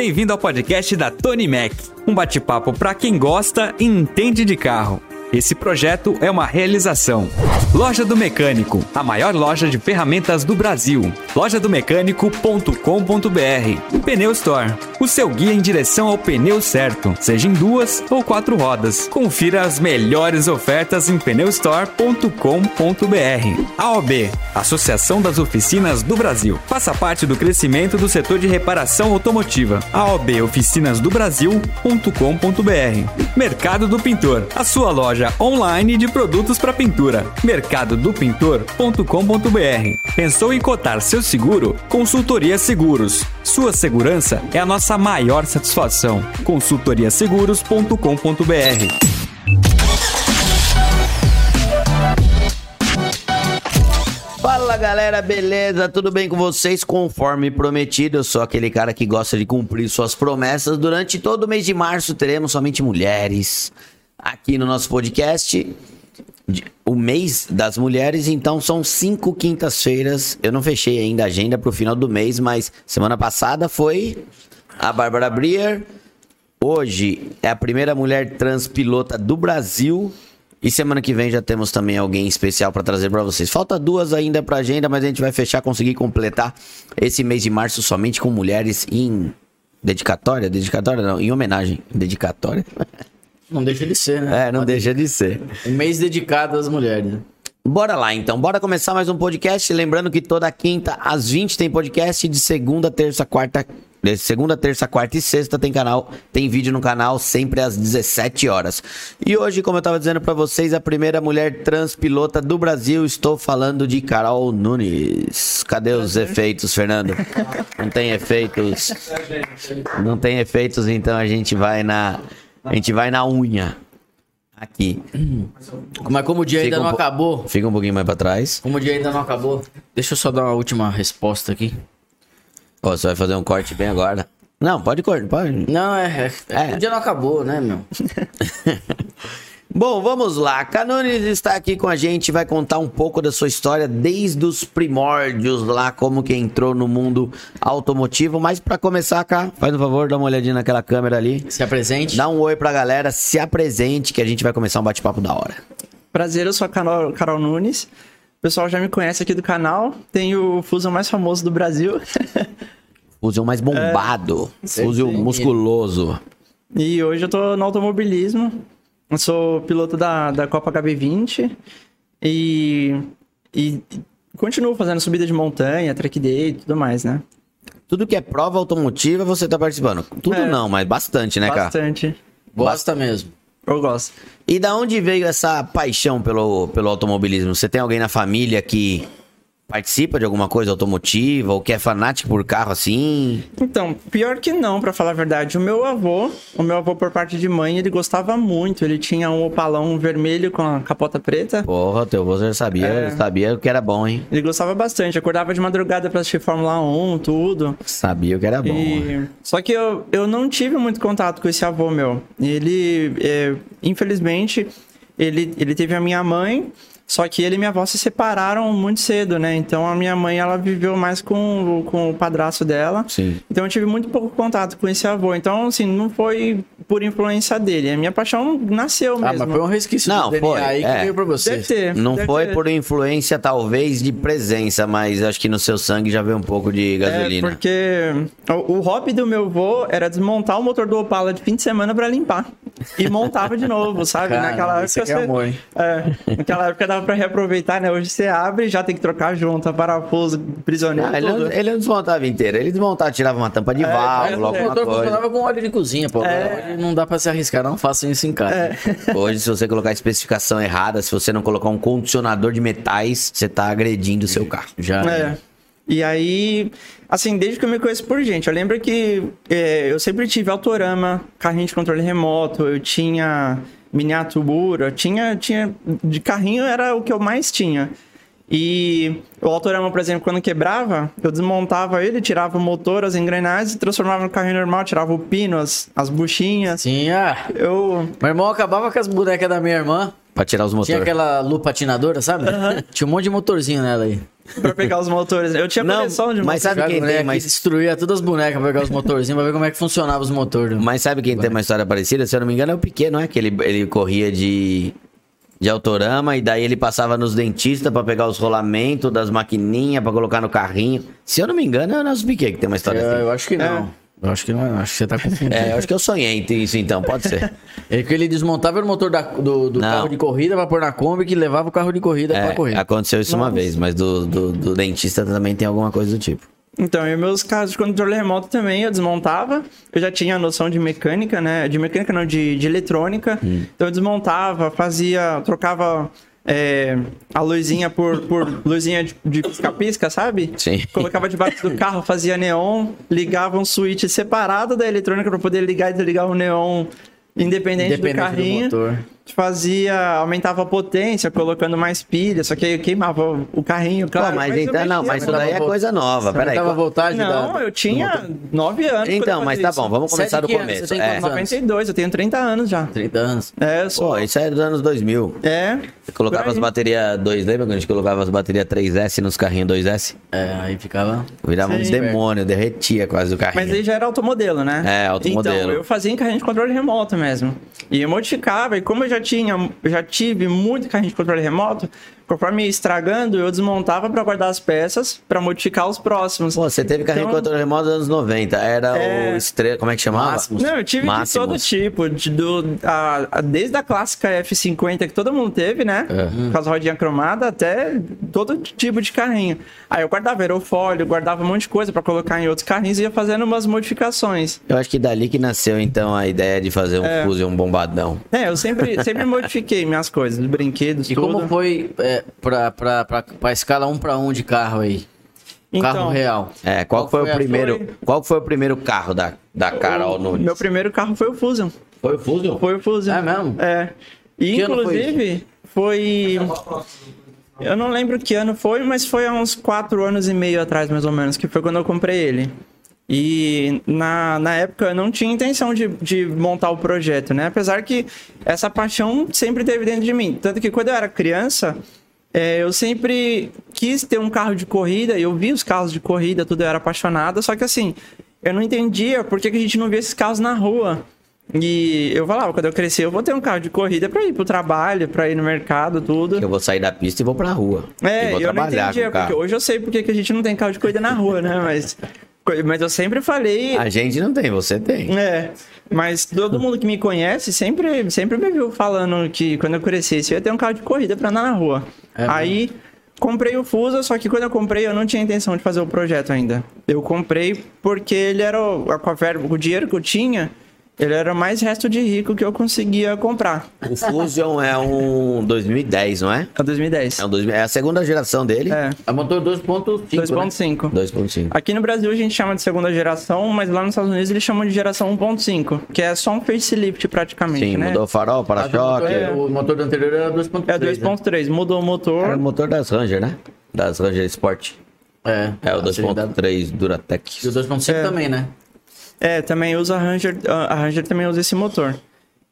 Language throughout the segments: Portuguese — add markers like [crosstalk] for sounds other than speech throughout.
Bem-vindo ao podcast da Tony Mac, um bate-papo para quem gosta e entende de carro. Esse projeto é uma realização. Loja do Mecânico, a maior loja de ferramentas do Brasil. lojadomecânico.com.br. Pneu Store, o seu guia em direção ao pneu certo, seja em duas ou quatro rodas. Confira as melhores ofertas em pneustore.com.br. AOB, Associação das Oficinas do Brasil. Faça parte do crescimento do setor de reparação automotiva. AOB Oficinas do Brasil.com.br. Mercado do Pintor, a sua loja loja online de produtos para pintura. mercadodopintor.com.br. Pensou em cotar seu seguro? Consultoria Seguros. Sua segurança é a nossa maior satisfação. consultoriaseguros.com.br. Fala galera, beleza? Tudo bem com vocês? Conforme prometido, eu sou aquele cara que gosta de cumprir suas promessas. Durante todo o mês de março teremos somente mulheres aqui no nosso podcast. O mês das mulheres, então são cinco quintas-feiras. Eu não fechei ainda a agenda para o final do mês, mas semana passada foi a Bárbara Brier. Hoje é a primeira mulher trans pilota do Brasil. E semana que vem já temos também alguém especial para trazer para vocês. Falta duas ainda para agenda, mas a gente vai fechar, conseguir completar esse mês de março somente com mulheres em dedicatória, dedicatória não, em homenagem, dedicatória. [laughs] Não deixa de ser, né? É, não deixa de ser. Um mês dedicado às mulheres. Bora lá então, bora começar mais um podcast. Lembrando que toda quinta às 20 tem podcast, de segunda, terça, quarta. De segunda, terça, quarta e sexta tem canal, tem vídeo no canal sempre às 17 horas. E hoje, como eu tava dizendo para vocês, a primeira mulher trans pilota do Brasil, estou falando de Carol Nunes. Cadê os efeitos, Fernando? Não tem efeitos. Não tem efeitos, então a gente vai na a gente vai na unha. Aqui. Mas como o dia Fica ainda um não po- acabou, Fica um pouquinho mais pra trás. como o dia ainda não acabou, deixa eu só dar uma última resposta aqui. Ó, você vai fazer um corte bem agora. Não, pode cortar, pode. Não, é, é, É. O dia não acabou, né, meu? [laughs] Bom, vamos lá. Canones está aqui com a gente, vai contar um pouco da sua história desde os primórdios lá, como que entrou no mundo automotivo. Mas pra começar, cá, faz um favor, dá uma olhadinha naquela câmera ali. Se apresente. Dá um oi pra galera, se apresente que a gente vai começar um bate-papo da hora. Prazer, eu sou a Carol, Carol Nunes. O pessoal já me conhece aqui do canal. Tenho o Fusion mais famoso do Brasil. [laughs] Fuzil mais bombado, fuzil musculoso. e hoje eu tô no automobilismo. Eu sou piloto da, da Copa HB20. E, e continuo fazendo subida de montanha, track day e tudo mais, né? Tudo que é prova automotiva você tá participando. Tudo É. não, mas bastante, né, cara? Bastante. Gosta mesmo. Eu gosto. E da onde veio essa paixão pelo, pelo automobilismo? Você tem alguém na família que participa de alguma coisa automotiva ou que é fanático por carro assim? Então, pior que não, pra falar a verdade. O meu avô, o meu avô por parte de mãe, ele gostava muito. Ele tinha um opalão vermelho com a capota preta. Porra, teu avô já sabia, É. sabia que era bom, hein? Ele gostava bastante. Acordava de madrugada pra assistir Fórmula 1, tudo. Sabia que era bom. E- Só que eu, eu não tive muito contato com esse avô meu. Ele, é, infelizmente, ele, ele teve a minha mãe, só que ele e minha avó se separaram muito cedo, né? Então a minha mãe, ela viveu mais com, o- com o padrasto dela. Sim. Então eu tive muito pouco contato com esse avô. Então, assim, não foi por influência dele. A minha paixão nasceu Ah, mesmo. mas foi um resquício Não, do DNA foi, aí que é. veio pra você. Deve ter. Não deve foi ter. por influência, talvez, de presença, mas acho que no seu sangue já veio um pouco de gasolina. É, porque o, o hobby do meu avô era desmontar o motor do Opala de fim de semana pra limpar. E montava de novo, sabe? Cara, naquela época. é amor, hein? é, naquela época dava pra reaproveitar, né? Hoje você abre e já tem que trocar junta, parafuso, prisioneiro. Ah, ele, não, ele não desmontava inteiro. Ele desmontava, tirava uma tampa de É, válvula, é, O motor coisa. funcionava com óleo de cozinha, pô. É. Hoje não dá pra se arriscar, não façam isso em casa. Hoje, se você colocar a especificação errada, se você não colocar um condicionador de metais, você tá agredindo o seu carro. Já. É. E aí, assim, desde que eu me conheço por gente, eu lembro que é, eu sempre tive autorama, carrinho de controle remoto, eu tinha miniatura, tinha, tinha. De carrinho era o que eu mais tinha. E o autorama, por exemplo, quando quebrava, eu desmontava ele, tirava o motor, as engrenagens, transformava no carrinho normal, tirava o pino, as, as buchinhas. Sim, ah. Eu. Meu irmão acabava com as bonecas da minha irmã. Pra tirar os Tinha motores. aquela lupa patinadora, sabe? Tinha um monte de motorzinho nela aí. Pra pegar os motores. Eu tinha Não, coleção de mas sabe quem tem mais- destruía todas as bonecas pra pegar os motorzinhos, pra ver como é que funcionava os motores. Mas sabe quem tem uma história parecida? Se eu não me engano, é o Piquet, não é? Que ele, ele corria de, de autorama e daí ele passava nos dentistas pra pegar os rolamentos das maquininhas pra colocar no carrinho. Se eu não me engano, é o nosso Piquet que tem uma história Eu, assim. eu acho que não. Eu acho que não, é, acho que você tá confundindo. É, eu acho que eu sonhei em ter isso então, pode ser. [laughs] É que ele desmontava o motor da- do, do carro de corrida pra pôr na Kombi que levava o carro de corrida pra É, correr. aconteceu isso uma vez, mas do, do, do dentista também tem alguma coisa do tipo. Então, e meus carros de controle remoto também eu desmontava. Eu já tinha noção de mecânica, né? De mecânica não, de, de eletrônica. Hum. Então eu desmontava, fazia, trocava é, a luzinha por, por luzinha de, pisca-pisca, sabe? Sim. Colocava debaixo do carro, fazia neon, ligava um switch separado da eletrônica para poder ligar e desligar o neon independente, Independente do carrinho. motor. Fazia, aumentava a potência, colocando mais pilha, só que aí queimava o carrinho, claro. Pô, mas, eu então, não, mas isso daí é coisa nova. Peraí. Tava voltagem Não, da- eu tinha 9 anos. Então, eu mas tá isso. bom, vamos começar do começo. Você tem É. quantos anos? 92, eu tenho 30 anos já. 30 anos. É, eu sou. Pô, isso é dos anos 2000. É. Você colocava as baterias 2, lembra quando a gente colocava as baterias 3S nos carrinhos 2S? É, aí ficava. Virava um Sim. demônio, derretia quase o carrinho. Mas aí já era automodelo, né? É, automodelo. Então, eu fazia em carrinho de controle remoto mesmo. E eu modificava, e como eu já tinha, já tive muito carrinho de controle remoto, conforme ia estragando, eu desmontava pra guardar as peças, pra modificar os próximos. Pô, você teve carrinho de Então- controle remoto nos anos 90. Era É. o estrela. Como é que chamava? Máximos. Não, eu tive Máximos. de todo tipo, de, do, a, a- desde a clássica F50 que todo mundo teve, né? É. Com as rodinhas cromadas, até todo tipo de carrinho. Aí eu guardava aerofólio, guardava um monte de coisa pra colocar em outros carrinhos e ia fazendo umas modificações. Eu acho que dali que nasceu, então, a ideia de fazer um É. Fusion bombadão. É, eu sempre, sempre modifiquei minhas coisas, brinquedos, E tudo. como foi é, pra, pra, pra, pra escala um pra um de carro aí? Então, carro real. É, qual, Qual foi, foi o a- primeiro? foi- Qual foi o primeiro carro da, da Carol Nunes? Meu primeiro carro foi o Fusion. Foi o Fusion? Foi o Fusion. É mesmo? É. E Que ano foi inclusive foi. Eu não lembro que ano foi, mas foi há uns quatro anos e meio atrás, mais ou menos, que foi quando eu comprei ele. E na, na época eu não tinha intenção de, de montar o projeto, né? Apesar que essa paixão sempre teve dentro de mim. Tanto que quando eu era criança, é, eu sempre quis ter um carro de corrida, eu vi os carros de corrida, tudo eu era apaixonado, só que assim, eu não entendia por que, que a gente não via esses carros na rua. E eu falava, quando eu crescer, eu vou ter um carro de corrida pra ir pro trabalho, pra ir no mercado, tudo. Que eu vou sair da pista e vou pra rua. e É, eu não entendia, porque hoje eu sei porque que a gente não tem carro de corrida na rua, né? Mas, mas eu sempre falei. A gente não tem, você tem. É, mas todo mundo que me conhece sempre, sempre me viu falando que quando eu crescesse eu ia ter um carro de corrida pra andar na rua. É Aí comprei o Fusa, só que quando eu comprei eu não tinha intenção de fazer o projeto ainda. Eu comprei porque ele era o, a o dinheiro que eu tinha, ele era mais resto de rico que eu conseguia comprar. O Fusion é um 2010, não é? É 2010. É, um 2000, é a segunda geração dele. É, A motor 2.5. né? 2.5. 2.5. Aqui no Brasil a gente chama de segunda geração, mas lá nos Estados Unidos eles chamam de geração 1.5, que é só um facelift praticamente, Sim, né? mudou o farol, Ah, para-choque. O motor do anterior era 2.3. É né? 2.3, mudou o motor. Era o motor das Ranger, né? Das Ranger Sport. É, É o a cilindrada. 2.3 Duratex. E o 2.5 É. também, né? É, também usa a Ranger, a Ranger também usa esse motor.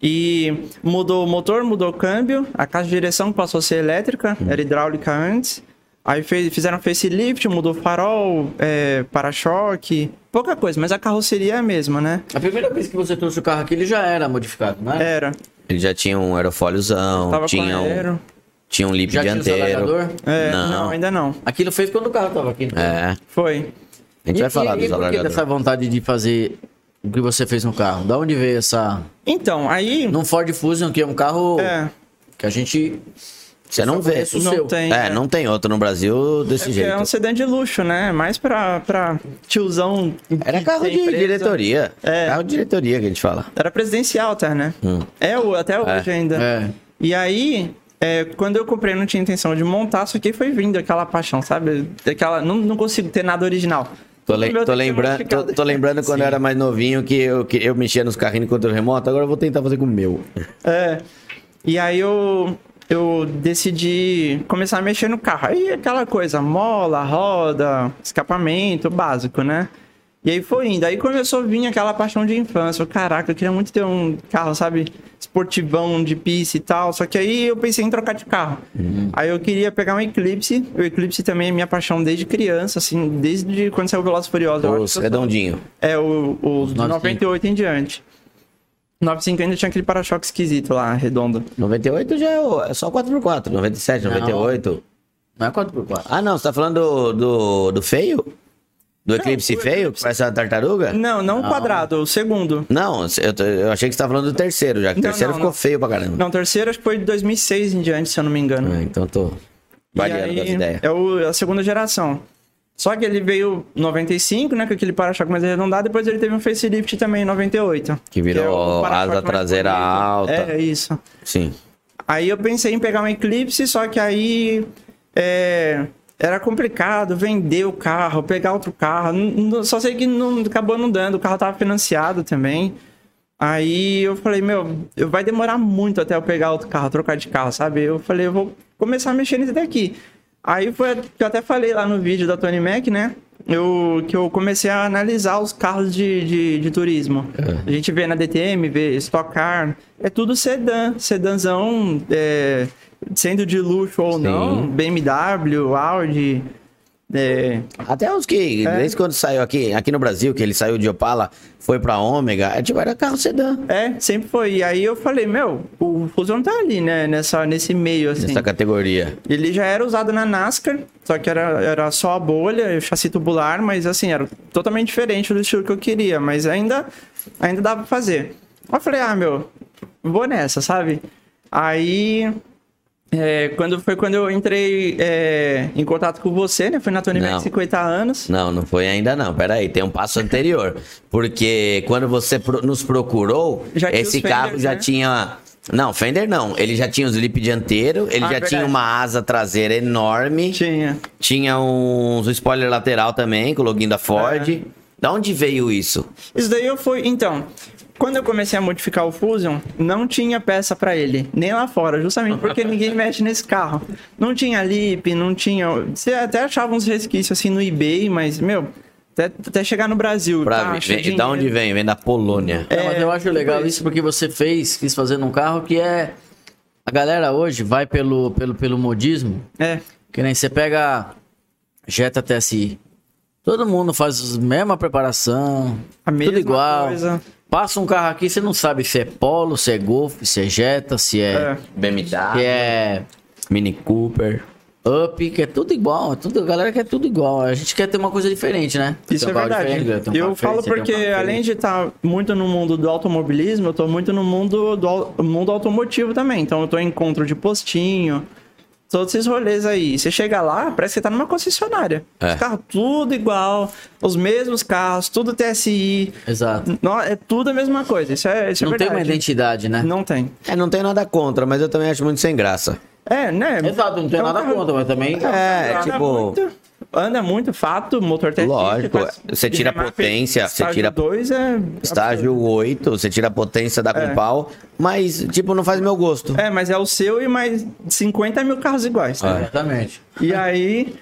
E mudou o motor, mudou o câmbio, a caixa de direção passou a ser elétrica, era hidráulica antes. Aí fez, fizeram facelift, mudou o farol, é, para-choque, pouca coisa, mas a carroceria é a mesma, né? A primeira vez que você trouxe o carro aqui, ele já era modificado, não é? Era. Ele já tinha um aerofóliozão, tinha um, aero. tinha um lip Já tinha o dianteiro. alargador? É, Não. não. ainda não. Aquilo fez quando o carro tava aqui. É, Foi. A gente e, vai falar e, dos e por que dessa vontade de fazer o que você fez no carro? Da onde veio essa... Então, aí. Num Ford Fusion, que é um carro É, que a gente... Você não vê. não seu. tem. É, não tem outro no Brasil desse É, jeito. é um sedã de luxo, né? Mais pra, pra tiozão. Era carro de empresa. diretoria. É. Carro de diretoria que a gente fala. Era presidencial até, né? Hum. É, o- até hoje ainda. É. E aí, é, quando eu comprei, eu não tinha intenção de montar, só que foi vindo aquela paixão, sabe? Daquela, não, não consigo ter nada original. Tô, meu tô lembrando, tô, tô lembrando quando eu era mais novinho que eu, que eu mexia nos carrinhos de controle remoto, agora eu vou tentar fazer com o meu. É. E aí eu, eu decidi começar a mexer no carro. Aí aquela coisa, mola, roda, escapamento, básico, né? E aí foi indo. Aí começou a vir aquela paixão de infância. Eu, Caraca, eu queria muito ter um carro, sabe? Esportivão de pista e tal. Só que aí eu pensei em trocar de carro. Aí eu queria pegar um Eclipse. O Eclipse também é minha paixão desde criança, assim, desde quando saiu o Velozes Furiosos. Eu acho Os eu redondinho. É, o, os de 95. 98 em diante. 95 ainda tinha aquele para-choque esquisito lá, redondo. 98 já é, o- é só 4x4. 97, Não. 98. Não é 4x4. Ah, não, você tá falando do, do, do feio? Do eclipse o feio, que parece uma tartaruga? Não, não o quadrado, o segundo. Não, eu, eu achei que você tá falando do terceiro já, que o Não, terceiro não, ficou não. feio pra caramba. Não, o terceiro acho que foi de 2006 em diante, se eu não me engano. Ah, então tô variando das ideias. É o- a segunda geração. Só que ele veio em 95, né? Com aquele para-choque mais arredondado. Depois ele teve um facelift também em 98. Que virou é o para-choque asa traseira alta. É, isso. Sim. Aí eu pensei em pegar um Eclipse, só que aí é, era complicado vender o carro, pegar outro carro. Só sei que não, acabou não dando, o carro tava financiado também. Aí eu falei, meu, eu- vai demorar muito até eu pegar outro carro, trocar de carro, sabe? Eu falei, eu vou começar a mexer nisso daqui. Aí foi que eu até falei lá no vídeo da Tony Mac, né? Eu, que eu comecei a analisar os carros de, de, de turismo. A gente vê na DTM, vê Stock Car, é tudo sedã, sedanzão, é, sendo de luxo ou Sim. não, BMW, Audi, é, Até os que, desde quando saiu aqui, aqui no Brasil, que ele saiu de Opala, foi pra Ômega, é tipo, era carro sedã. é, sempre foi. E aí eu falei, meu, o Fusion tá ali, né, nessa, nesse meio, assim. Nessa categoria. Ele já era usado na NASCAR, só que era, era só a bolha, o chassi tubular, mas assim, era totalmente diferente do estilo que eu queria, mas ainda, ainda dava pra fazer. Eu falei, ah, meu, vou nessa, sabe? Aí, é, quando, foi quando eu entrei é, em contato com você, né? Foi na Tony. Mac 50 anos. Não, não foi ainda não. Pera aí, tem um passo anterior. Porque quando você pro- nos procurou, esse carro Fenders, já né? tinha. Não, Fender não. Ele já tinha o slip dianteiro, ele Ah, já verdade. tinha uma asa traseira enorme, Tinha. tinha uns um spoiler lateral também, com o login da Ford. É. Da onde veio isso? Isso daí eu fui. Então, quando eu comecei a modificar o Fusion, não tinha peça pra ele, nem lá fora, justamente porque [laughs] ninguém mexe nesse carro. Não tinha lip, não tinha. Você até achava uns resquícios assim no eBay, mas, meu, até, até chegar no Brasil. Pra, taxa, vem- da onde vem? Vem da Polônia. É, mas eu acho legal isso porque você fez, quis fazer num carro que é. A galera hoje vai pelo, pelo, pelo modismo. É, Que nem você pega Jetta TSI. Todo mundo faz a mesma preparação. A mesma tudo igual. coisa. Passa um carro aqui, você não sabe se é Polo, se é Golf, se é Jetta, se é, É. BMW, se é Mini Cooper. Up, que é tudo igual. é Tudo, a galera quer tudo igual. A gente quer ter uma coisa diferente, né? Isso é um carro verdade. um eu falo um porque, diferente. além de estar muito no mundo do automobilismo, eu tô muito no mundo do mundo automotivo também. Então, eu tô em encontro de postinho, todos esses rolês aí. Você chega lá, parece que você tá numa concessionária. É. Os carros tudo igual, os mesmos carros, tudo TSI. Exato. Não, é tudo a mesma coisa. Isso é, isso é Não tem verdade. uma identidade, né? Não tem. É, não tenho nada contra, mas eu também acho muito sem graça. É, né? Exato, não tem É um nada carro- contra, mas também. É, anda tipo. Muito, anda muito, fato, motor TSI. Lógico, você tira a potência, você estágio tira- dois é Estágio 8, você tira a potência, dá com É. pau, mas, tipo, não faz meu gosto. É, mas é o seu e mais 50 mil carros iguais. É. né? Exatamente. E aí.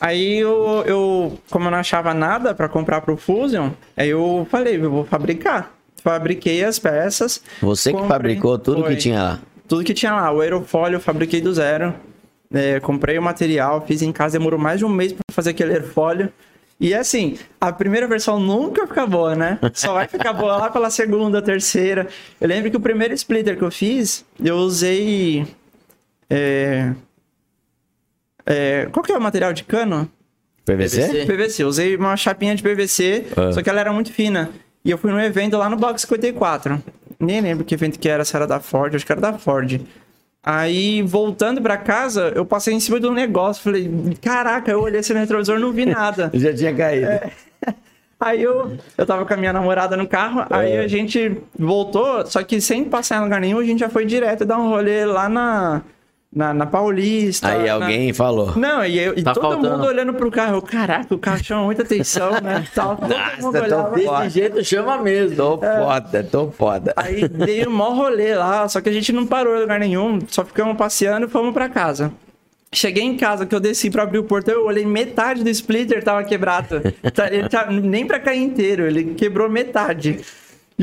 Aí eu, eu, como eu não achava nada pra comprar pro Fusion, aí eu falei, eu vou fabricar. Fabriquei as peças. Você que comprei- fabricou tudo Foi. que tinha lá. Tudo que tinha lá. O aerofólio eu fabriquei do zero. É, comprei o material, fiz em casa, demorou mais de um mês pra fazer aquele aerofólio. E assim, a primeira versão nunca fica boa, né? Só vai ficar boa lá pela segunda, terceira. Eu lembro que o primeiro splitter que eu fiz, eu usei. É, é, qual que é o material de cano? PVC? PVC. Usei uma chapinha de PVC, Ah. só que ela era muito fina. E eu fui num evento lá no Box 54. Nem lembro que evento que era, se era da Ford, acho que era da Ford. Aí, voltando pra casa, eu passei em cima de um negócio. Falei, caraca, eu olhei esse retrovisor e não vi nada. [laughs] Já tinha caído. É. Aí eu, eu tava com a minha namorada no carro, aí a gente voltou, só que sem passar em lugar nenhum, a gente já foi direto dar um rolê lá na, na, na Paulista. Aí na- alguém falou. Não, e, eu, e Tá todo faltando. mundo olhando pro carro. Eu, caraca, o carro chama muita atenção, né? [laughs] Tal, todo Nossa, mundo tô olhava. foda. Desse jeito chama mesmo. Tô foda, tô foda. Aí dei um maior rolê lá, só que a gente não parou em lugar nenhum, só ficamos passeando e fomos pra casa. Cheguei em casa que eu desci pra abrir o portão, eu olhei metade do splitter tava quebrado. [laughs] Tá- ele tá, nem pra cair inteiro, ele quebrou metade.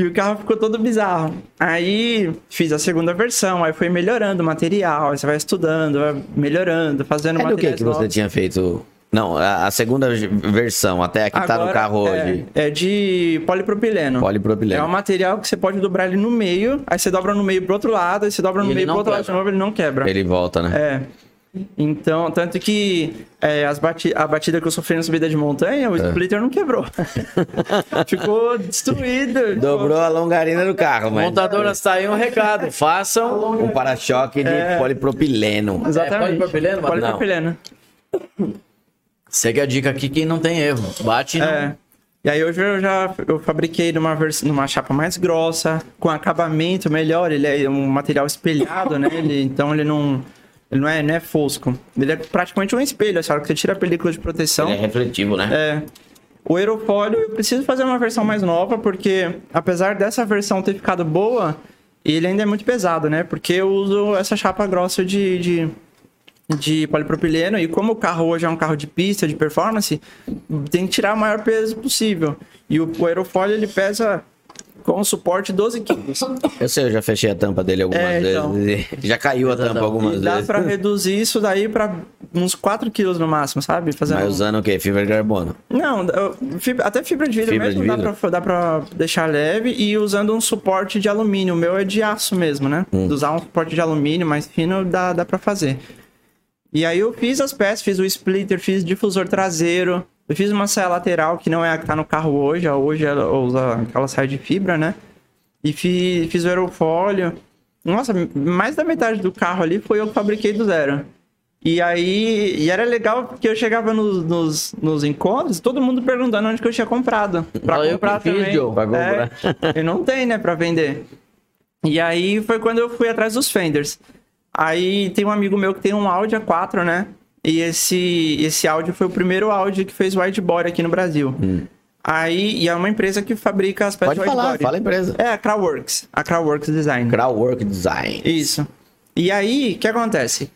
E o carro ficou todo bizarro. Aí fiz a segunda versão, aí foi melhorando o material, aí você vai estudando, vai melhorando, fazendo É do que que você tinha feito? Não, a, a segunda versão, até a que tá no Agora, carro é, hoje. É de polipropileno. Polipropileno. É um material que você pode dobrar ele no meio, aí você dobra no meio pro outro lado, aí você dobra E no ele meio pro outro lado de quebra. novo, ele não quebra. Ele volta, né? É. Então, tanto que é, as bati a batida que eu sofri na subida de montanha, É. o splitter não quebrou. [laughs] Ficou destruído. ficou- Dobrou a longarina do carro, mas Montadora, está aí um recado. Façam. um para-choque de É. polipropileno. Exatamente. É polipropileno? Polipropileno. Segue a dica aqui que não tem erro. Bate no... É. E aí hoje eu já eu fabriquei numa, vers... numa chapa mais grossa, com acabamento melhor, ele é um material espelhado, né? Ele, então ele não, ele não, é, não é fosco. Ele é praticamente um espelho, essa hora que você tira a película de proteção. Ele é refletivo, né? É. O aerofólio, eu preciso fazer uma versão mais nova, porque apesar dessa versão ter ficado boa, ele ainda é muito pesado, né? Porque eu uso essa chapa grossa de, de, de polipropileno, e como o carro hoje é um carro de pista, de performance, tem que tirar o maior peso possível. E o, o aerofólio, ele pesa com suporte 12 quilos. Eu sei, eu já fechei a tampa dele algumas É, então. vezes. [laughs] Já caiu a tampa algumas E dá vezes. pra reduzir isso daí pra uns 4 quilos no máximo, sabe? Fazer Mas um- usando o quê? Fibra de carbono. Não, fibra- até fibra de vidro Fibra mesmo de dá, vidro? pra, dá pra deixar leve e usando um suporte de alumínio. O meu é de aço mesmo, né? Hum. Usar um suporte de alumínio mais fino dá, dá pra fazer. E aí eu fiz as peças, fiz o splitter, fiz difusor traseiro, eu fiz uma saia lateral que não é a que tá no carro hoje, a hoje ela usa aquela saia de fibra, né? E fiz, fiz o aerofólio. Nossa, mais da metade do carro ali foi eu que fabriquei do zero. E aí, e era legal porque eu chegava nos, nos, nos encontros, todo mundo perguntando onde que eu tinha comprado. Pra eu comprar fiz, também. Joe, pra comprar. É, [laughs] e não tem, né, pra vender. E aí foi quando eu fui atrás dos Fenders. Aí tem um amigo meu que tem um Audi A4, né? E esse, esse Audi foi o primeiro Audi que fez widebody aqui no Brasil. Aí, e é uma empresa que fabrica as peças Hum. Pode de falar, fala a empresa. É a Crowworks. A Crowworks Design. Crowwork Design. Isso. E aí, o que acontece?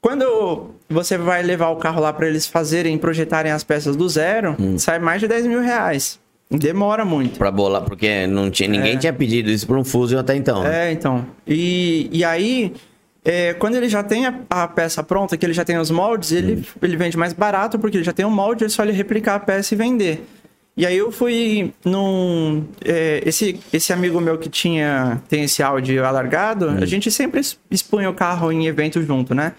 Quando você vai levar o carro lá para eles fazerem, projetarem as peças do zero, Hum. sai mais de 10 mil reais. Demora muito. Pra bolar, porque não tinha, ninguém tinha pedido isso pra um Fusion até então. né? É, então. E, e aí, é, quando ele já tem a, a peça pronta, que ele já tem os moldes, ele, ele vende mais barato, porque ele já tem um molde, é só ele replicar a peça e vender. E aí eu fui num. é, esse, esse amigo meu que tinha tem esse áudio alargado, a gente sempre expunha o carro em evento junto, né?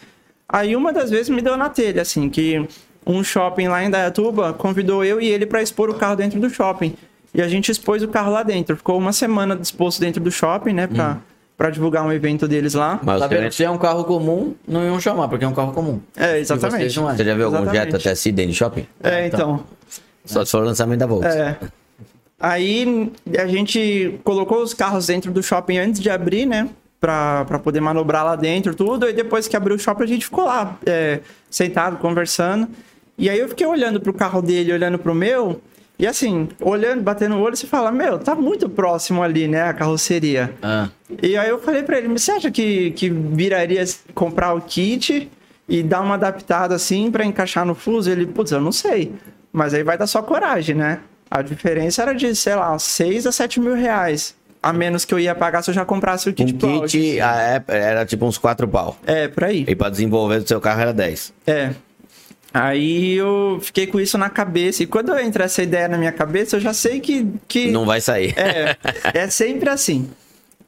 Aí uma das vezes me deu na telha, assim, que um shopping lá em Dayatuba convidou eu e ele para expor o carro dentro do shopping. E a gente expôs o carro lá dentro. Ficou uma semana disposto dentro do shopping, né? Pra, pra divulgar um evento deles lá. Mas Tá vendo? Se é um carro comum, não iam chamar, porque é um carro comum. É, exatamente. é. Você já viu algum Exatamente. Jetta TSI dentro de shopping? É, então. Só se for o lançamento da Volks. É. Aí a gente colocou os carros dentro do shopping antes de abrir, né? Pra, pra poder manobrar lá dentro, tudo. E depois que abriu o shopping, a gente ficou lá, é, sentado, conversando. E aí eu fiquei olhando pro carro dele, olhando pro meu. E assim, olhando, batendo o olho, você fala, meu, tá muito próximo ali, né? A carroceria. Ah, E aí eu falei pra ele, você acha que, que viraria comprar o kit e dar uma adaptada assim pra encaixar no fuso? Ele, putz, eu não sei. Mas aí vai dar só coragem, né? A diferença era de, sei lá, 6 a 7 mil reais. A menos que eu ia pagar se eu já comprasse o kit Um Pro. kit a era tipo uns 4 pau. É, por aí. E pra desenvolver do seu carro era 10. É. Aí eu fiquei com isso na cabeça. E quando entra essa ideia na minha cabeça, eu já sei que. que... Não vai sair. É, é sempre assim.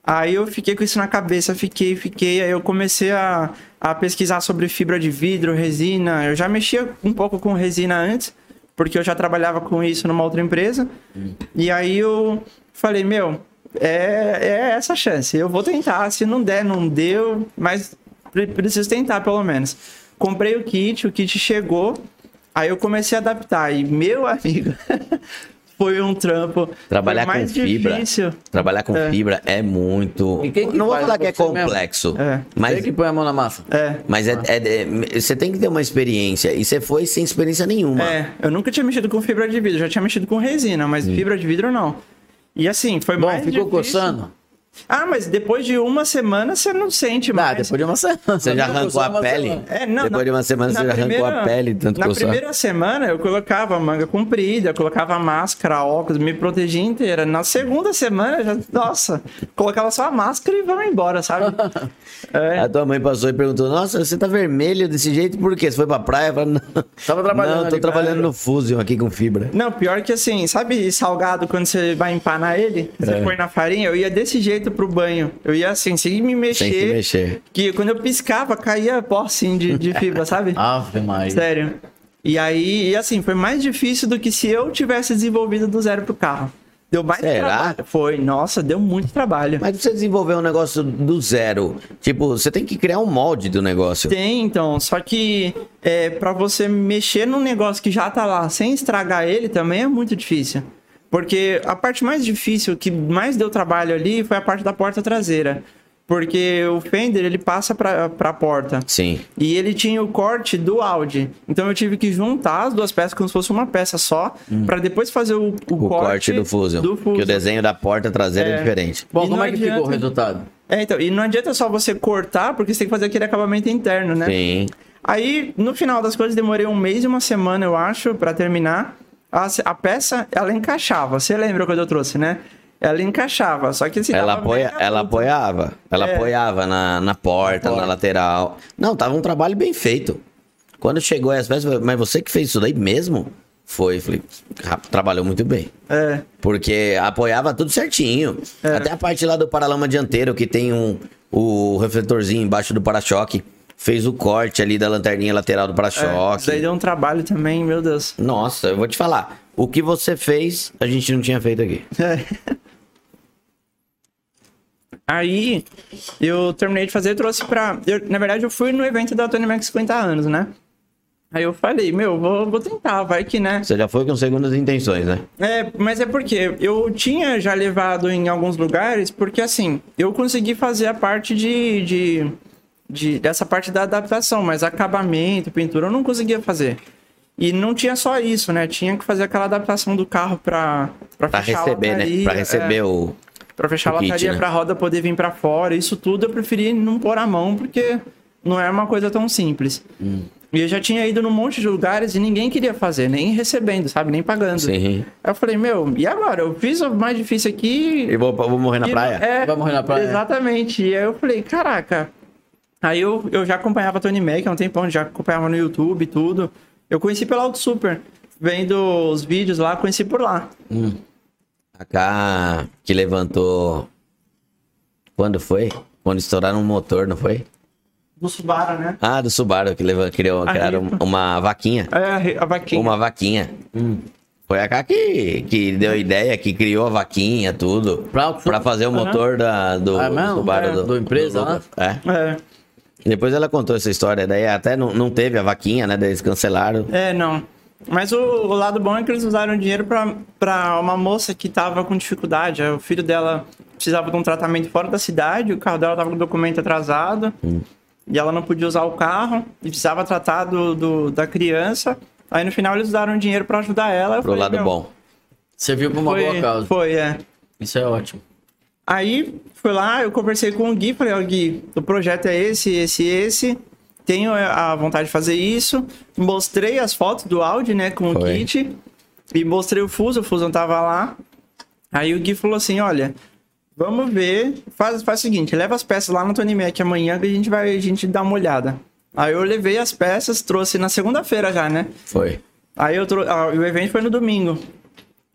Aí eu fiquei com isso na cabeça, fiquei, fiquei. Aí eu comecei a, a pesquisar sobre fibra de vidro, resina. Eu já mexia um pouco com resina antes, porque eu já trabalhava com isso numa outra empresa. E aí eu falei, meu, é, é essa a chance. Eu vou tentar. Se não der, não deu, mas pre- preciso tentar pelo menos. Comprei o kit, o kit chegou. Aí eu comecei a adaptar. E, meu amigo, [laughs] foi um trampo. Trabalhar foi mais com fibra. difícil. Trabalhar com É. fibra é muito. E quem que não vou falar que é complexo, É. mas, Quem que põe a mão na massa? É. mas é, é- é- você tem que ter uma experiência. E você foi sem experiência nenhuma. É, eu nunca tinha mexido com fibra de vidro, já tinha mexido com resina, mas fibra de vidro não. E assim, foi Bom, mais ficou difícil. coçando? Ah, mas depois de uma semana você não sente Ah, mais. depois de uma semana. Você já arrancou a pele? semana. É, não, Depois na- de uma semana na você já arrancou a pele, tanto Na coçar. primeira semana eu colocava manga comprida, colocava máscara, óculos, me protegia inteira. Na segunda semana, já, nossa, colocava só a máscara e vamos embora, sabe? [laughs] É. A tua mãe passou e perguntou: Nossa, você tá vermelho desse jeito por quê? Você foi pra praia? Eu falei, não. Tava trabalhando Não, tô ali, trabalhando cara. no Fusion aqui com fibra. Não, pior que assim, sabe salgado quando você vai empanar ele? Você É. põe na farinha, eu ia desse jeito pro banho. Eu ia assim, sem me mexer. Sem se mexer. Que quando eu piscava, caía pó assim de, de fibra, sabe? [laughs] Ave Maria. Sério. E aí, e assim, foi mais difícil do que se eu tivesse desenvolvido do zero pro carro. Deu mais Será? trabalho. Foi, nossa, deu muito trabalho. Mas você desenvolver um negócio do zero, tipo, você tem que criar um molde do negócio. Tem, então, só que é, para você mexer num negócio que já tá lá sem estragar ele também é muito difícil. Porque a parte mais difícil, que mais deu trabalho ali, foi a parte da porta traseira. Porque o fender, ele passa pra, pra porta. Sim. E ele tinha o corte do Audi. Então eu tive que juntar as duas peças como se fosse uma peça só, pra depois fazer o, o, Hum. O corte, do Fusion. do Que o desenho da porta traseira é, É. diferente. Bom, E como é que ficou o adianta- resultado? É, então, e não adianta só você cortar, porque você tem que fazer aquele acabamento interno, né? Sim. Aí, no final das coisas, demorei um mês e uma semana, eu acho, pra terminar. A, a peça, ela encaixava. Você lembra quando eu trouxe, né? Ela encaixava, só que assim, Ela, apoia, ela apoiava. Ela É. apoiava na, na porta, Na na lateral. Não, tava um trabalho bem feito. Quando chegou as peças, eu falei, mas você que fez isso daí mesmo? Foi, falei, "Ah, trabalhou muito bem. É, Porque apoiava tudo certinho. Até a parte lá do paralama dianteiro, que tem um, o refletorzinho embaixo do para-choque. Fez o corte ali da lanterninha lateral do é, para-choque. isso daí deu um trabalho também, meu Deus. Nossa, eu vou te falar. O que você fez, a gente não tinha feito aqui. É. Aí, eu terminei de fazer, trouxe pra... eu- na verdade, eu fui no evento da Tony Mac 50 anos, né? Aí eu falei, meu, vou, vou tentar, vai que, né? Você já foi com segundas intenções, né? É, mas é porque eu tinha já levado em alguns lugares, porque assim, eu consegui fazer a parte de, de, de- dessa parte da adaptação, mas acabamento, pintura, eu não conseguia fazer. E não tinha só isso, né? Tinha que fazer aquela adaptação do carro pra, pra, Pra fechar a receber, né? lataria, Pra receber é, o. pra fechar a o kit, lataria, né? pra roda poder vir pra fora. Isso tudo eu preferi não pôr a mão, porque não é uma coisa tão simples. Hum. E eu já tinha ido num monte de lugares e ninguém queria fazer, nem recebendo, sabe? Nem pagando. Sim. Aí eu falei, meu, e agora? Eu fiz o mais difícil aqui. E vou, vou morrer na e- praia? É, Vai morrer na praia. Exatamente. E aí eu falei, caraca. Aí eu, eu já acompanhava Tony Mac há um tempão, já acompanhava no YouTube e tudo. Eu conheci pela Auto Super. Vendo os vídeos lá, conheci por lá. A K que levantou. Quando foi? Quando estouraram um motor, não foi? Do Subaru, né? Ah, do Subaru, que levou, criou, A criaram ripa. uma vaquinha. É, a vaquinha. Uma vaquinha. Foi a K que, que deu a ideia, que criou a vaquinha, tudo. Pra- Pra fazer o motor da, do, Ah, mesmo? Subaru. É, do, do empresa do- lá? É. É. Depois ela contou essa história, daí até não, não teve a vaquinha, né? Daí eles cancelaram. É, não. Mas o, o lado bom é que eles usaram dinheiro pra, pra uma moça que tava com dificuldade. O filho dela precisava de um tratamento fora da cidade, o carro dela tava com o documento atrasado. E ela não podia usar o carro e precisava tratar do, do- da criança. Aí no final eles usaram dinheiro pra ajudar ela. Pro falei, lado bom. Serviu pra uma Foi, boa causa. foi, é. Isso é ótimo. Aí fui lá, eu conversei com o Gui, falei, ó, Gui, o projeto é esse, esse, esse. Tenho a vontade de fazer isso. Mostrei as fotos do Audi, né, com o Foi. kit. E mostrei o Fuso, o Fuso tava lá. Aí o Gui falou assim, olha, vamos ver, faz, faz o seguinte, leva as peças lá no Tony Mac amanhã que a gente vai, a gente dá uma olhada. Aí eu levei as peças, trouxe na segunda-feira já, né? Foi. Aí eu trouxe. Ah, o evento foi no domingo.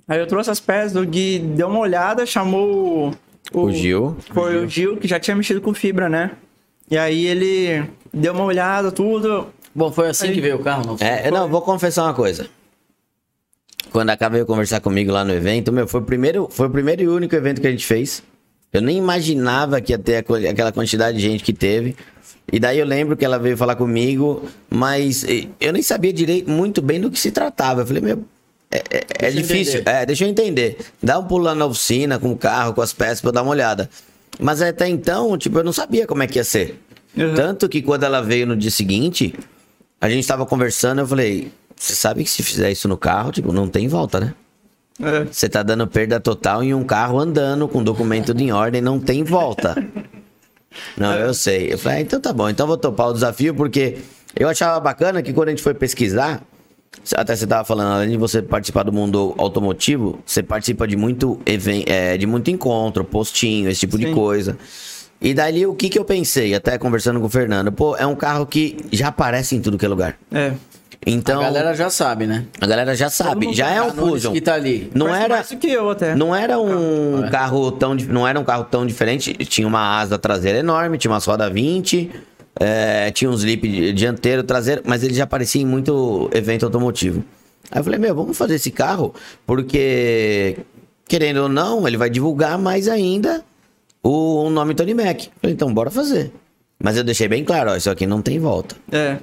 Aí eu trouxe as peças, o Gui deu uma olhada, chamou o. O Gil. Foi o Gil, que já tinha mexido com fibra, né? E aí ele deu uma olhada, tudo. Bom, foi assim Aí- que veio o carro, não foi? É, não, vou confessar uma coisa. Quando a K veio conversar comigo lá no evento, meu, foi o primeiro, foi o primeiro e único evento que a gente fez. Eu nem imaginava que ia ter aquela quantidade de gente que teve. E daí eu lembro que ela veio falar comigo, mas eu nem sabia direito muito bem do que se tratava. Eu falei, meu, é, é- é difícil. entender. É, deixa eu entender. Dá um pulo lá na oficina, com o carro, com as peças, pra eu dar uma olhada. Mas até então, tipo, eu não sabia como é que ia ser. Uhum. Tanto que quando ela veio no dia seguinte, a gente tava conversando, eu falei, você sabe que se fizer isso no carro, tipo, não tem volta, né? É. Você tá dando perda total em um carro andando com documento em ordem, não tem volta. [laughs] Não, eu sei. Eu falei, ah, então tá bom, então vou topar o desafio, porque eu achava bacana que quando a gente foi pesquisar, até você tava falando, além de você participar do mundo automotivo, você participa de muito, even- é, de muito encontro, postinho, esse tipo de Sim. coisa. E dali o que que eu pensei, até conversando com o Fernando, pô, é um carro que já aparece em tudo que é lugar. É. Então, A galera já sabe, né? já sabe, já é um Fusion. que tá ali. Não Parece era, mais do que eu até. não era um É. carro tão, não era um carro tão diferente. Tinha uma asa traseira enorme, tinha umas rodas 20, é, tinha um slip di- dianteiro, traseiro, mas ele já aparecia em muito evento automotivo. Aí eu falei, meu, vamos fazer esse carro, porque querendo ou não, ele vai divulgar mais ainda o, o nome Tony Mac. Falei, então bora fazer. Mas eu deixei bem claro, ó, isso aqui não tem volta. É.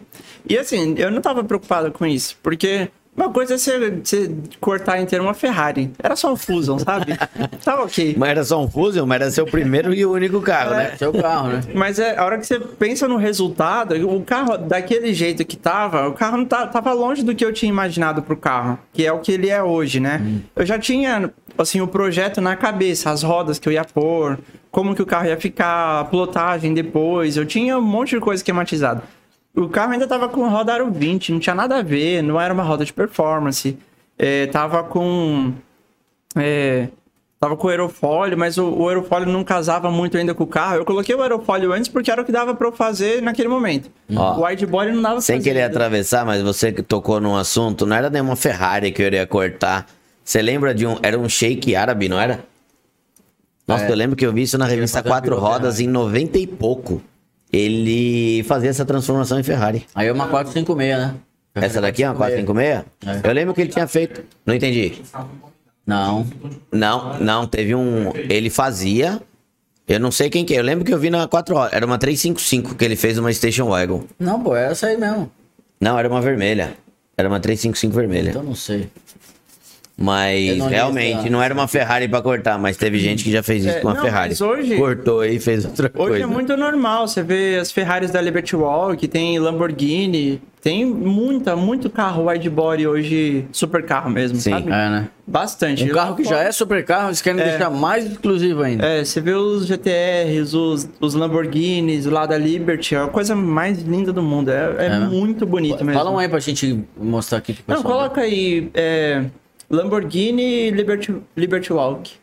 E assim, eu não tava preocupado com isso, porque uma coisa é você, você cortar inteiro uma Ferrari. Era só um Fusion, sabe? [laughs] Tava ok. Mas era só um Fusion, mas era seu primeiro e único carro, né? Seu carro, né? Mas é, a hora que você pensa no resultado, o carro, daquele jeito que tava, o carro não tá, tava longe do que eu tinha imaginado pro carro, que é o que ele é hoje, né? Eu já tinha, assim, o projeto na cabeça, as rodas que eu ia pôr, como que o carro ia ficar, a plotagem depois, eu tinha um monte de coisa esquematizada. O carro ainda tava com roda aro 20, não tinha nada a ver, não era uma roda de performance, é, tava com... É, tava com o aerofólio, mas o, o aerofólio não casava muito ainda com o carro. Eu coloquei o aerofólio antes porque era o que dava pra eu fazer naquele momento. Ó, o wide body não dava Sem fazer querer atravessar, mas você que tocou num assunto, não era nenhuma Ferrari que eu iria cortar. Você lembra de um. Era um shake árabe, não era? Nossa, É. eu lembro que eu vi isso na revista Quatro Rodas em 90 e pouco. Ele fazia essa transformação em Ferrari. Aí é uma 456, né? Essa daqui é uma 456? É. Eu lembro que ele tinha feito. Não entendi. Não. Não, não, teve um. Ele fazia. Eu não sei quem que é. Eu lembro que eu vi na 4 Rodas. Era uma 355 que ele fez uma Station Wagon. Não, pô, é essa aí mesmo. Não, era uma vermelha. Era uma 355 vermelha. Então não sei. Mas não realmente não era uma Ferrari pra cortar, mas teve gente que já fez isso É, com a não, Ferrari. hoje- Cortou e fez outra Hoje coisa. é muito normal, você vê as Ferraris da Liberty Walk, tem Lamborghini, tem muita, muito carro wide body hoje, super carro mesmo, Sim. sabe? É, né? Bastante. Um carro que já é super carro, eles querem deixar mais exclusivo ainda. É, você vê os GTRs, os, os Lamborghinis lá da Liberty, é a coisa mais linda do mundo. É, é É, né? muito bonito mesmo. Fala um aí pra gente mostrar aqui pro Não, pessoal. coloca aí é, Lamborghini Liberty, Liberty Walk.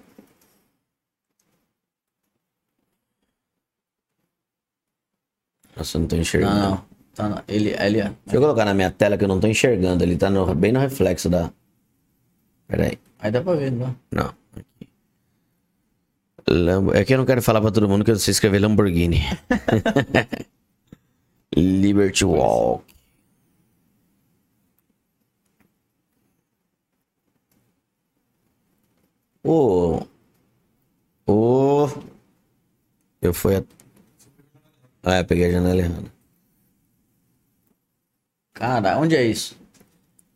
Nossa, eu não tô Não, enxergando. não. Tá, não. Ele, ele é. Deixa eu colocar na minha tela que eu não tô enxergando. Ele tá no- bem no reflexo da. Pera aí. Aí dá pra ver, não. Não. Lambo... É que eu não quero falar pra todo mundo que eu não sei escrever Lamborghini. [laughs] [laughs] Liberty Walk. Ô. Ô. Eu fui a. Ah, eu peguei a janela errada. Cara, onde é isso?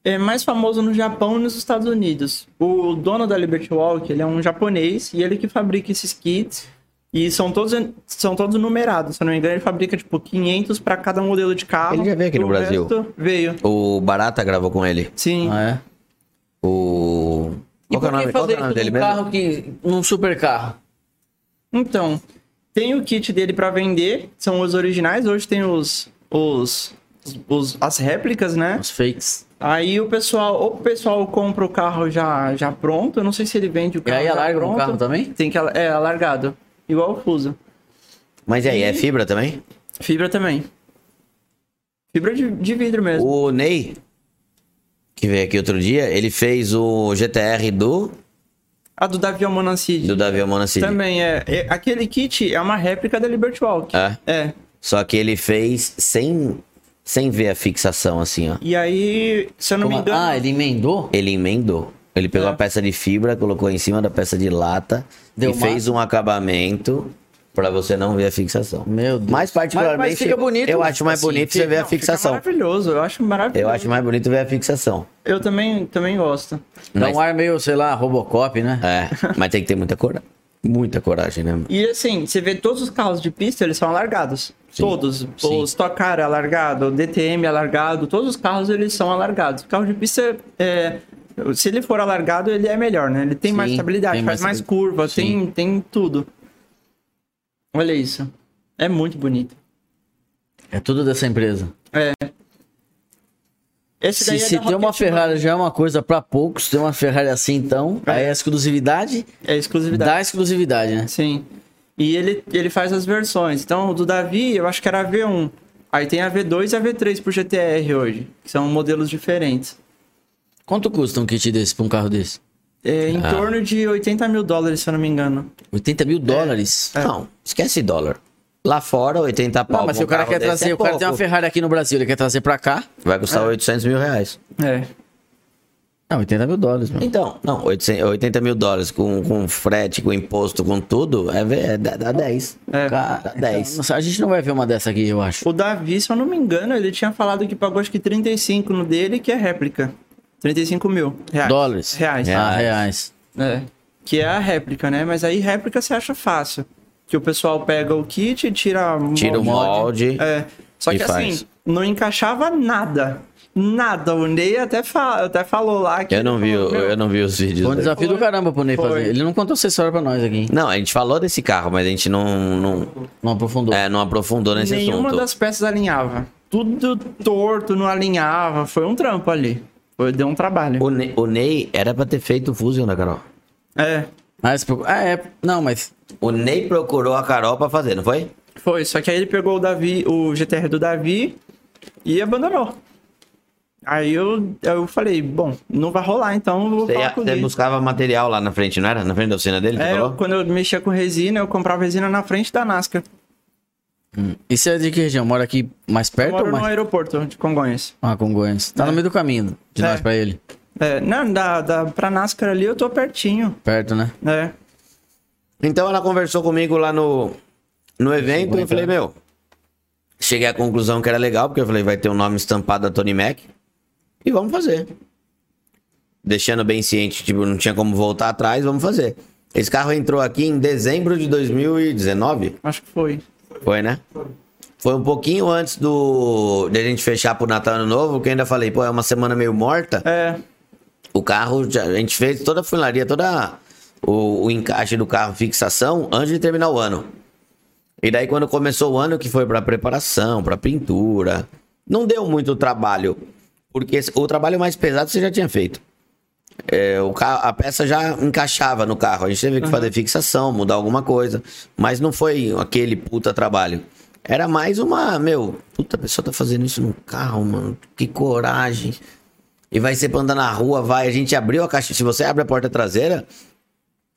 É mais famoso no Japão e nos Estados Unidos. O dono da Liberty Walk, ele é um japonês e ele que fabrica esses kits. E são todos, são todos numerados, se eu não me engano, ele fabrica tipo 500 para cada modelo de carro. Ele já veio aqui no O Brasil? Veio. O Barata gravou com ele. Sim. Ah, é? O. E Qual é o por que nome, qual fazer é o isso num mesmo? carro que... num super carro? Então, tem o kit dele para vender, são os originais. Hoje tem os, os, os- as réplicas, né? Os fakes. Aí o pessoal, ou o pessoal compra o carro já, já pronto, eu não sei se ele vende o E carro aí já alarga pronto. carro também? Tem que é alargado, igual o Fuso. Mas e aí, é fibra também? Fibra também. Fibra de, de vidro mesmo. O Ney, que veio aqui outro dia, ele fez o GTR do, A do Davi Almonancid. do Davi Almonacid. Também é, é- Aquele kit é uma réplica da Liberty Walk. É. É. Só que ele fez sem, sem ver a fixação, assim, ó. E aí, se eu não Como- me engano. Ah, ele emendou? Ele emendou. Ele pegou É. a peça de fibra, colocou em cima da peça de lata Deu e fez um acabamento pra você não ver a fixação. Meu Deus. Mais particularmente, Mas- mas fica bonito, eu acho mais assim, bonito você ver a Não, fica fixação. maravilhoso, eu acho maravilhoso. Eu acho mais bonito ver a fixação. Eu também, também gosto. Dá Mas- um ar meio, sei lá, Robocop, né? É, mas tem que ter muita coragem. Muita coragem, né? E assim, você vê todos os carros de pista, eles são alargados. Sim, Todos. sim. O Stock Car é alargado, o DTM é alargado, todos os carros eles são alargados. O carro de pista é Se ele for alargado, ele é melhor, né? Ele tem mais Sim, estabilidade, tem faz mais mais curva, tem, tem tudo. Olha isso. É muito bonito. É tudo dessa empresa. Esse Se, daí é se tem uma Ferrari já é uma coisa pra poucos, tem uma Ferrari assim então, aí é exclusividade. É exclusividade. da exclusividade, né? Sim. E ele, ele faz as versões. Então, o do Davi, eu acho que era a V1. Aí tem a V2 e a V3 pro GTR hoje, que são modelos diferentes. Quanto custa um kit desse pra um carro desse? É, em Ah. torno de 80 mil dólares, se eu não me engano. 80 mil dólares? Não, esquece dólar. Lá fora, 80 pau. Não, mas se o cara quer trazer, é o cara tem uma pouco. Ferrari aqui no Brasil, ele quer trazer pra cá, Vai custar 800 mil reais. É. não, 80 mil dólares, mano. Então, não, 800, 80 mil dólares com, com frete, com imposto, com tudo, é, é, dá, dá 10. É. Cara, Dá 10. então, a gente não vai ver uma dessa aqui, eu acho. O Davi, se eu não me engano, ele tinha falado que pagou acho que 35 no dele, que é réplica. 35 mil reais. Dólares. Reais. Ah, reais. É. Que é a réplica, né? Mas aí réplica você acha fácil. Que o pessoal pega o kit, tira, Tira o molde. É. Só e que faz. assim, não encaixava nada. Nada. O Ney até, fa até falou lá que. Eu não vi, Meu, eu não vi os vídeos. Foi um desafio do caramba pro Ney Foi. fazer. Ele não contou essa história pra nós aqui. hein? Não, a gente falou desse carro, mas a gente não, não, Não aprofundou. é, não aprofundou nesse Nenhuma assunto. das peças alinhava. Tudo torto, não alinhava. Foi um trampo ali. Foi, deu um trabalho. O, Ney, o Ney era pra ter feito o Fusion da Carol. É, Ah, ah, é. Não, mas. O Ney procurou a Carol pra fazer, não foi? foi. Só que aí ele pegou o Davi, o GTR do Davi e abandonou. Aí eu, eu falei, bom, não vai rolar, então eu vou Você, falar com você buscava material lá na frente, não era? Na frente da oficina dele, É, eu- quando eu mexia com resina, eu comprava resina na frente da NASCAR. E você é de que região? Mora aqui mais Eu perto moro ou no mais? aeroporto de Congonhas. Ah, Congonhas. Tá no meio do caminho de É. nós pra ele. É, não, da, da, pra NASCAR ali eu tô pertinho. Perto, né? É. Então ela conversou comigo lá no, no evento e eu falei, meu, cheguei à conclusão que era legal, porque eu falei, vai ter um nome estampado da Tony Mac e vamos fazer. Deixando bem ciente, tipo, não tinha como voltar atrás, vamos fazer. Esse carro entrou aqui em dezembro de 2019, Acho que foi. Foi, né? Foi um pouquinho antes do de a gente fechar pro Natal Ano Novo, que eu ainda falei, pô, é uma semana meio morta. É. O carro, a gente fez toda a funilaria, toda o, o encaixe do carro, fixação, antes de terminar o ano. E daí quando começou o ano, que foi pra preparação, pra pintura, não deu muito trabalho, porque o trabalho mais pesado você já tinha feito. É, o carro, a peça já encaixava no carro, a gente teve que fazer fixação, mudar alguma coisa, mas não foi aquele puta trabalho. Era mais uma, meu, puta, a pessoa tá fazendo isso no carro, mano, que coragem. E vai ser pra andar na rua, vai. A gente abriu a caixa. Se você abre a porta traseira,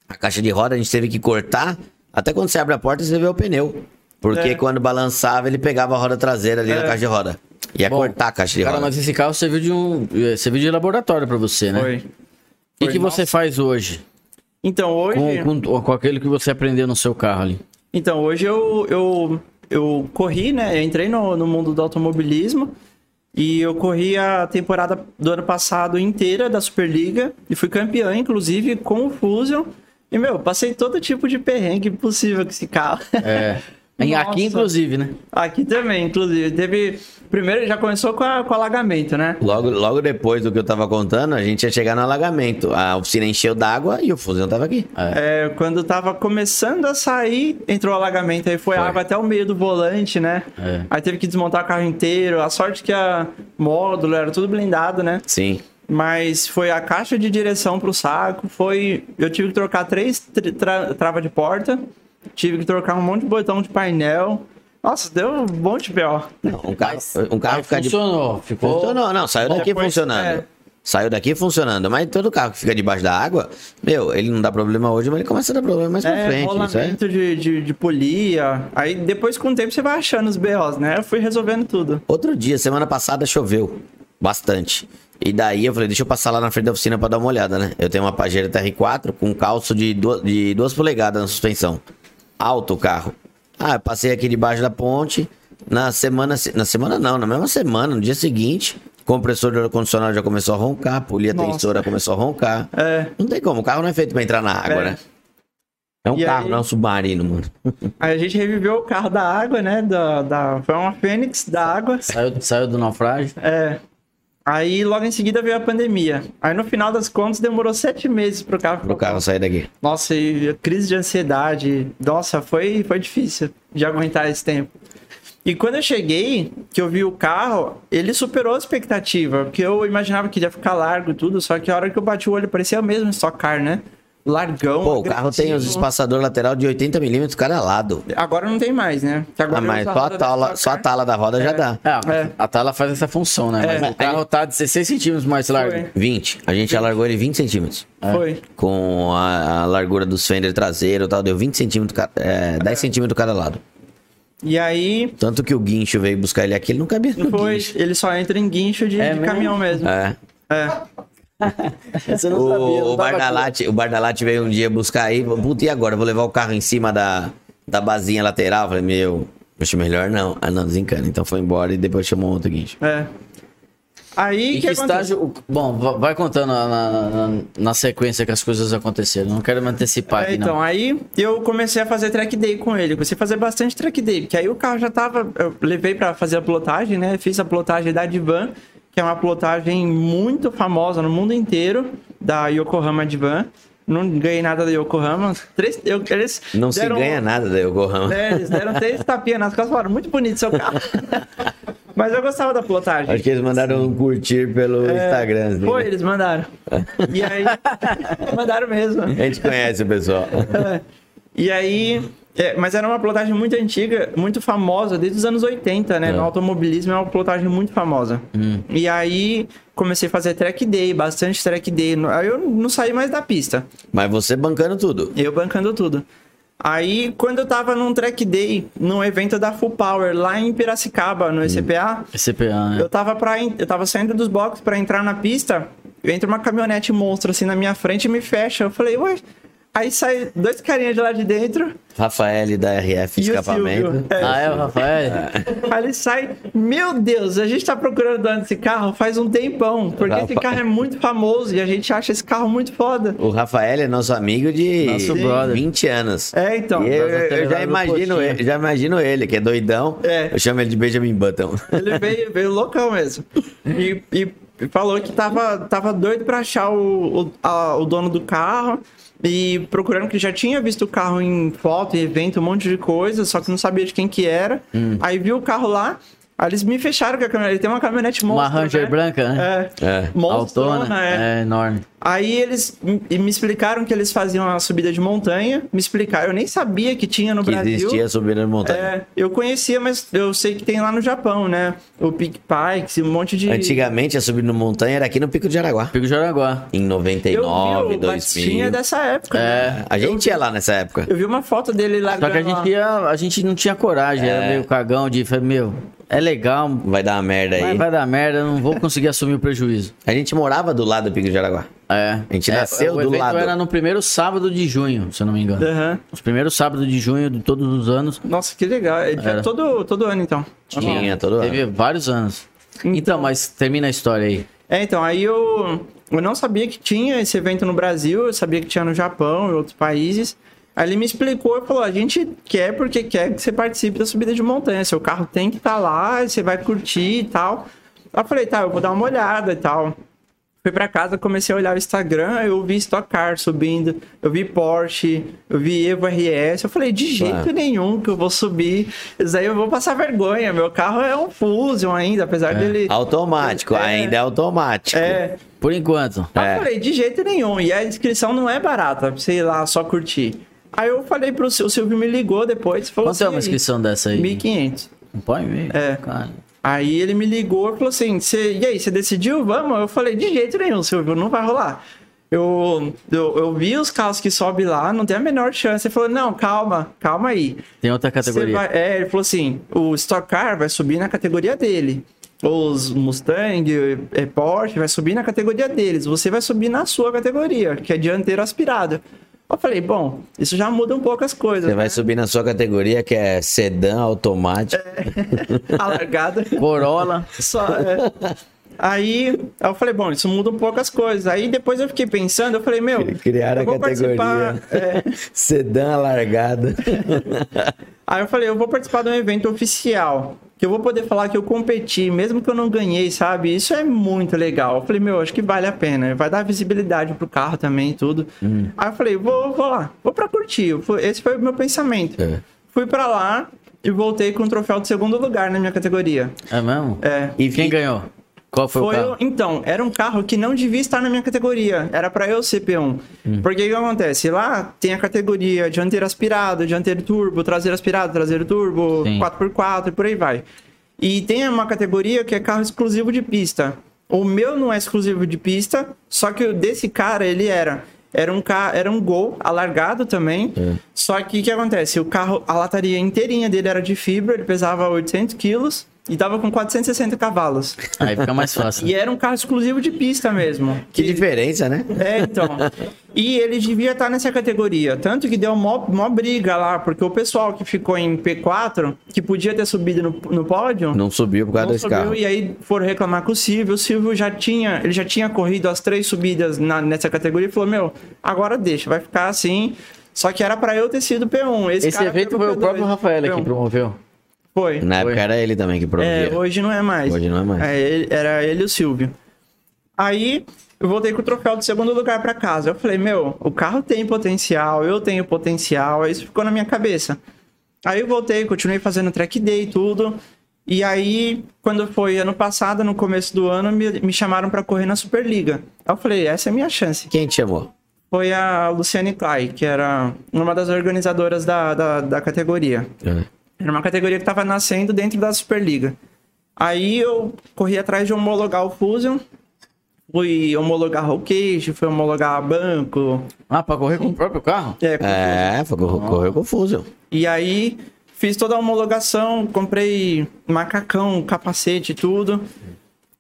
a caixa de roda a gente teve que cortar. Até quando você abre a porta, você vê o pneu. Porque É. quando balançava, ele pegava a roda traseira ali na É. caixa de roda. Ia Bom, cortar a caixa de Cara, roda. mas esse carro serviu de um. eh, serviu de laboratório pra você, né? Foi. O que, que você faz hoje? Então hoje. Com, com, com aquele que você aprendeu no seu carro ali. Então, hoje eu, eu, eu corri, né? Eu entrei no, no mundo do automobilismo e eu corri a temporada do ano passado inteira da Superliga e fui campeão, inclusive, com o Fusion. E, meu, passei todo tipo de perrengue possível com esse carro. É. [laughs] Nossa. aqui, inclusive, né? Aqui também, inclusive. Teve. Primeiro já começou com, a- com o alagamento, né? Logo, logo depois do que eu tava contando, a gente ia chegar no alagamento. A oficina encheu d'água e o fusão tava aqui. É, quando tava começando a sair, entrou o alagamento, aí foi, Foi. água até o meio do volante, né? É. Aí teve que desmontar o carro inteiro. A sorte que a módulo era tudo blindado, né? Sim. Mas foi a caixa de direção pro saco, foi... Eu tive que trocar três tra tra- trava de porta, tive que trocar um monte de botão de painel. Nossa, deu um monte de B.O. Não, um carro, um carro fica de funcionou. Ficou. Funcionou, não, saiu daqui Depois, funcionando. é. Saiu daqui funcionando, mas todo carro que fica debaixo da água, meu, ele não dá problema hoje, mas ele começa a dar problema mais pra É, frente. Isso é? rolamento de, de, de polia. Aí depois, com o tempo, você vai achando os B.O.s, né? Eu fui resolvendo tudo. Outro dia, semana passada, choveu bastante. E daí eu falei, deixa eu passar lá na frente da oficina pra dar uma olhada, né? Eu tenho uma Pajero TR4 com calço de duas, de duas polegadas na suspensão. Alto o carro. Ah, eu passei aqui debaixo da ponte. Na semana, se- na semana não, na mesma semana, no dia seguinte, o compressor de ar-condicionado já começou a roncar, a polia Nossa. tensora começou a roncar. É. Não tem como, o carro não é feito pra entrar na água, É. né? É um E carro, aí- não é um submarino, mano. Aí a gente reviveu o carro da água, né? Da, da... Foi uma Fênix da água. Saiu, saiu do naufrágio. É. Aí logo em seguida veio a pandemia. Aí no final das contas demorou sete meses pro carro. Pro carro sair daqui. Nossa, e crise de ansiedade. Nossa, foi, foi difícil de aguentar esse tempo. E quando eu cheguei, que eu vi o carro, ele superou a expectativa. Porque eu imaginava que ia ficar largo e tudo, só que a hora que eu bati o olho parecia o mesmo Stock Car, né? Largão. Pô, o carro tem os espaçador lateral de 80mm cada lado. Agora não tem mais, né? Que Ah, agora mas só a tala, só a tala da roda já dá. É, É. a tala faz essa função, né? É. Mas o carro tá 16 centímetros mais largo. Foi. 20. A gente alargou ele 20 centímetros. Foi. Com a, a largura dos fender traseiro e tal, deu 20 centímetros, é, 10 centímetros cada lado. E aí, Tanto que o guincho veio buscar ele aqui, ele não cabia no foi, guincho. ele só entra em guincho de, É de mesmo? caminhão mesmo. É. É. [laughs] Você não O, sabia, não o Bardalate, o Bardalate veio um dia buscar aí, puta, e agora? Vou levar o carro em cima da, da basinha lateral. Falei, meu, acho melhor não. Ah, não, desencana. Então foi embora e depois chamou outro guincho. É. Aí, Em que que estágio. Bom, va- vai contando na, na- na- na sequência que as coisas aconteceram. Não quero me antecipar É, aqui, então, não. aí eu comecei a fazer track day com ele. Comecei a fazer bastante track day, porque aí o carro já tava. Eu levei pra fazer a pilotagem, né? Fiz a pilotagem da Divan, que é uma pilotagem muito famosa no mundo inteiro, da Yokohama Divan. Não ganhei nada da Yokohama. Três, eu, eles Não se deram- ganha nada da Yokohama. É, eles deram três tapinhas nas costas e falaram, muito bonito seu carro. [laughs] Mas eu gostava da pilotagem. Acho que eles mandaram um curtir pelo Instagram. assim, Foi, né? eles mandaram. E aí, [laughs] mandaram mesmo. A gente conhece o pessoal. E aí, é, mas era uma pilotagem muito antiga, muito famosa, desde os anos 80, né? É. No automobilismo é uma pilotagem muito famosa. E aí, comecei a fazer track day, bastante track day. Aí eu não saí mais da pista. Mas você bancando tudo. Eu bancando tudo. Aí, quando eu tava num track day, num evento da Full Power, lá em Piracicaba, no ECPA, CPA, né? eu tava, pra, eu tava saindo dos boxes pra entrar na pista, entra uma caminhonete monstro assim na minha frente e me fecha. Eu falei, ué. Aí sai dois carinhas de lá de dentro Rafael da RF e Escapamento. É, Ah, é o Rafael? Aí ele sai, meu Deus, a gente tá procurando dono desse carro faz um tempão, porque esse carro é muito famoso e a gente acha esse carro muito foda. O Rafael é nosso amigo de Nosso brother. 20 anos. É, então. E eu, eu já imagino ele, já imagino ele, que é doidão. É. Eu chamo ele de Benjamin Button. Ele veio, veio loucão mesmo. E, e falou que tava, tava doido pra achar o, o, a- o dono do carro. E procurando que já tinha visto o carro em foto, evento, um monte de coisa, só que não sabia de quem que era. Hum. Aí viu o carro lá, aí eles me fecharam com a caminhonete. Ele tem uma caminhonete Uma monstro, Ranger né? branca, né? É. É. Monstrona, é. É enorme. Aí eles me explicaram que eles faziam a subida de montanha. Me explicaram, eu nem sabia que tinha no Que Brasil. existia subindo a montanha. É, eu conhecia, mas eu sei que tem lá no Japão, né? O Peak Pikes e um monte de. Antigamente a subida no montanha era aqui no Pico de Jaraguá. Pico de Jaraguá. Em eu 99, vi o Batistinha 2000. dessa época. né? É. A gente ia lá nessa época. Eu vi uma foto dele lá. Só que a gente, ia, a gente não tinha coragem, É. era meio cagão de falei, meu, é legal, Vai dar uma merda aí. vai dar merda, eu não vou conseguir assumir o prejuízo. [laughs] A gente morava do lado do Pico de Jaraguá. É. A gente É, nasceu o do evento lado. era no primeiro sábado de junho, se eu não me engano. Aham. Os primeiros sábados de junho de todos os anos. Nossa, que legal. É Era. todo, todo ano, então. Tinha todo ano. Teve vários anos. Então, mas termina a história aí. É, então, aí eu, eu não sabia que tinha esse evento no Brasil, eu sabia que tinha no Japão e outros países. Aí ele me explicou e falou: a gente quer porque quer que você participe da subida de montanha. Seu carro tem que estar lá, você vai curtir e tal. Aí eu falei: tá, eu vou dar uma olhada e tal. Fui pra casa, comecei a olhar o Instagram, eu vi Stock Car subindo, eu vi Porsche, eu vi Evo RS. Eu falei, de jeito nenhum que eu vou subir. Isso aí eu vou passar vergonha. Meu carro é um Fusion ainda, apesar dele. Automático, É. ainda é automático. É, Por enquanto. Aí É. eu falei, de jeito nenhum. E a inscrição não é barata, ir lá só curtir. Aí eu falei pro Sil- o Silvio, me ligou depois. Falou Quanto é uma assim, inscrição dessa aí? 1.500. Um pau e meio? É. Cara. Aí ele me ligou e falou assim: "Cê- e aí, você decidiu? Vamos? Eu falei: de jeito nenhum, Silvio, não vai rolar. Eu, eu, eu vi os carros que sobem lá, não tem a menor chance. Ele falou: não, calma, calma aí. Tem outra categoria. vai- é, ele falou assim: o Stock Car vai subir na categoria dele. Os Mustang, é, Porsche, vai subir na categoria deles. Você vai subir na sua categoria, que é dianteiro aspirado. Eu falei, bom, isso já muda um pouco as coisas. Você vai né? subir na sua categoria que é sedã automático. [laughs] A largada. Corolla. Só, é. Aí eu falei, bom, isso muda um pouco as coisas. Aí depois eu fiquei pensando, eu falei, meu, Criaram vou a categoria participar. é, [laughs] sedã alargada. [laughs] Aí eu falei, eu vou participar de um evento oficial. Que eu vou poder falar que eu competi, mesmo que eu não ganhei, sabe? Isso é muito legal. Eu falei, meu, acho que vale a pena. Vai dar visibilidade pro carro também e tudo. Aí eu falei, vou, vou lá, vou pra curtir. Esse foi o meu pensamento. É. Fui pra lá e voltei com o troféu de segundo lugar na minha categoria. É mesmo? É. E quem ganhou? Qual foi, Foi o carro? então, era um carro que não devia estar na minha categoria. Era pra eu ser P1. Porque o que acontece? Lá tem a categoria dianteiro aspirado, dianteiro turbo, traseiro aspirado, traseiro turbo, Sim. 4x4 e por aí vai. E tem uma categoria que é carro exclusivo de pista. O meu não é exclusivo de pista, só que o desse cara ele era. Era um, ca... era um Gol alargado também. Só que o que acontece? O carro, a lataria inteirinha dele era de fibra, ele pesava 800 quilos e tava com 460 cavalos. Aí fica mais fácil. E era um carro exclusivo de pista mesmo. Que diferença, né? É, então. E ele devia estar nessa categoria. Tanto que deu mó, mó briga lá, porque o pessoal que ficou em P4, que podia ter subido no, no pódio, Não subiu por causa não desse subiu, carro. e aí foram reclamar com o Silvio. O Silvio já tinha, ele já tinha corrido as três subidas na- nessa categoria e falou: Meu, agora deixa, vai ficar assim. Só que era pra eu ter sido P1. Esse, Esse cara evento foi o P2, próprio Rafael que P1. promoveu. Foi. Na época Foi. era ele também que promovia. É, hoje não é mais. Hoje não é mais. É, ele- era ele e o Silvio. Aí eu voltei com o troféu de segundo lugar pra casa. Eu falei, meu, o carro tem potencial, eu tenho potencial. Aí isso ficou na minha cabeça. Aí eu voltei, continuei fazendo track day e tudo. E aí, quando foi ano passado, no começo do ano, me, me chamaram pra correr na Superliga. Aí eu falei, essa é a minha chance. Quem te chamou? Foi a Luciane Clay, que era uma das organizadoras da, da, da categoria. Era uma categoria que estava nascendo dentro da Superliga. Aí eu corri atrás de homologar o Fusion. Fui homologar roll cage, fui homologar banco. Ah, pra correr com o próprio carro? É, com- É, foi, correu confuso. E aí fiz toda a homologação, comprei macacão, capacete e tudo.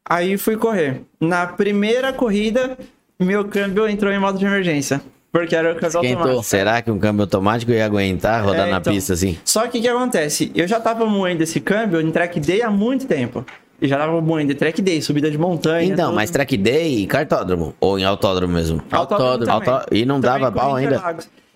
Aí fui correr. Na primeira corrida, meu câmbio entrou em modo de emergência. Porque era o câmbio Esquentou. automático. Será que um câmbio automático ia aguentar rodar É, na então. pista assim? Só que o que acontece? Eu já tava moendo esse câmbio em track day há muito tempo. E já tava moendo em track day, subida de montanha. Então, tudo. mas track day e cartódromo? Ou em autódromo mesmo? Autódromo. Auto- e não Também dava pau ainda?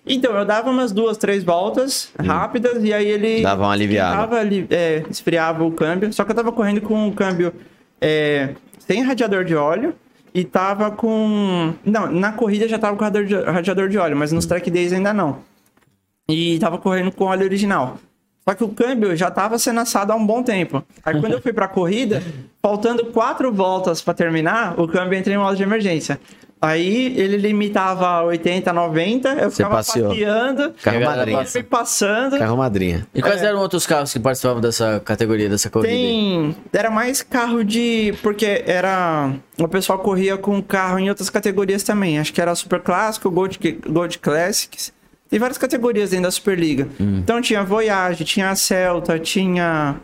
Então, eu dava umas duas, três voltas rápidas e aí ele. Dava uma aliviada. esquentava ali- é, esfriava o câmbio. Só que eu tava correndo com um câmbio é, sem radiador de óleo e tava com. Não, na corrida já tava com radiador de, óleo, mas nos track days ainda não. E tava correndo com óleo original. Só que o câmbio já tava sendo assado há um bom tempo. Aí quando eu fui pra corrida, faltando quatro voltas pra terminar, o câmbio entrou em modo de emergência. Aí ele limitava a 80, 90, eu Você ficava passeou. passeando, Carro madrinha. fui passando. Carro madrinha. E quais eram outros carros que participavam dessa categoria, dessa corrida? Tem. Era mais carro de. Porque era. O pessoal corria com carro em outras categorias também. Acho que era Super Clássico, Gold, Gold Classics. Tem várias categorias dentro da Superliga. Então tinha Voyage, tinha Celta, tinha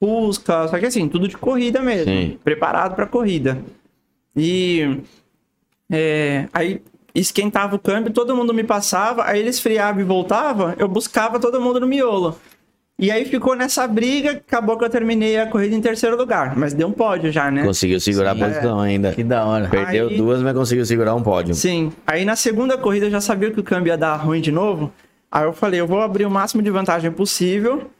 Fusca. Só que assim, tudo de corrida mesmo. Sim. Preparado pra corrida. E. é, aí esquentava o câmbio, todo mundo me passava, aí ele esfriava e voltava, eu buscava todo mundo no miolo. E aí ficou nessa briga, acabou que eu terminei a corrida em terceiro lugar. Mas deu um pódio já, né? Conseguiu segurar a posição ainda. Que da hora. Perdeu Aí- duas, mas conseguiu segurar um pódio. Sim. Aí na segunda corrida eu já sabia que o câmbio ia dar ruim de novo. Aí eu falei, eu vou abrir o máximo de vantagem possível.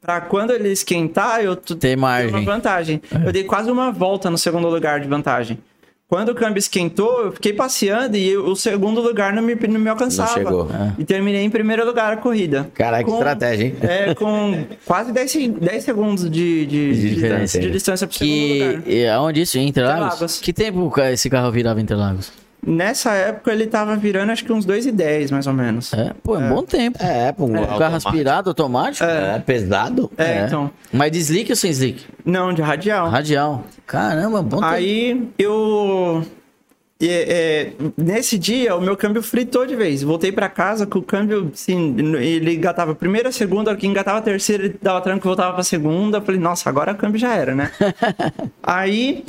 Pra quando ele esquentar, eu ter uma vantagem. Eu dei quase uma volta no segundo lugar de vantagem. Quando o câmbio esquentou, eu fiquei passeando e o segundo lugar não me, não me alcançava. chegou. E terminei em primeiro lugar a corrida. Caraca, que Com- estratégia, hein? É, com quase 10, se- 10 segundos de, de, De de diferença, distância, de distância pro segundo Que. lugar. e Aonde isso? Em Interlagos? Interlagos. Que tempo esse carro virava Interlagos? Nessa época ele tava virando acho que uns 2,10 mais ou menos. É, pô, é um bom tempo. É, pô, um Um carro aspirado, automático? É, pesado. É, então. Mas de slick ou sem slick? Não, de radial. Radial. Caramba, bom tempo. Aí eu. É, é, nesse dia, o meu câmbio fritou de vez. Voltei pra casa com o câmbio, assim, ele engatava a primeira, a segunda, a que engatava a terceira, ele dava tranco e voltava pra segunda. Falei, nossa, agora o câmbio já era, né? [laughs] Aí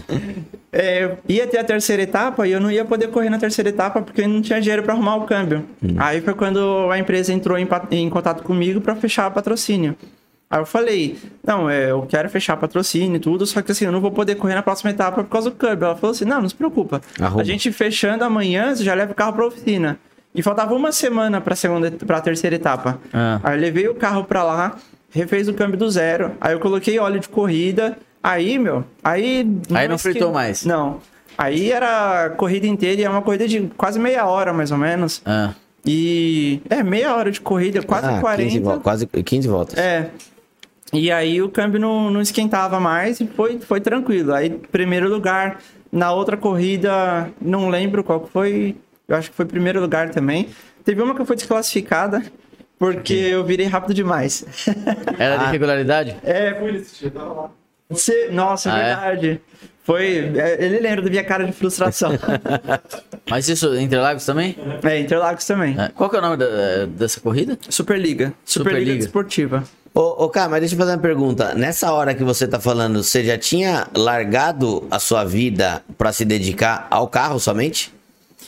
é, ia ter a terceira etapa e eu não ia poder correr na terceira etapa porque eu não tinha dinheiro pra arrumar o câmbio. Aí foi quando a empresa entrou em, em contato comigo pra fechar o patrocínio. Aí eu falei, não, é, eu quero fechar patrocínio e tudo, só que assim, eu não vou poder correr na próxima etapa por causa do câmbio. Ela falou assim, não, não se preocupa. Arruma. A gente fechando amanhã, você já leva o carro pra oficina. E faltava uma semana pra, segunda, pra terceira etapa. Ah. Aí eu levei o carro pra lá, refez o câmbio do zero. Aí eu coloquei óleo de corrida. Aí, meu, aí... Aí não fritou mais. Não. Aí era a corrida inteira e é uma corrida de quase meia hora, mais ou menos. Ah. E... É, meia hora de corrida, quase Ah, 40. 15 vol- quase 15 voltas. É. E aí o câmbio não, não esquentava mais e foi, foi tranquilo. Aí, primeiro lugar. Na outra corrida, não lembro qual que foi. Eu acho que foi primeiro lugar também. Teve uma que eu fui desclassificada porque eu virei rápido demais. Era de [laughs] regularidade? é, Cê- Nossa, é Ah, é? Foi. é, Ele lembra da minha cara de frustração. [laughs] Mas isso, Interlagos também? é, Interlagos também. É. Qual que é o nome da- dessa corrida? Superliga. Superliga Superliga. Desportiva. Ô, ô, cara, mas deixa eu fazer uma pergunta. Nessa hora que você tá falando, você já tinha largado a sua vida pra se dedicar ao carro somente?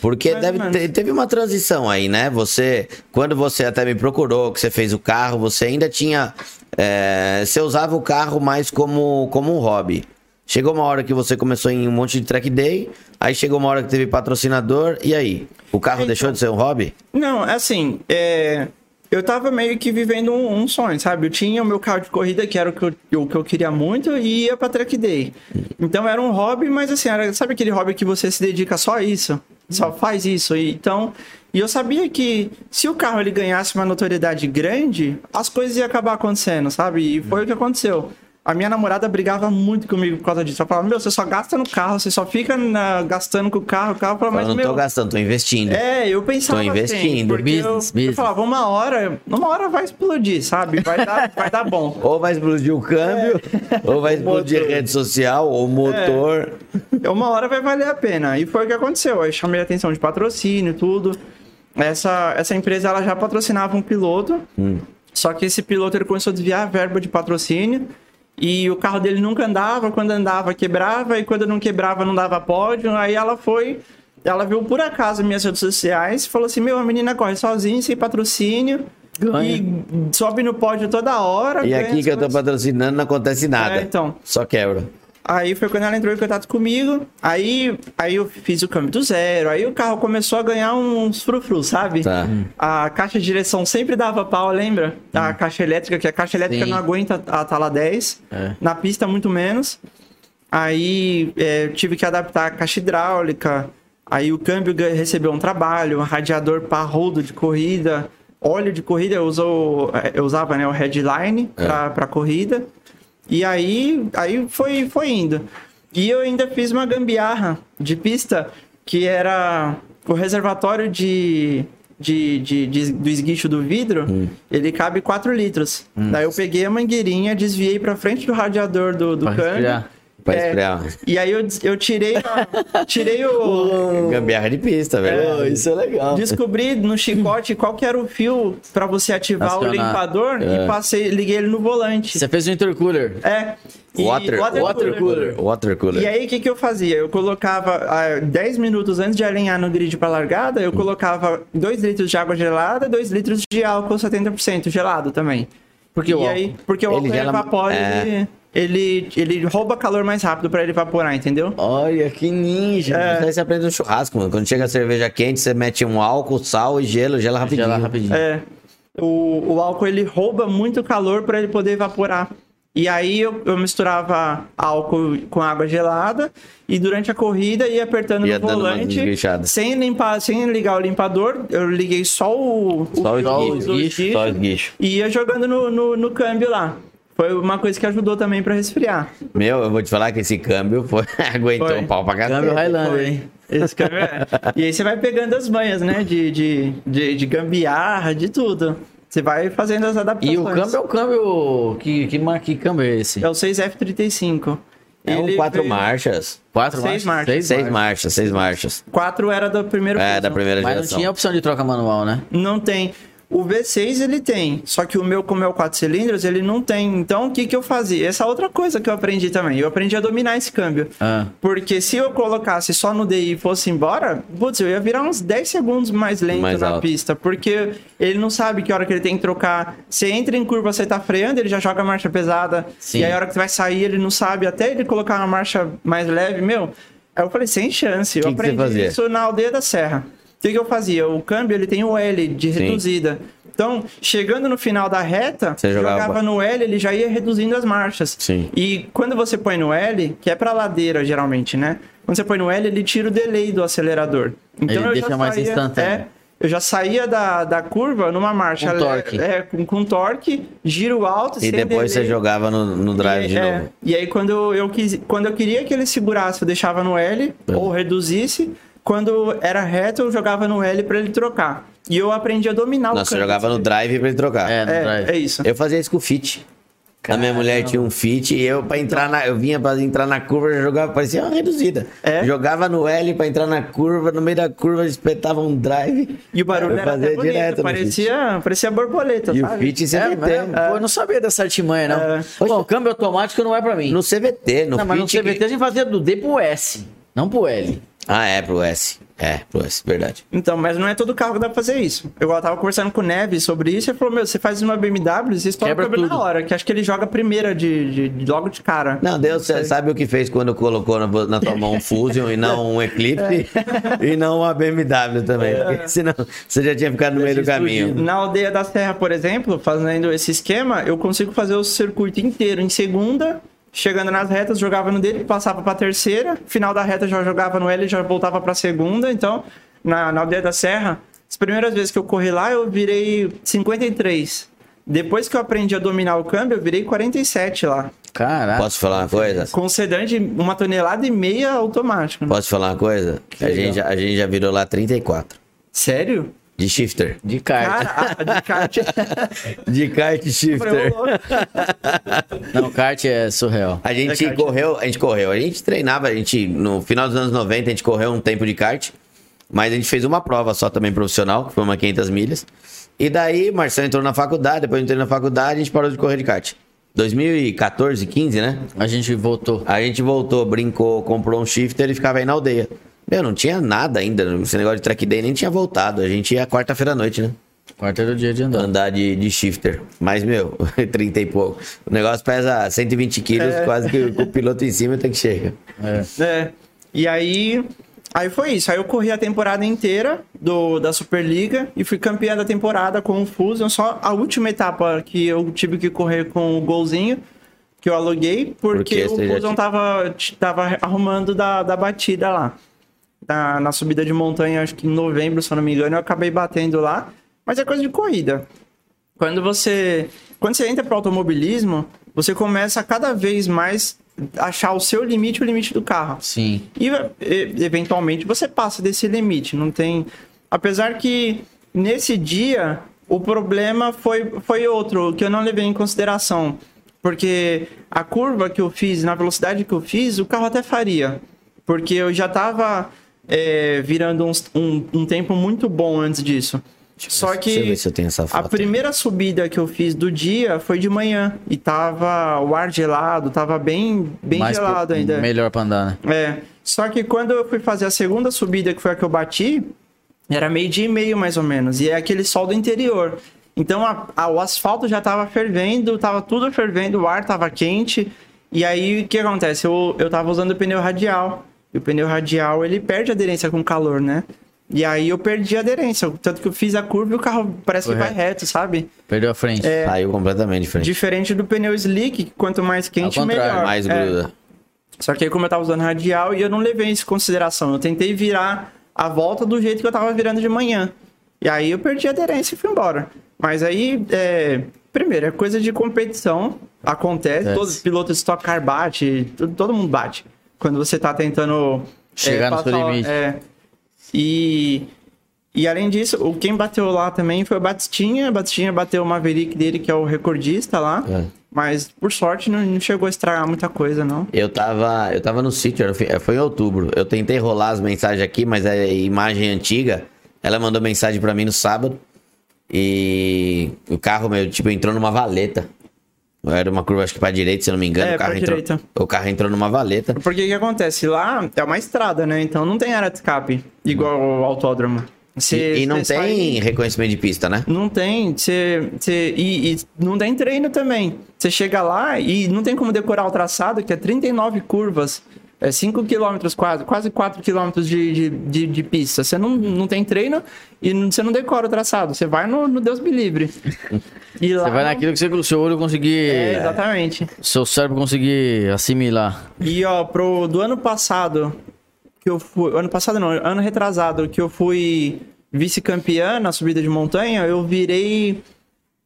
Porque deve teve uma transição aí, né? Você, quando você até me procurou, que você fez o carro, você ainda tinha. é, você usava o carro mais como, como um hobby. Chegou uma hora que você começou em um monte de track day, aí chegou uma hora que teve patrocinador, e aí? O carro Então- deixou de ser um hobby? Não, assim, é, eu tava meio que vivendo um, um sonho, sabe? Eu tinha o meu carro de corrida, que era o que eu, o que eu queria muito, e ia pra track day. Então era um hobby, mas assim, era, sabe aquele hobby que você se dedica só a isso? Só faz isso. E, então, e eu sabia que se o carro ele ganhasse uma notoriedade grande, as coisas iam acabar acontecendo, sabe? E foi o que aconteceu. A minha namorada brigava muito comigo por causa disso. Ela falava, meu, você só gasta no carro, você só fica na- gastando com o carro, o carro. Eu falava, Eu mas, não meu, tô gastando, tô investindo. é, eu pensava Tô investindo. assim, porque eu, Business, eu business. falava, uma hora, uma hora vai explodir, sabe? Vai dar, [laughs] vai dar bom. Ou vai explodir o câmbio, ou vai explodir a rede social, ou o motor. Uma hora vai valer a pena. E foi o que aconteceu. Aí chamei a atenção de patrocínio, tudo. Essa, essa empresa, ela já patrocinava um piloto. Só que esse piloto, ele começou a desviar a verba de patrocínio. E o carro dele nunca andava. Quando andava, quebrava. E quando não quebrava, não dava pódio. Aí ela foi... Ela viu por acaso minhas redes sociais e falou assim: Meu, a menina corre sozinha, sem patrocínio. Ganha. E sobe no pódio toda hora. E aqui que eu tô patrocinando não acontece nada. É, então. Só quebra. Aí foi quando ela entrou em contato comigo. Aí, aí eu fiz o câmbio do zero. Aí o carro começou a ganhar uns frufrus, sabe? Tá. A caixa de direção sempre dava pau, lembra? A caixa elétrica, que a caixa elétrica Sim. não aguenta a tala 10. É. Na pista, muito menos. Aí é, tive que adaptar a caixa hidráulica. Aí o câmbio recebeu um trabalho, um radiador parrudo de corrida, óleo de corrida, eu, usou, eu usava né, o headline pra, pra corrida. E aí, aí foi, foi indo. E eu ainda fiz uma gambiarra de pista, que era o reservatório de, de, de, de- do esguicho do vidro, ele cabe 4 litros. Daí eu peguei a mangueirinha, desviei pra frente do radiador do, do câmbio. Pra É, esfriar. E aí eu, eu tirei, a- tirei o... [laughs] Gambiarra de pista, velho. isso é legal. Descobri no chicote qual que era o fio pra você ativar o limpador e passei, liguei ele no volante. Você fez um intercooler. É. Water, water water cooler. cooler. Water cooler. E aí, o que, que eu fazia? Eu colocava ah, 10 minutos antes de alinhar no grid para largada, eu colocava 2 litros de água gelada, 2 litros de álcool 70% gelado também. Porque e o aí, porque o Ele álcool gela- evapora, é. ele, ele, ele rouba calor mais rápido para ele evaporar, entendeu? Olha, que ninja. Isso aí você aprende no churrasco, mano. Quando chega a cerveja quente, você mete um álcool, sal e gelo, gela rapidinho. Gela rapidinho. É. O, o álcool ele rouba muito calor para ele poder evaporar. E aí eu, eu misturava álcool com água gelada e durante a corrida ia apertando Ia no volante sem limpar, sem ligar o limpador. Eu liguei só o, Só o esguicho, Só esguicho. e ia jogando no, no, no câmbio lá. Foi uma coisa que ajudou também para resfriar. Meu, eu vou te falar que esse câmbio foi... [laughs] aguentou Foi. o pau pra Câmbio cacete. Highlander, hein? Esse câmbio é. E aí você vai pegando as manhas, né? De, de, de, de gambiarra, de tudo. Você vai fazendo as adaptações. E o câmbio é o câmbio. Que, que, que câmbio é esse? É o 6F35. É um quatro veio- marchas. Quatro Seis marchas? marchas. Seis marchas, seis marchas. Quatro era do primeiro É, piso. da primeira Mas não geração. tinha opção de troca manual, né? Não tem. O V6 ele tem, só que o meu, como é o 4 cilindros, ele não tem. Então, o que que eu fazia? Essa outra coisa que eu aprendi também. Eu aprendi a dominar esse câmbio. Ah. Porque se eu colocasse só no DI e fosse embora, putz, eu ia virar uns 10 segundos mais lento Mais na alto. pista. Porque ele não sabe que hora que ele tem que trocar. Você entra em curva, você tá freando, ele já joga a marcha pesada. Sim. E aí a hora que você vai sair, ele não sabe. Até ele colocar uma marcha mais leve, meu. Aí eu falei, sem chance. Eu Que você aprendi isso na aldeia da Serra. O que, que eu fazia? O câmbio ele tem o L de Sim. reduzida. Então, chegando no final da reta, Você jogava- jogava no L, ele já ia reduzindo as marchas. Sim. E quando você põe no L, que é pra ladeira geralmente, né? Quando você põe no L, ele tira o delay do acelerador. Então Ele eu deixa já mais saía, instantâneo. É, eu já saía da, da curva numa marcha Com torque. É, com, com torque, giro alto, E depois você delay. jogava no, no drive E, de é, novo. e aí quando eu quis, quando eu queria que ele segurasse, eu deixava no L É. ou reduzisse. Quando era reto, eu jogava no L pra ele trocar. E eu aprendi a dominar o Nossa, você câmbio. jogava no drive pra ele trocar. É, no É, drive. é isso. Eu fazia isso com o Fit. A minha mulher tinha um Fit e eu pra entrar na, eu vinha pra entrar na curva, eu jogava, parecia uma reduzida. É? Jogava no L pra entrar na curva, no meio da curva espetava um drive. E o barulho Eu era fazia até bonito, direto parecia, parecia borboleta, E o sabe? Fit É, CVT. mesmo? Pô, eu não sabia dessa artimanha, não. É. Bom, câmbio automático não é pra mim. No CVT, no não, mas no Fit. CVT a gente fazia do D pro S, não pro L. Ah, é, pro S. É, pro S, verdade. Então, mas não é todo carro que dá pra fazer isso. Eu tava conversando com o Neves sobre isso e ele falou: Meu, você faz uma BMW, você estoura o Quebra na tudo. hora, que acho que ele joga a primeira de, de- de- logo de cara. Não, Deus sei. sabe o que fez quando colocou na, na tua mão um Fusion e não um Eclipse [laughs] e não uma BMW também. Porque senão você já tinha ficado no meio do caminho. Na aldeia da Serra, por exemplo, fazendo esse esquema, eu consigo fazer o circuito inteiro em segunda. Chegando nas retas, jogava no dele, passava pra terceira. Final da reta já jogava no L e já voltava pra segunda. Então, na, na aldeia da Serra, as primeiras vezes que eu corri lá, eu virei 53. Depois que eu aprendi a dominar o câmbio, eu virei 47 lá. Caraca. Posso falar uma coisa? Com sedã de uma tonelada e meia automático. Posso falar uma coisa? A legal. gente, já- a gente já virou lá 34. Sério? De shifter. De kart. Cara, de kart. [laughs] De kart shifter. Não, kart é surreal. A gente É correu, a gente correu, a gente treinava, a gente, no final dos anos 90, a gente correu um tempo de kart, mas a gente fez uma prova só também profissional, que foi uma 500 milhas. E daí, Marcelo entrou na faculdade, depois eu entrei na faculdade, a gente parou de correr de kart. 2014, 15, né? A gente voltou. A gente voltou, brincou, comprou um shifter e ficava aí na aldeia. Meu, não tinha nada ainda, esse negócio de track day nem tinha voltado. A gente ia quarta-feira à noite, né? Quarto dia de andar. Andar de, de shifter. Mas, meu, [laughs] 30 e pouco. O negócio pesa 120 quilos, quase que o piloto em cima tem que chegar. É. E aí. Aí foi isso. Aí eu corri a temporada inteira do, da Superliga e fui campeão da temporada com o Fusion. Só a última etapa que eu tive que correr com o golzinho que eu aluguei, porque, Porque o já Fusion tinha- tava, tava arrumando da, da batida lá. Na, na subida de montanha, acho que em novembro, se eu não me engano, eu acabei batendo lá. Mas é coisa de corrida. Quando você, quando você entra para o automobilismo, você começa a cada vez mais achar o seu limite o limite do carro. Sim. E e- eventualmente você passa desse limite, não tem. Apesar que nesse dia o problema foi, foi outro, que eu não levei em consideração. Porque a curva que eu fiz, na velocidade que eu fiz, o carro até faria. Porque eu já tava é, virando uns- um, um tempo muito bom antes disso. Só que Deixa eu ver se eu a primeira subida que eu fiz do dia foi de manhã. E tava o ar gelado, tava bem, bem Mais gelado pro- ainda. Melhor pra andar, né? É. Só que quando eu fui fazer a segunda subida, que foi a que eu bati, era meio dia e meio mais ou menos. E é aquele sol do interior. Então a- a- o asfalto já tava fervendo, tava tudo fervendo, o ar tava quente. E aí o que acontece? Eu, eu tava usando o pneu radial. E o pneu radial ele perde aderência com calor, né? E aí eu perdi a aderência. Tanto que eu fiz a curva e o carro parece Foi que vai reto. sabe? Perdeu a frente. É. Saiu completamente diferente. Diferente do pneu slick, que quanto mais quente, melhor. Mais É. gruda. Só que aí, como eu tava usando radial, e eu não levei isso em consideração. Eu tentei virar a volta do jeito que eu tava virando de manhã. E aí eu perdi a aderência e fui embora. Mas aí, é... primeiro, é coisa de competição. Acontece, todos os pilotos de Stock Car bate, todo mundo bate. Quando você tá tentando... Chegar no seu limite. É, e... E além disso, o quem bateu lá também foi o Batistinha. Batistinha bateu o Maverick dele, que é o recordista lá. É. Mas, por sorte, não, não chegou a estragar muita coisa, não. Eu tava, eu tava no sítio, foi- em outubro. Eu tentei rolar as mensagens aqui, mas é imagem antiga. Ela mandou mensagem pra mim no sábado. E o carro, meu, tipo, entrou numa valeta. Era uma curva, acho que pra direita, se eu não me engano. É, o, carro entrou, direita. o carro entrou numa valeta. Porque o que acontece? Lá é uma estrada, né? Então não tem área de escape, igual o autódromo. Você- E, e não tem sai- reconhecimento de pista, né? Não tem. Você, você, e, e não tem treino também. Você chega lá e não tem como decorar o traçado, que é 39 curvas. É 5 km quase, quase 4 km de, de, de, de pista. Você não, não tem treino e não- você não decora o traçado. Você vai no, no Deus me livre. [laughs] E lá, Você vai naquilo que você, o seu olho conseguir. É, exatamente. Seu cérebro conseguir assimilar. E ó, pro do ano passado, que eu fui. Ano passado não, ano retrasado, que eu fui vice-campeã na subida de montanha, eu virei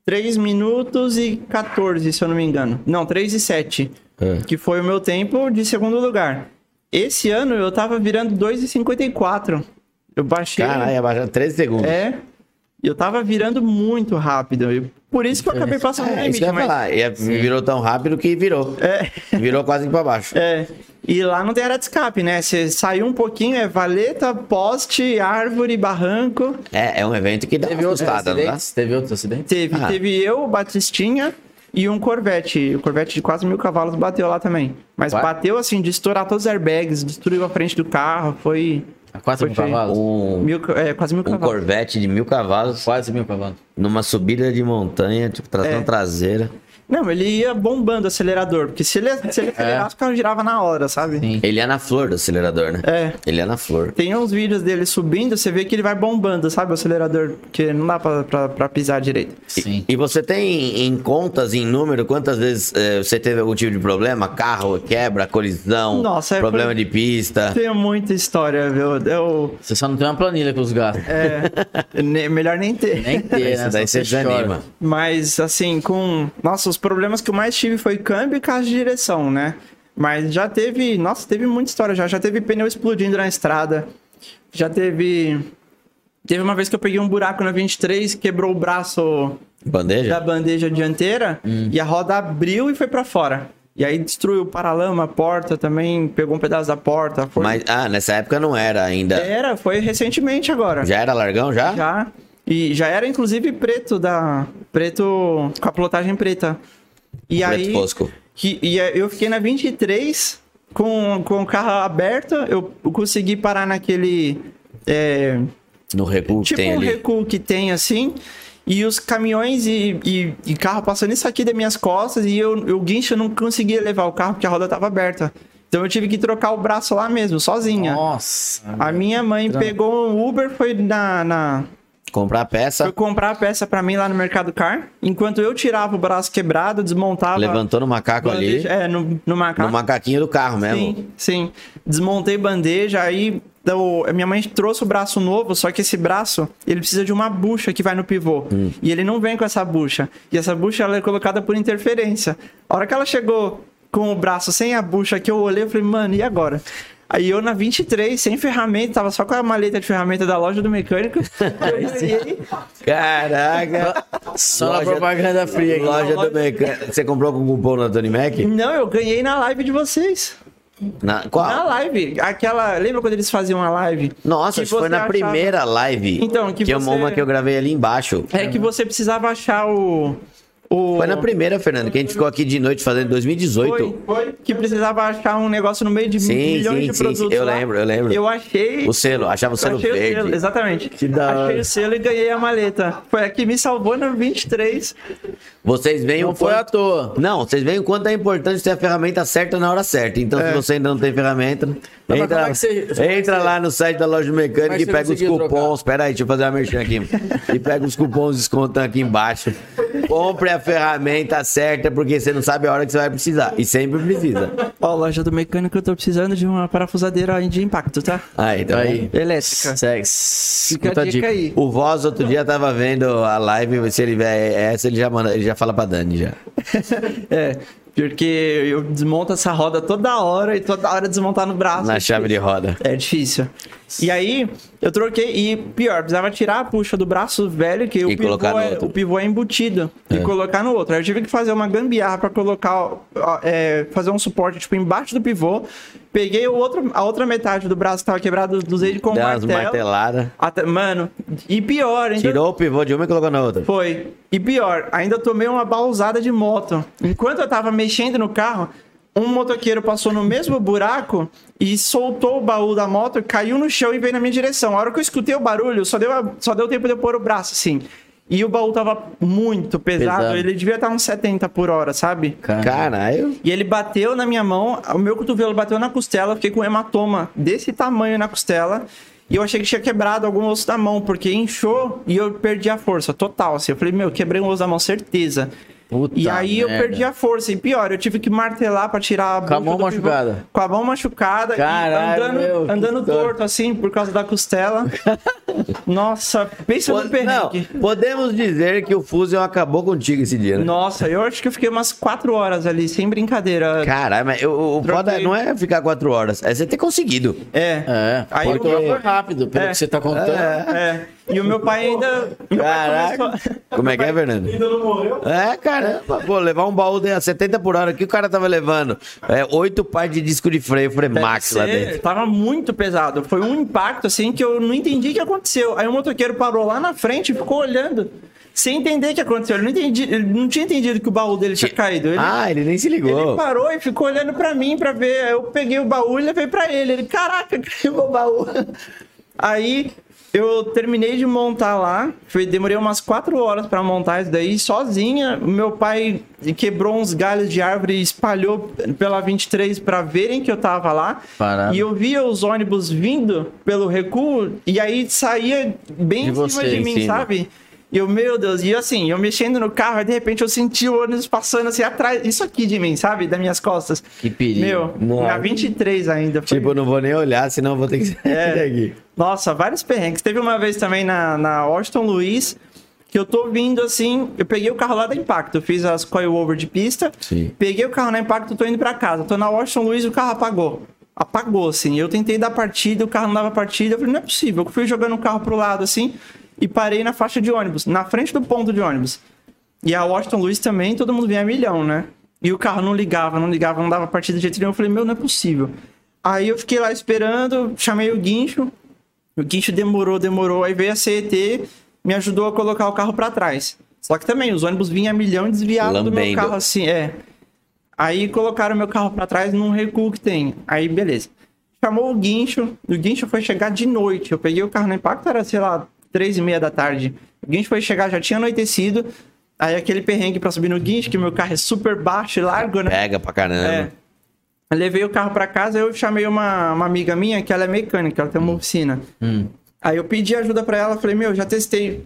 3 minutos e 14, se eu não me engano. Não, 3 e 7. É. Que foi o meu tempo de segundo lugar. Esse ano eu tava virando 2 e 54. Eu baixei. Caralho, abaixou 13 segundos. É. E eu tava virando muito rápido. E Por isso que eu acabei passando no É, isso que eu limite, ia mas. falar. E é- virou tão rápido que virou. É. Virou quase que pra baixo. É. E lá não tem área de escape, né? Você saiu um pouquinho, é valeta, poste, árvore, barranco. É, é um evento que dá Teve uma assustada, não dá? Teve outros acidentes? Teve, Ah. teve eu, o Batistinha e um Corvette. O Corvette de quase mil cavalos bateu lá também. Mas Ué? bateu assim, de estourar todos os airbags, destruiu a frente do carro, foi. A 4 mil cavalos? Um, Mil, é, quase mil um cavalos. Corvette de mil cavalos Quase mil cavalos. numa subida de montanha, tipo, tração É. traseira. Não, ele ia bombando o acelerador, porque se ele, se ele acelerasse, o carro girava na hora, sabe? Sim. Ele é na flor do acelerador, né? É. Ele é na flor. Tem uns vídeos dele subindo, você vê que ele vai bombando, sabe? O acelerador, porque não dá pra, pra, pra pisar direito. Sim. E você tem em contas, em número, quantas vezes eh, você teve algum tipo de problema? Carro, quebra, colisão, Nossa, é problema foi- de pista. Tem muita história, viu? Eu, Você só não tem uma planilha com os gastos. é, ne- melhor nem ter. Nem ter, [laughs] né? Daí você desanima. Mas, assim, com. Nossa, os problemas que eu mais tive foi câmbio e caixa de direção, né? Mas já teve. Nossa, teve muita história já. Já teve pneu explodindo na estrada. Já teve. Teve uma vez que eu peguei um buraco na 23, quebrou o braço da Bandeja? bandeja dianteira e a roda abriu e foi pra fora. E aí destruiu o paralama, a porta também, pegou um pedaço da porta. Foi... Mas, ah, nessa época não era ainda. Era, foi recentemente agora. Já era largão já? Já. E já era inclusive preto da. Preto. Com a plotagem preta. E Preto aí. fosco. Que, e eu fiquei na 23 com, com o carro aberto. Eu consegui parar naquele. é, No recuo que tipo tem um ali. recuo que tem assim. E os caminhões e, e, e carro passando isso aqui das minhas costas. E eu, eu guincho, eu não conseguia levar o carro porque a roda tava aberta. Então eu tive que trocar o braço lá mesmo, sozinha. Nossa. A minha mãe pegou um Uber, foi na, na, Comprar peça, foi comprar a peça pra mim lá no Mercado Car. Enquanto eu tirava o braço quebrado, desmontava. levantou no macaco bandeja, ali. É, no, no macaco. No macaquinho do carro mesmo. Sim, sim. Desmontei bandeja, aí então, a minha mãe trouxe o braço novo, só que esse braço, ele precisa de uma bucha que vai no pivô. Hum. E ele não vem com essa bucha. E essa bucha, ela é colocada por interferência. A hora que ela chegou com o braço sem a bucha que eu olhei, eu falei, mano, e agora? Aí eu na 23, sem ferramenta, tava só com a maleta de ferramenta da loja do mecânico. [laughs] ganhei. Caraca! Só na Loja- propaganda fria aqui. Loja do mecânico. Você comprou com cupom na Tony Mac? Não, eu ganhei na live de vocês. Na, qual? Na live. Aquela. Lembra quando eles faziam a live? Nossa, foi na achava- primeira live. Então, que que é você- uma que eu gravei ali embaixo. É que você precisava achar o. o... Foi na primeira, Fernando, que a gente ficou aqui de noite fazendo em 2018. Foi, foi. Que precisava achar um negócio no meio de Sim, milhões sim, de sim, produtos. sim. Eu lá. lembro, eu lembro. Eu achei. O selo, achava o selo achei verde. exatamente. da hora. achei o selo e ganhei a maleta. Foi a que me salvou na 23. Vocês veem Não o foi à quanto... toa. Não, vocês veem o quanto é importante ter a ferramenta certa na hora certa. Então, É. se você ainda não tem ferramenta, mas entra, é que você- é que entra você- lá no site da loja é que e pega os cupons. Pera aí, deixa eu fazer uma merchan aqui. e pega os cupons descontando aqui embaixo. Compre a ferramenta certa, porque você não sabe a hora que você vai precisar. E sempre precisa. Ó, loja do mecânico, eu tô precisando de uma parafusadeira de impacto, tá? Aí, tá Aí. Elétrica. Segue. Fica a dica aí. O Voz outro dia tava vendo a live, se ele ver essa, ele já, manda, ele já fala pra Dani já. [laughs] É. Porque eu desmonto essa roda toda hora e toda hora desmontar no braço. Na é chave de roda. É difícil. E aí, eu troquei, e pior, precisava tirar a puxa do braço velho, que o pivô, é, o pivô é embutido, e colocar no outro. Aí eu tive que fazer uma gambiarra pra colocar, é, fazer um suporte, tipo, embaixo do pivô. Peguei o outro, a outra metade do braço que tava quebrado, usei com Deu martelo. marteladas. Até- mano, e pior, ainda... Tirou o pivô de uma e colocou na outra. Foi. E pior, ainda tomei uma bausada de moto. Enquanto eu tava mexendo no carro, um motoqueiro passou no mesmo buraco e soltou o baú da moto, caiu no chão e veio na minha direção. A hora que eu escutei o barulho, só deu, a- só deu tempo de eu pôr o braço assim. E o baú tava muito pesado, Pesado. ele devia estar uns 70 por hora, sabe? Cara. Caralho. E ele bateu na minha mão, o meu cotovelo bateu na costela, fiquei com um hematoma desse tamanho na costela. E eu achei que tinha quebrado algum osso da mão, porque inchou e eu perdi a força total. Assim. Eu falei, meu, quebrei um osso da mão, certeza. Puta e aí eu merda. perdi a força. E pior, eu tive que martelar pra tirar a Com a mão do pivô. machucada. Com a mão machucada. Caralho, e andando, meu, andando torto, assim, por causa da costela. [laughs] Nossa, pensa Po- no Não, perrengue. podemos dizer que o Fusion acabou contigo esse dia, né? Nossa, eu acho que eu fiquei umas quatro horas ali, sem brincadeira. Caralho, mas o, o foda não é ficar quatro horas, é você ter conseguido. É. É, Aí eu- foi rápido, pelo É. que você tá contando. É. E o meu pai ainda. meu pai Caraca. começou- Como é que é, Fernando? Ainda não morreu? É, caramba, pô, levar um baú de 70 por hora, que o cara tava levando? É, oito pares de disco de freio Fremax lá Ser, dentro. Tava muito pesado. Foi um impacto assim que eu não entendi o que aconteceu. Aí o motoqueiro parou lá na frente e ficou olhando. Sem entender o que aconteceu. Ele não, entendi, ele não tinha entendido que o baú dele tinha caído. Ele, Ah, ele nem se ele ligou. parou e ficou olhando pra mim pra ver. Aí Eu peguei o baú e levei pra ele. Ele, caraca, [laughs] caiu o baú. Aí eu terminei de montar lá. Foi, demorei umas quatro horas pra montar isso daí sozinha. O Meu pai quebrou uns galhos de árvore e espalhou pela 23 pra verem que eu tava lá. Parado. E eu via os ônibus vindo pelo recuo e aí saía bem De em cima você, de mim, cima. sabe? E eu, meu Deus, e assim, eu mexendo no carro, aí de repente eu senti o ônibus passando assim atrás, isso aqui de mim, sabe? Das minhas costas. Que perigo. Meu, Nossa. na 23 ainda. Foi... Tipo, eu não vou nem olhar, senão vou ter que sair É. daqui. Nossa, vários perrengues. Teve uma vez também na, na Washington Luiz, que eu tô vindo assim, eu peguei o carro lá da Impacto, eu fiz as coil-over de pista, Sim. peguei o carro na Impacto, tô indo pra casa. Tô na Washington Luiz e o carro apagou. Apagou, assim. Eu tentei dar partida, o carro não dava partida. Eu falei, não é possível. Eu fui jogando o carro pro lado, assim, e parei na faixa de ônibus, na frente do ponto de ônibus. E a Washington Luiz também, todo mundo vinha a milhão, né? E o carro não ligava, não ligava, não dava partida de jeito nenhum. Eu falei, meu, não é possível. Aí eu fiquei lá esperando, chamei o guincho. O guincho demorou, demorou. Aí veio a CET, me ajudou a colocar o carro pra trás. Só que também, os ônibus vinham a milhão e desviavam do meu carro assim, é. Aí colocaram meu carro pra trás num recuo que tem. Aí, beleza. Chamou o guincho. O guincho foi chegar de noite. Eu peguei o carro no impacto, era, sei lá, três e meia da tarde. O guincho foi chegar, já tinha anoitecido. Aí aquele perrengue pra subir no guincho, que meu carro é super baixo e largo, né? Pega pra caramba. É. Eu levei o carro pra casa, eu chamei uma, uma amiga minha, que ela é mecânica, ela tem uma oficina. Hum. Aí eu pedi ajuda pra ela, falei, meu, já testei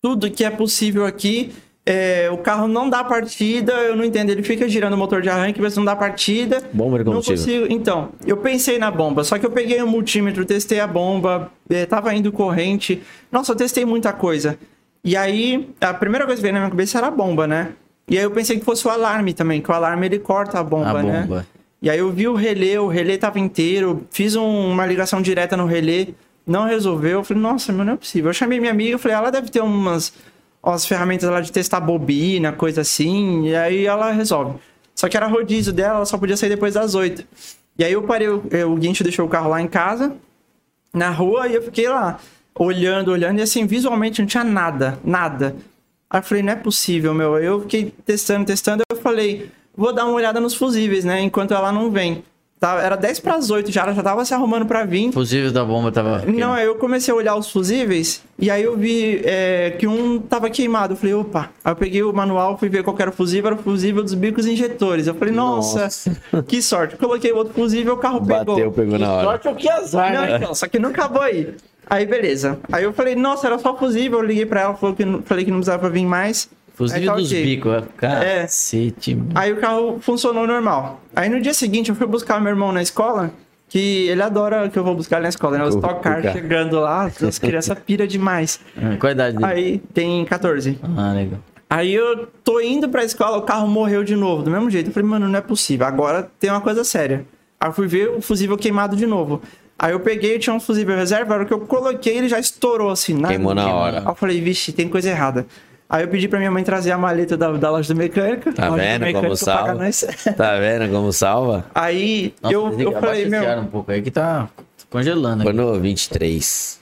tudo que é possível aqui. É, o carro não dá partida, eu não entendo. Ele fica girando o motor de arranque, mas não dá partida. Bomba de Não combustível. consigo. Então, eu pensei na bomba, só que eu peguei o multímetro, testei a bomba, eh, tava indo corrente. Nossa, eu testei muita coisa. E aí, a primeira coisa que veio na minha cabeça era a bomba, né? E aí eu pensei que fosse o alarme também, que o alarme ele corta a bomba, A né? bomba. E aí eu vi o relé, o relé tava inteiro, fiz um- uma ligação direta no relé, não resolveu. Eu falei, nossa, meu, não é possível. Eu chamei minha amiga, eu falei, ela deve ter umas, umas ferramentas lá de testar bobina, coisa assim, e aí ela resolve. Só que era rodízio dela, ela só podia sair depois das oito. E aí eu parei, eh, o guincho deixou o carro lá em casa, na rua, e eu fiquei lá, olhando, olhando, e assim, visualmente não tinha nada, nada. Aí eu falei, não é possível, meu. Eu fiquei testando, testando, eu falei, vou dar uma olhada nos fusíveis, né, enquanto ela não vem. Tá, era 10 para as 8 já, ela já tava se arrumando para vir. Fusível da bomba tava. Não, aí eu comecei a olhar os fusíveis e aí eu vi é, que um tava queimado. Eu falei, opa. Aí eu peguei o manual, fui ver qual que era o fusível, era o fusível dos bicos injetores. Eu falei, nossa, que sorte. Coloquei o outro fusível, o carro pegou. Bateu, pegou na hora. Sorte ou que azar, Não, né? então, só que não acabou aí. Aí, beleza. Aí eu falei, nossa, era só fusível. Eu liguei pra ela, falou que, não- falei que não precisava vir mais. Fusível tá dos ok. bicos. é. Cacete, mano. Aí o carro funcionou normal. Aí no dia seguinte eu fui buscar meu irmão na escola, que ele adora que eu vou buscar ele na escola, né? Os O- Stock Car o carro. chegando lá, as [laughs] crianças pira demais. Ah, Qual a idade dele? Aí tem 14. Ah, legal. Aí eu tô indo pra escola, o carro morreu de novo, do mesmo jeito. Eu falei, mano, não é possível, agora tem uma coisa séria. Aí eu fui ver o fusível queimado de novo. Aí eu peguei, tinha um fusível reserva, a hora que eu coloquei, ele já estourou assim. Queimou na hora. Aí eu falei, vixe, tem coisa errada. Aí eu pedi pra minha mãe trazer a maleta da, da loja do mecânico. Tá vendo como mecânico paga salva? nós. [laughs] Tá vendo como salva? Aí Nossa, eu, eu falei, meu. um pouco aí que tá congelando. Foi no 23.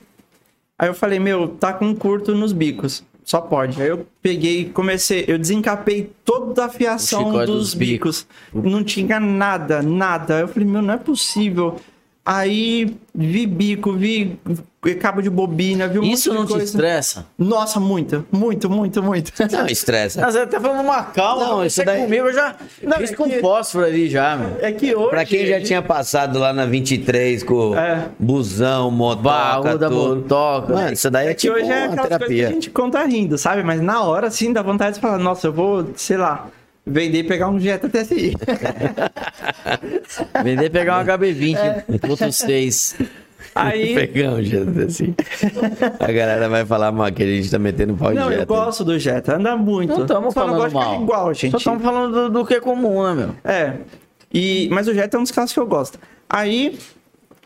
Aí eu falei, meu, tá com curto nos bicos. Só pode. Aí eu peguei, comecei, eu desencapei toda a fiação dos, dos bicos. Não tinha nada, nada. Aí eu falei, meu, não é possível. Aí vi bico, vi cabo de bobina, vi um Isso monte não de te coisa. estressa? Nossa, muito, muito, muito, muito. Não, estressa. Mas você tá falando uma calma. Não, Não, isso daí- comigo eu já Não, fiz é com que- fósforo ali já, meu. É que hoje. Pra quem já tinha passado lá na 23 com É. busão, motoca, Baú da tudo. motoca. Mano, isso daí é, É que tipo hoje é uma coisas que terapia. a gente conta rindo, sabe? Mas na hora, assim, dá vontade de falar, nossa, eu vou, sei lá, vender e pegar um Jetta TSI. [laughs] Vender e pegar um HB20, É. outro 6. Aí, [laughs] Pegar um Jetta assim. A galera vai falar mal que a gente tá metendo pau em não, eu Jetta. gosto do Jetta, anda muito. Não estamos não falando gosto de carro mal. igual, gente. Só estamos falando do, do que é comum, né, meu? É. E, mas o Jetta é um dos carros que eu gosto. Aí,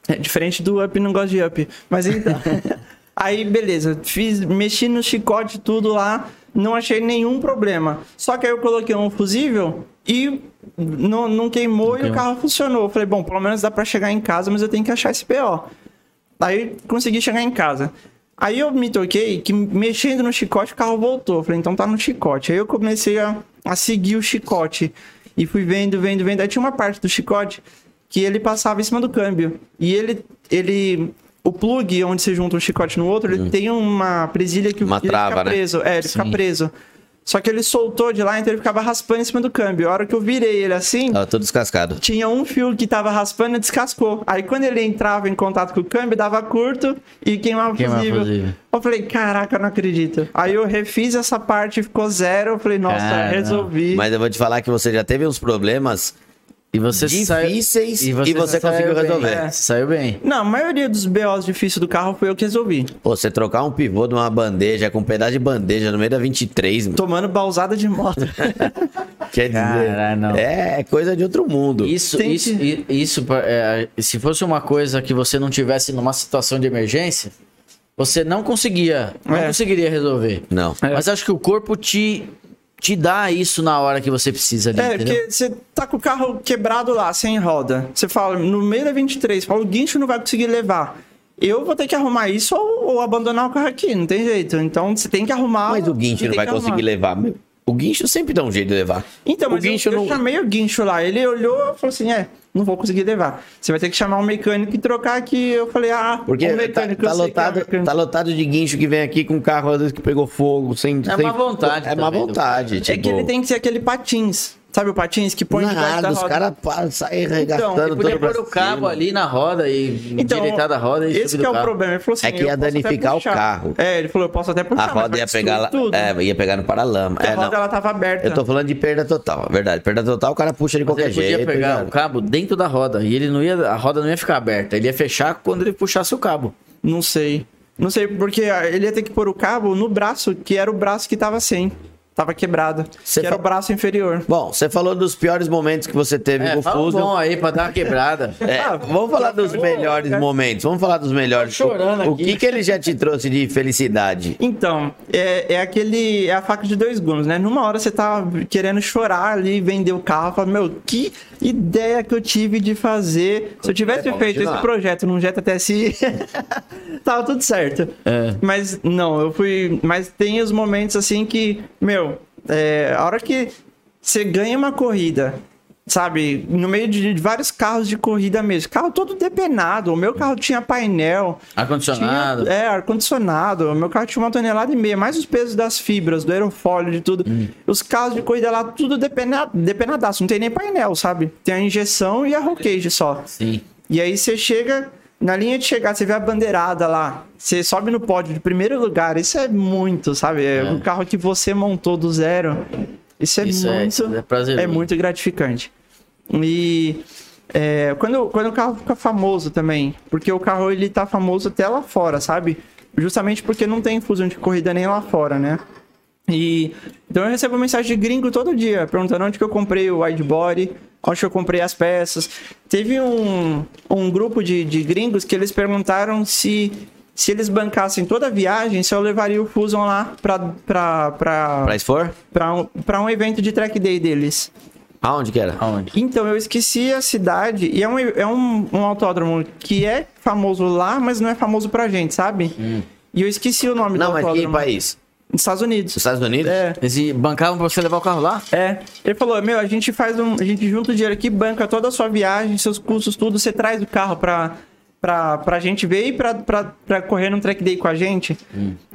é diferente do Up, não gosto de Up. Mas então. [laughs] aí, beleza. Fiz, mexi no chicote tudo lá. Não achei nenhum problema. Só que aí eu coloquei um fusível e não, não queimou e queimou. o carro funcionou. Eu falei, bom, pelo menos dá pra chegar em casa, mas eu tenho que achar esse PO. Aí consegui chegar em casa. Aí eu me toquei que mexendo no chicote o carro voltou. Eu Falei, então tá no chicote. Aí eu comecei a, a seguir o chicote. E fui vendo, vendo, vendo. Aí tinha uma parte do chicote que ele passava em cima do câmbio. E ele. ele o plug onde você junta um chicote no outro, ele tem uma presilha que Hum. Uma ele trava, fica né? preso. É, ele fica Sim. preso. Só que ele soltou de lá, então ele ficava raspando em cima do câmbio. A hora que eu virei ele assim, Tava todo descascado. tinha um fio que tava raspando e descascou. Aí quando ele entrava em contato com o câmbio, dava curto e queimava o Queimava fusível. fusível. Eu falei, caraca, eu não acredito. Aí eu refiz essa parte, ficou zero. Eu falei, nossa, Caramba. resolvi. Mas eu vou te falar que você já teve uns problemas E você difíceis saiu, e você saiu conseguiu bem. resolver. É, você saiu bem. Não, a maioria dos BOs difíceis do carro foi eu que resolvi. Pô, você trocar um pivô de uma bandeja com um pedaço de bandeja no meio da 23, mano, Tomando balsada de moto. [laughs] quer dizer, Caralho, não. é coisa de outro mundo. Isso, Tem isso, que- isso é, se fosse uma coisa que você não tivesse numa situação de emergência, você não conseguia, não É. conseguiria resolver. Não. Mas acho que o corpo te, te dá isso na hora que você precisa ali, É, entendeu? porque você tá com o carro quebrado lá, sem roda. Você fala, no meio da 23, fala, o guincho não vai conseguir levar. Eu vou ter que arrumar isso ou, ou abandonar o carro aqui, não tem jeito. Então você tem que arrumar. Mas o guincho não vai conseguir arrumar. levar. O guincho sempre dá um jeito de levar. Então, o mas guincho eu, eu não. chamei o guincho lá. Ele olhou e falou assim: é, não vou conseguir levar. Você vai ter que chamar um mecânico e trocar aqui. Eu falei, ah, Porque um tá, mecânico, tá é lotado, mecânico. tá lotado de guincho que vem aqui com carro às vezes que pegou fogo, sem. É sem- má vontade É má também do- vontade. É tipo, que ele tem que ser aquele patins. Sabe o patins que põe debaixo Nada, da os roda? caras saem Então, arregaçando Ele podia pôr o cabo cima. ali na roda e Então, endireitar da roda e esse subir que é o problema. Ele falou assim: É que ia danificar o carro. É, ele falou: eu posso até puxar. A roda ia destruir pegar, lá, tudo. é, ia pegar no paralama. É, a roda não. ela tava aberta. Eu tô falando de perda total, verdade. Perda total, o cara puxa de Mas qualquer ele podia jeito. pegar o cabo dentro da roda e ele não ia, a roda não ia ficar aberta, ele ia fechar quando ele puxasse o cabo. Não sei. Não sei, porque ele ia ter que pôr o cabo no braço, que era o braço que tava sem. Tava quebrado. Você que era fa- o braço inferior. Bom, você falou dos piores momentos que você teve É, com o um Fuso. bom aí pra dar uma quebrada. [laughs] É, Ah, vamos falar dos melhores momentos. Vamos falar dos melhores. Tô chorando o, o aqui. que, que ele já te trouxe de felicidade? Então, é, é aquele. É a faca de dois gumes, né? Numa hora você tá querendo chorar ali, vender o carro, fala, meu, que ideia que eu tive de fazer. Se eu tivesse É, feito esse projeto num Jetta TSI, [laughs] tava tudo certo. Mas não, eu fui. Mas tem os momentos assim que, meu, é, a hora que você ganha uma corrida. Sabe, no meio de de vários carros de corrida mesmo. Carro todo depenado. O meu carro tinha painel. Ar-condicionado. É, ar-condicionado. O meu carro tinha uma tonelada e meia, mais os pesos das fibras, do aerofólio, de tudo. Hum. Os carros de corrida lá, tudo depena- depenadaço. Não tem nem painel, sabe? Tem a injeção e a roll cage só. Sim. E aí você chega, na linha de chegada, você vê a bandeirada lá. Você sobe no pódio de primeiro lugar. Isso é muito, sabe? É, o carro que você montou do zero. Isso é Isso é- muito. isso é prazeroso. é muito gratificante. E é, quando, quando o carro fica famoso também, porque o carro ele tá famoso até lá fora, sabe? Justamente porque não tem fusão de corrida nem lá fora, né? E então eu recebo mensagem de gringo todo dia, perguntando onde que eu comprei o widebody, onde eu comprei as peças. Teve um, um grupo de, de gringos que eles perguntaram se, se eles bancassem toda a viagem, se eu levaria o Fusion lá pra, pra, pra, Pra expor? pra, um, pra um evento de track day deles. Aonde que era? Aonde? Então, eu esqueci a cidade, e é um, é um, um autódromo que é famoso lá, mas não é famoso pra gente, sabe? E eu esqueci o nome Não, do mas que autódromo. país? Nos Estados Unidos. Os Estados Unidos? É. Eles bancavam pra você levar o carro lá? É, ele falou, meu, a gente faz um, a gente junta o dinheiro aqui, banca toda a sua viagem, seus custos, tudo, você traz o carro pra, pra, pra gente ver e pra, pra, pra correr num track day com a gente.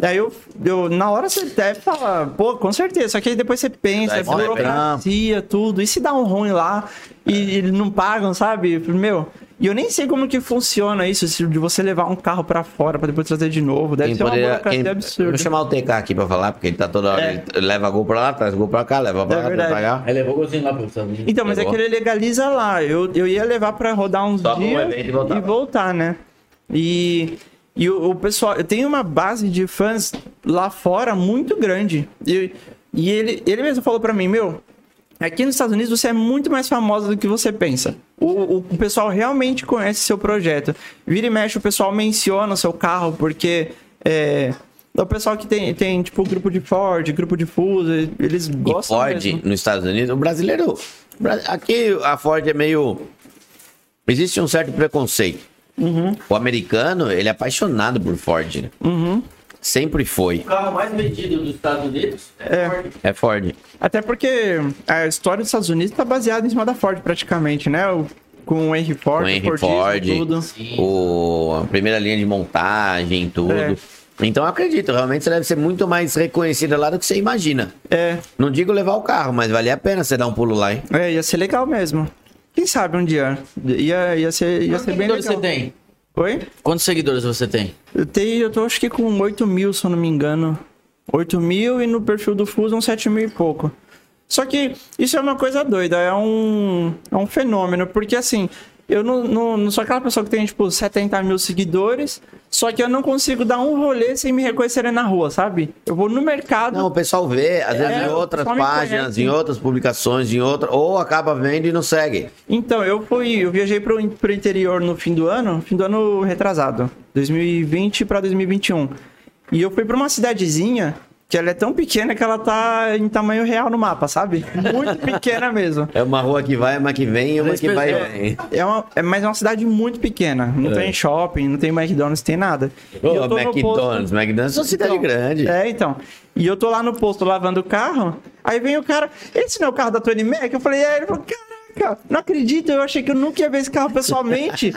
Aí eu, eu, na hora você deve falar, pô, com certeza, só que aí depois você pensa, é burocracia, tudo, e se dá um ruim lá e eles não pagam, sabe? Meu, e eu nem sei como que funciona isso, de você levar um carro pra fora pra depois trazer de novo, deve Quem ser uma poderia, burocracia quem, absurda. Vou chamar o TK aqui pra falar, porque ele tá toda hora. É. Ele leva gol pra lá, traz gol pra cá, leva pra É lá, traz pra cá. Aí levou o golzinho lá pro Estados Unidos. Então, mas é Levou. que ele legaliza lá. Eu, eu ia levar pra rodar uns Só um dias evento e voltar. né? E, e o, o pessoal, eu tenho uma base de fãs lá fora muito grande. E, e ele, ele mesmo falou pra mim, meu, aqui nos Estados Unidos você é muito mais famosa do que você pensa. O, o, pessoal realmente conhece seu projeto. Vira e mexe, o pessoal menciona o seu carro, porque é, o pessoal que tem, tem tipo, grupo de Ford, grupo de Fuso, eles E gostam Ford mesmo. nos Estados Unidos, o brasileiro. Bra- Aqui a Ford é meio. Existe um certo preconceito. Uhum. O americano, ele é apaixonado por Ford. né? Sempre foi. O carro mais vendido dos Estados Unidos É. É Ford. Até porque a história dos Estados Unidos tá baseada em cima da Ford, praticamente, né? O- com o Henry Ford, Com Henry Fordismo, Ford, tudo. o, a primeira linha de montagem, tudo. É. Então eu acredito, realmente você deve ser muito mais reconhecida lá do que você imagina. É, Não digo levar o carro, mas valia a pena você dar um pulo lá, hein? é, ia ser legal mesmo. Quem sabe um dia. Ia, ia ser, ia Quantos ser bem legal. você tem? Oi? Quantos seguidores você tem? Eu, tenho, eu tô acho que com 8 mil, se eu não me engano. 8 mil e no perfil do Fusion 7 mil e pouco. Só que isso é uma coisa doida, é um, é um fenômeno, porque assim, eu não, não, não sou aquela pessoa que tem, tipo, 70 mil seguidores, só que eu não consigo dar um rolê sem me reconhecerem na rua, sabe? Eu vou no mercado. Não, o pessoal vê, às vezes É, em o outras páginas, em outras publicações, em outra, ou acaba vendo e não segue. Então, eu fui, eu viajei pro, pro interior no fim do ano, fim do ano retrasado, 2020 pra 2021. E eu fui pra uma cidadezinha que ela é tão pequena que ela tá em tamanho real no mapa, sabe? Muito [laughs] pequena mesmo. É uma rua que vai, uma que vem e uma que vai e vem. É uma, é, mas é uma cidade muito pequena. Não tem shopping, não tem McDonald's, não tem nada. E Ô, eu tô no McDonald's, McDonald's é uma cidade Então, grande. É, então. E eu tô lá no posto lavando o carro, aí vem o cara, esse não é o carro da Tony Mac? Eu falei, é, ele falou, não acredito, eu achei que eu nunca ia ver esse carro pessoalmente.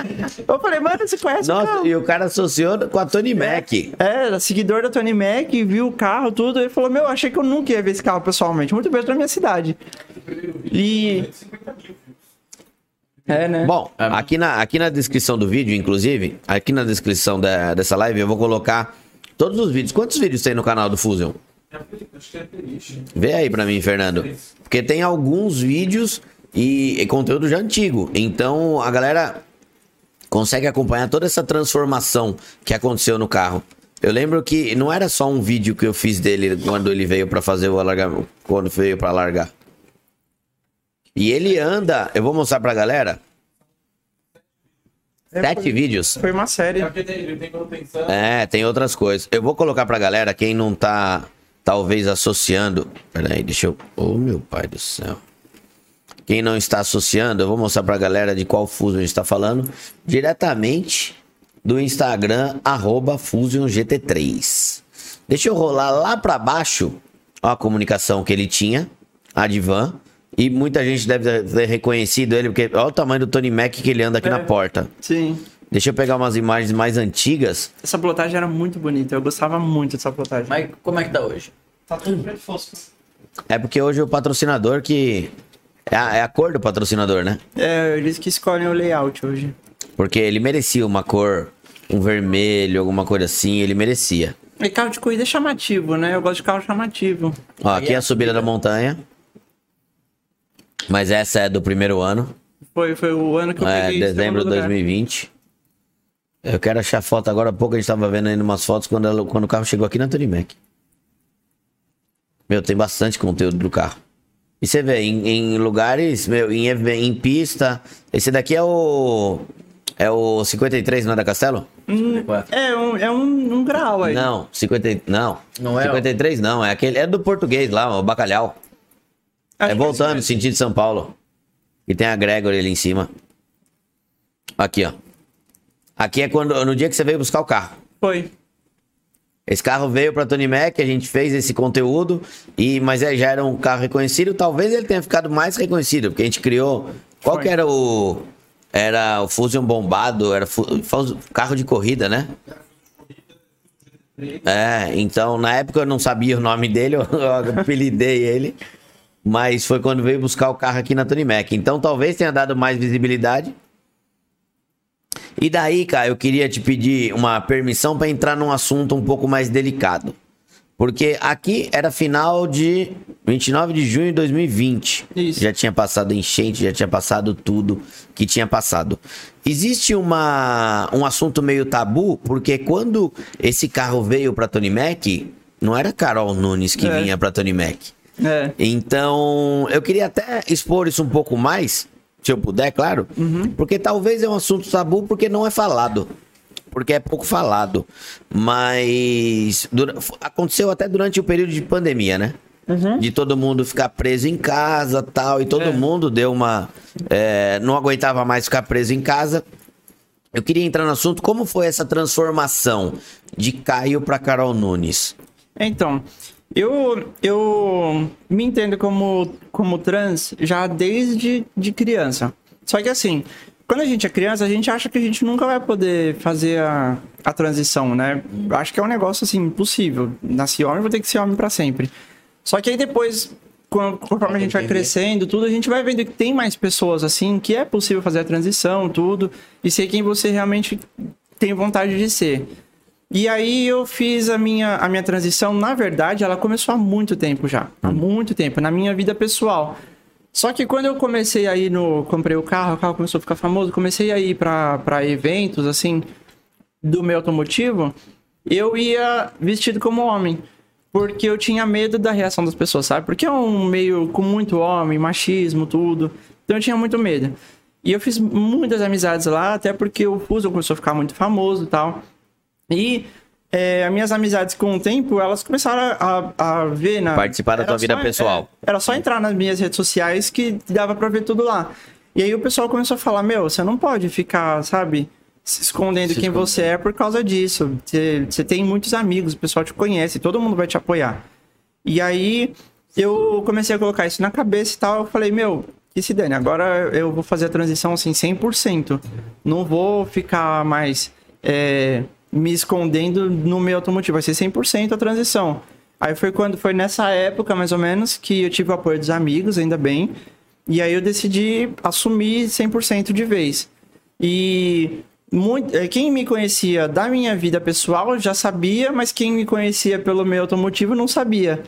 eu falei, mano, você conhece o Nossa, carro? e o cara associou com a Tony Mac. É, era seguidor da Tony Mac, viu o carro, tudo. Ele falou: Meu, achei que eu nunca ia ver esse carro pessoalmente. Muito bem pra minha cidade. E. É, né? Bom, aqui na, aqui na descrição do vídeo, inclusive, aqui na descrição da- dessa live, eu vou colocar todos os vídeos. Quantos vídeos tem no canal do Fusion? Vê aí pra mim, Fernando. Porque tem alguns vídeos e, e conteúdo já antigo. Então a galera consegue acompanhar toda essa transformação que aconteceu no carro. Eu lembro que não era só um vídeo que eu fiz dele quando ele veio pra fazer o alargamento, quando veio pra largar. E ele anda, eu vou mostrar pra galera. Sete vídeos. Foi uma série. Manutenção. É, tem outras coisas. Eu vou colocar pra galera, quem não tá, talvez, associando. Peraí, deixa eu. Ô, meu pai do céu. Quem não está associando, eu vou mostrar pra galera de qual Fusion a gente tá falando. Diretamente do Instagram, arroba FusionGT3. Deixa eu rolar lá pra baixo ó, a comunicação que ele tinha, a Divan. E muita gente deve ter reconhecido ele, porque olha o tamanho do Tony Mac que ele anda aqui É. na porta. Sim. Deixa eu pegar umas imagens mais antigas. Essa plotagem era muito bonita. Eu gostava muito dessa plotagem. Mas como é que tá hoje? Tá tudo preto fosco. É porque hoje o patrocinador que. É a, é a cor do patrocinador, né? É, eles que escolhem o layout hoje. Porque ele merecia uma cor, um vermelho, alguma coisa assim, ele merecia. E carro de corrida é chamativo, né? Eu gosto de carro chamativo. Ó, aqui é a subida da montanha. Mas essa é do primeiro ano. Foi, foi o ano que eu É, peguei em dezembro de segundo lugar. 2020. Eu quero achar foto agora há pouco, a gente tava vendo ainda umas fotos quando, ela- quando o carro chegou aqui na Tony Mac. Meu, tem bastante conteúdo do carro. E você vê, em, em lugares, meu, em, em pista. Esse daqui é o. É o 53, não é da Castelo? É um, é um, um grau aí. Não, 50, não. Não é o- 53 não, é aquele. É do português lá, o bacalhau. Acho é voltando, sentido São Paulo. E tem a Gregory ali em cima. Aqui, ó. Aqui é quando no dia que você veio buscar o carro. Foi. Esse carro veio pra Tony Mac, a gente fez esse conteúdo, e mas é, já era um carro reconhecido. Talvez ele tenha ficado mais reconhecido, porque a gente criou. Qual que era o. Era o Fusion bombado, era carro de corrida, né? É, então na época eu não sabia o nome dele, [laughs] eu apelidei ele. Mas foi quando veio buscar o carro aqui na Tony Mac. Então talvez tenha dado mais visibilidade. E daí, cara, eu queria te pedir uma permissão para entrar num assunto um pouco mais delicado. Porque aqui era final de 29 de junho de 2020. Isso. Já tinha passado enchente, já tinha passado tudo que tinha passado. Existe uma, um assunto meio tabu, porque quando esse carro veio para Tony Mac, não era Carol Nunes que É. vinha para Tony Mac. É. Então, eu queria até expor isso um pouco mais, se eu puder, claro, porque talvez é um assunto tabu porque não é falado. Porque é pouco falado. Mas dura- aconteceu até durante o período de pandemia, né? De todo mundo ficar preso em casa tal. E todo É. mundo deu uma. é, não aguentava mais ficar preso em casa. Eu queria entrar no assunto. Como foi essa transformação de Caio para Carol Nunes? Então, eu, eu me entendo como, como trans já desde de criança. Só que assim, quando a gente é criança, a gente acha que a gente nunca vai poder fazer a, a transição, né? Eu Acho que é um negócio assim, impossível. Nasci homem, vou ter que ser homem pra sempre. Só que aí depois, conforme a gente vai crescendo, tudo, a gente vai vendo que tem mais pessoas assim, que é possível fazer a transição, tudo, e ser quem você realmente tem vontade de ser. E aí eu fiz a minha, a minha transição, na verdade, ela começou há muito tempo já. Há muito tempo, na minha vida pessoal. Só que quando eu comecei a ir no. Comprei o carro, o carro começou a ficar famoso, comecei a ir pra eventos, assim, do meu automotivo, eu ia vestido como homem. Porque eu tinha medo da reação das pessoas, sabe? Porque é um meio com muito homem, machismo, tudo. Então eu tinha muito medo. E eu fiz muitas amizades lá, até porque o Fuso começou a ficar muito famoso e tal. E é, as minhas amizades com o tempo, elas começaram a, a ver na... Participar da Era tua vida só- pessoal. é, era só entrar nas minhas redes sociais que dava pra ver tudo lá. E aí o pessoal começou a falar, meu, você não pode ficar, sabe, se escondendo quem você é por causa disso. Você, você tem muitos amigos, o pessoal te conhece, todo mundo vai te apoiar. E aí eu comecei a colocar isso na cabeça e tal, eu falei, meu, que se dane, agora eu vou fazer a transição assim 100%. Não vou ficar mais é, me escondendo no meu automotivo, vai ser 100% a transição. Aí foi quando foi nessa época, mais ou menos, que eu tive o apoio dos amigos, ainda bem. E aí eu decidi assumir 100% de vez. E muito, eh, quem me conhecia da minha vida pessoal já sabia, mas quem me conhecia pelo meu automotivo não sabia.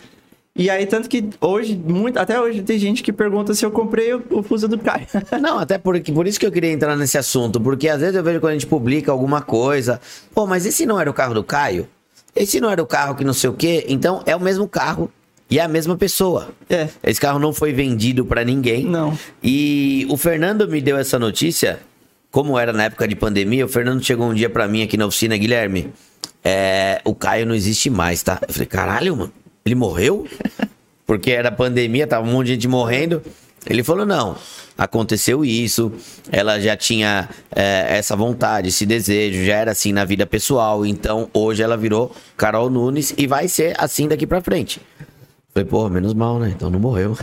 E aí, tanto que hoje, muito, até hoje, tem gente que pergunta se eu comprei o, o Fusa do Caio. [laughs] Não, até porque, por isso que eu queria entrar nesse assunto, porque às vezes eu vejo quando a gente publica alguma coisa, pô, mas esse não era o carro do Caio? Esse não era o carro que não sei o quê? Então é o mesmo carro e é a mesma pessoa. É. Esse carro não foi vendido pra ninguém. Não. E o Fernando me deu essa notícia, como era na época de pandemia, o Fernando chegou um dia pra mim aqui na oficina, Guilherme, é, o Caio não existe mais, tá? Eu falei, caralho, mano, ele morreu? Porque era pandemia, tava um monte de gente morrendo. Ele falou, não, aconteceu isso, ela já tinha é, essa vontade, esse desejo, já era assim na vida pessoal, então hoje ela virou Carol Nunes e vai ser assim daqui pra frente. Falei, porra, menos mal, né? Então não morreu.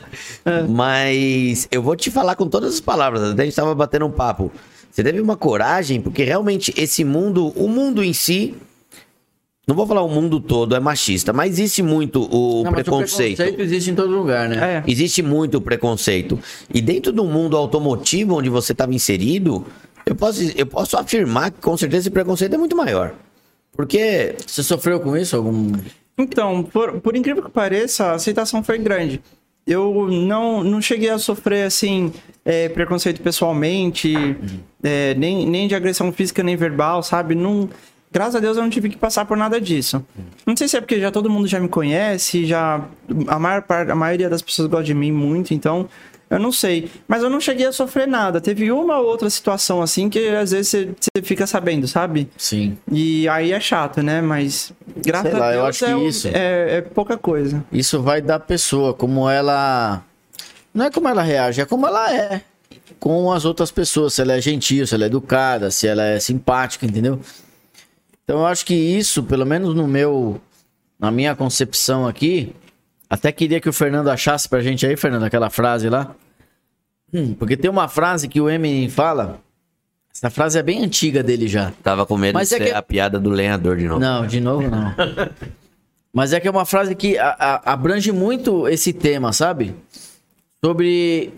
[laughs] Mas eu vou te falar com todas as palavras. Até a gente tava batendo um papo. Você teve uma coragem, porque realmente esse mundo, o mundo em si, não vou falar o mundo todo é machista, mas existe muito o Não, mas preconceito. existe em todo lugar, né? É. Existe muito preconceito. E dentro do mundo automotivo onde você estava inserido, eu posso, eu posso afirmar que com certeza esse preconceito é muito maior. Porque Você sofreu com isso? Algum... Então, por, por incrível que pareça, a aceitação foi grande. Eu não, não cheguei a sofrer, assim, é, preconceito pessoalmente, é, nem, nem de agressão física nem verbal, sabe? Não, Graças a Deus eu não tive que passar por nada disso. Não sei se é porque já todo mundo já me conhece, já a maior parte, a maioria das pessoas gosta de mim muito, então eu não sei. Mas eu não cheguei a sofrer nada. Teve uma ou outra situação assim que às vezes você, fica sabendo, sabe? Sim. E aí é chato, né? Mas graças lá, a eu Deus acho é, que isso- é, é pouca coisa. Isso vai da pessoa, como ela. Não é como ela reage, é como ela é com as outras pessoas. Se ela é gentil, se ela é educada, se ela é simpática, entendeu? Então eu acho que isso, pelo menos no meu. Na minha concepção aqui. Até queria que o Fernando achasse pra gente aí, Fernando, aquela frase lá. Hum, Porque tem uma frase que o Eminem fala. Essa frase é bem antiga dele já. Tava com medo Mas de é ser que- a piada do lenhador de novo. Não, de novo não. [laughs] Mas é que é uma frase que a- a- abrange muito esse tema, sabe? Sobre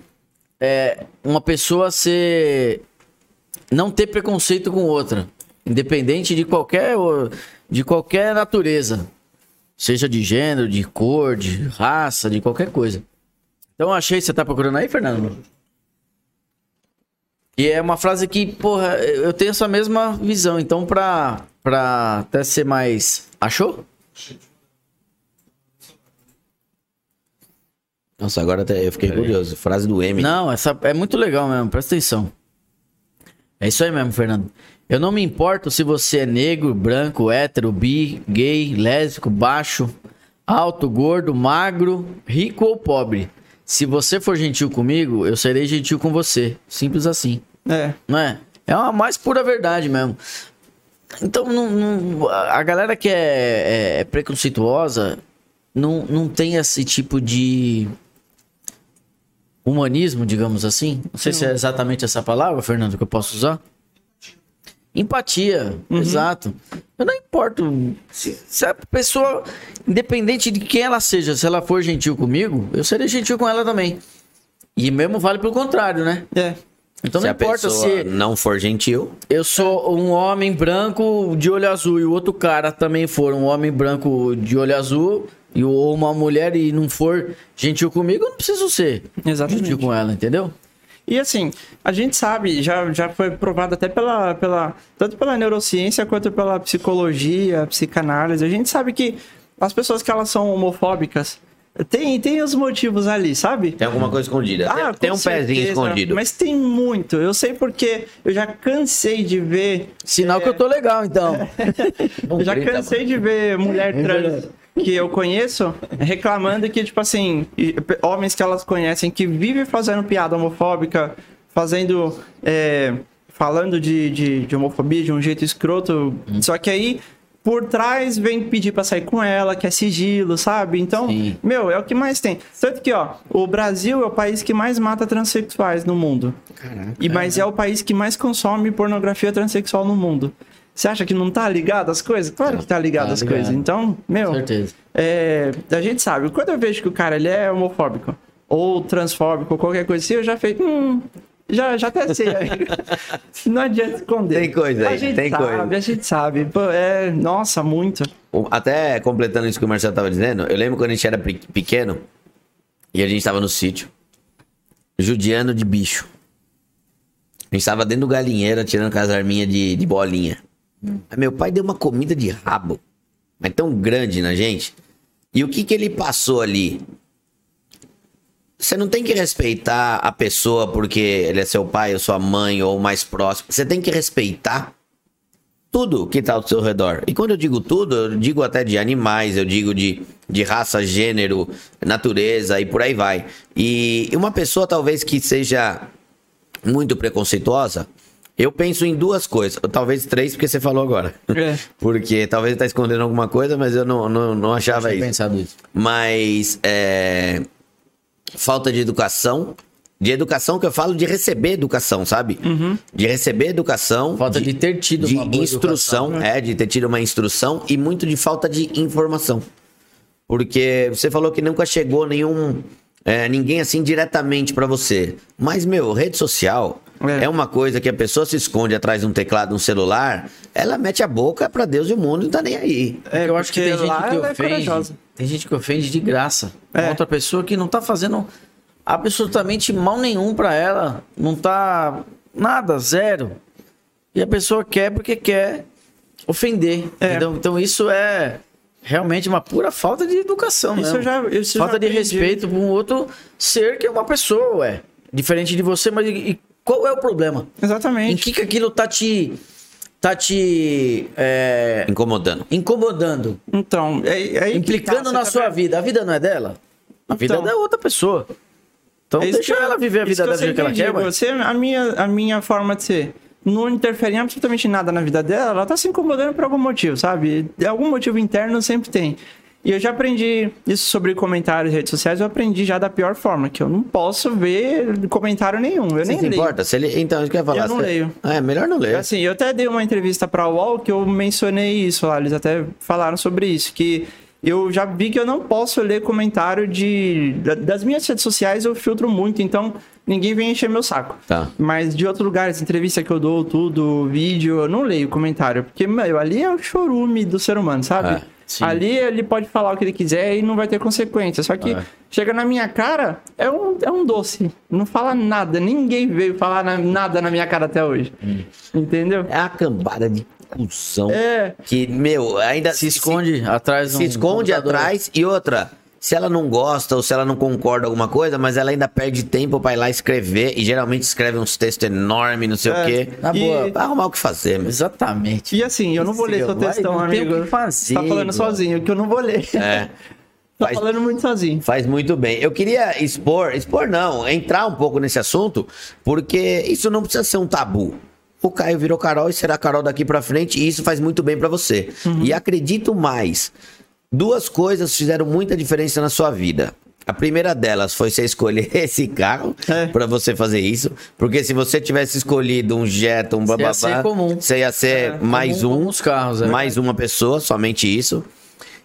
é, uma pessoa ser. não ter preconceito com outra. Independente de qualquer, de qualquer natureza. Seja de gênero, de cor, de raça, de qualquer coisa. Então achei, você tá procurando aí, Fernando? E é uma frase que, porra, eu tenho essa mesma visão. Então, pra, pra até ser mais. Achou? Nossa, agora até eu fiquei curioso. Frase do M. Não, essa é muito legal mesmo, presta atenção. É isso aí mesmo, Fernando. Eu não me importo se você é negro, branco, hétero, bi, gay, lésbico, baixo, alto, gordo, magro, rico ou pobre. Se você for gentil comigo, eu serei gentil com você. Simples assim. É. Não é? É uma mais pura verdade mesmo. Então, não, não- a galera que é, é preconceituosa não, não tem esse tipo de humanismo, digamos assim. Não sei se é exatamente essa palavra, Fernando, que eu posso usar. Empatia, exato. Eu não importo se, se a pessoa, independente de quem ela seja, se ela for gentil comigo, eu serei gentil com ela também. E mesmo vale pelo contrário, né? É. Então se não importa se não for gentil, eu sou um homem branco de olho azul e o outro cara também for um homem branco de olho azul e ou uma mulher e não for gentil comigo, eu não preciso ser Exatamente. gentil com ela, entendeu? E assim, a gente sabe, já, já foi provado até pela, pela. Tanto pela neurociência quanto pela psicologia, psicanálise. A gente sabe que as pessoas que elas são homofóbicas tem, tem os motivos ali, sabe? tem alguma coisa escondida. Ah, tem, tem um pezinho certeza, escondido. Mas tem muito. Eu sei porque eu já cansei de ver. Sinal que eu tô legal, então. [laughs] Eu já cansei de ver mulher trans que eu conheço reclamando que, tipo assim, homens que elas conhecem que vivem fazendo piada homofóbica, fazendo. é, falando de, de, de homofobia de um jeito escroto. Só que aí. Por trás vem pedir pra sair com ela, que é sigilo, sabe? Então, Sim. meu, é o que mais tem. Tanto que, ó, o Brasil é o país que mais mata transexuais no mundo. E, mas é o país que mais consome pornografia transexual no mundo. Você acha que não tá ligado as coisas? Claro que tá ligado Tá ligado. coisas. Então, meu, certeza. é, a gente sabe. Quando eu vejo que o cara ele é homofóbico ou transfóbico ou qualquer coisa assim, eu já falei, hum, já, já até sei. [laughs] não adianta esconder. Tem coisa aí, a gente tem sabe, coisa. A gente sabe. Pô, é, nossa, muito. Até completando isso que o Marcelo tava dizendo, eu lembro quando a gente era pe- pequeno e a gente tava no sítio, judiando de bicho. A gente tava dentro do galinheiro tirando com as arminhas de, de bolinha. Meu pai deu uma comida de rabo, mas tão grande na gente. E o que que ele passou ali? Você não tem que respeitar a pessoa porque ele é seu pai ou sua mãe ou mais próximo. Você tem que respeitar tudo que tá ao seu redor. E quando eu digo tudo, eu digo até de animais, eu digo de, de raça, gênero, natureza e por aí vai. E uma pessoa talvez que seja muito preconceituosa, eu penso em duas coisas, ou talvez três, porque você falou agora. É. [laughs] Porque talvez tá escondendo alguma coisa, mas eu não, não, não achava Tinha isso. pensado isso. Mas é, falta de educação. De educação que eu falo de receber educação, sabe? De receber educação. Falta de ter tido de uma boa instrução, educação. é, de ter tido uma instrução e muito de falta de informação. Porque você falou que nunca chegou nenhum. é, ninguém assim diretamente pra você. Mas, meu, rede social É. é. uma coisa que a pessoa se esconde atrás de um teclado, um celular, ela mete a boca pra Deus e o mundo não tá nem aí. É, eu acho que tem gente que é ofende. corajosa. tem gente que ofende de graça. É. Outra pessoa que não tá fazendo absolutamente mal nenhum pra ela. Não tá nada, zero. E a pessoa quer porque quer. ofender. É. entendeu? Então isso é realmente uma pura falta de educação, Isso mesmo. eu já- isso eu falta já de aprendi. respeito para um outro ser que é uma pessoa, ué. Diferente de você, mas e qual é o problema? Em Exatamente. que que aquilo tá te tá te é, Incomodando. incomodando, Então, é, é implicando tá, na sua tá- vida? A vida não é dela. A vida Então. é da outra pessoa. Então É deixa eu- ela viver a vida da eu vida que ela quer. Você, a, minha, a minha forma de ser não interfere em absolutamente nada na vida dela, ela tá se incomodando por algum motivo, sabe? De algum motivo interno sempre tem. E eu já aprendi isso sobre comentários em redes sociais, eu aprendi já da pior forma, que eu não posso ver comentário nenhum. Eu Você nem se leio. importa? Se ele... Então, eu falar. Eu não Você- leio. É, melhor não ler. Assim, eu até dei uma entrevista pra UOL que eu mencionei isso lá, eles até falaram sobre isso, que eu já vi que eu não posso ler comentário de da- das minhas redes sociais, eu filtro muito, então ninguém vem encher meu saco. Tá. Mas de outros lugares, entrevista que eu dou, tudo, vídeo, eu não leio comentário, porque meu, ali é o chorume do ser humano, sabe? É, sim. ali ele pode falar o que ele quiser e não vai ter consequência. Só que É. chega na minha cara, é um, é um doce. Não fala nada. Ninguém veio falar na- nada na minha cara até hoje. Hum. Entendeu? É uma cambada de cuzão. É. Que, meu, ainda Se esconde atrás de se um esconde computador. atrás e outra. Se ela não gosta ou se ela não concorda com alguma coisa, mas ela ainda perde tempo pra ir lá escrever e geralmente escreve uns textos enormes, não sei É. o quê. Na E- boa. Vai arrumar o que fazer, meu. Exatamente. E assim, eu não vou ler seu Vai, textão, não tem amigo. o que fazer, Tá falando sozinho, que eu não vou ler. É. [laughs] tá Faz- falando muito sozinho. Faz muito bem. Eu queria expor, expor não, entrar um pouco nesse assunto, porque isso não precisa ser um tabu. O Caio virou Carol e será Carol daqui pra frente, e isso faz muito bem pra você. E acredito mais. Duas coisas fizeram muita diferença na sua vida. A primeira delas foi você escolher [laughs] esse carro É. pra você fazer isso, porque se você tivesse escolhido um Jetta, um bababá, ser comum. você ia ser mais comum um, os carros, é mais uma pessoa, somente isso.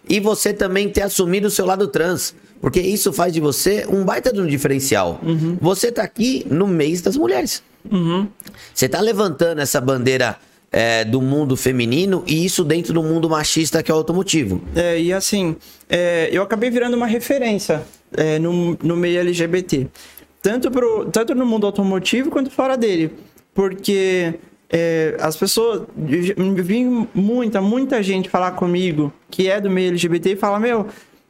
E você também ter assumido o seu lado trans. Porque isso faz de você um baita de um diferencial. Você tá aqui no mês das mulheres. Você tá levantando essa bandeira é, do mundo feminino e isso dentro do mundo machista que é o automotivo. É, e assim, é, eu acabei virando uma referência é, no, no meio LGBT. Tanto, pro, tanto no mundo automotivo quanto fora dele. Porque é, as pessoas. Eu vi muita, muita gente falar comigo que é do meio LGBT e fala: Meu,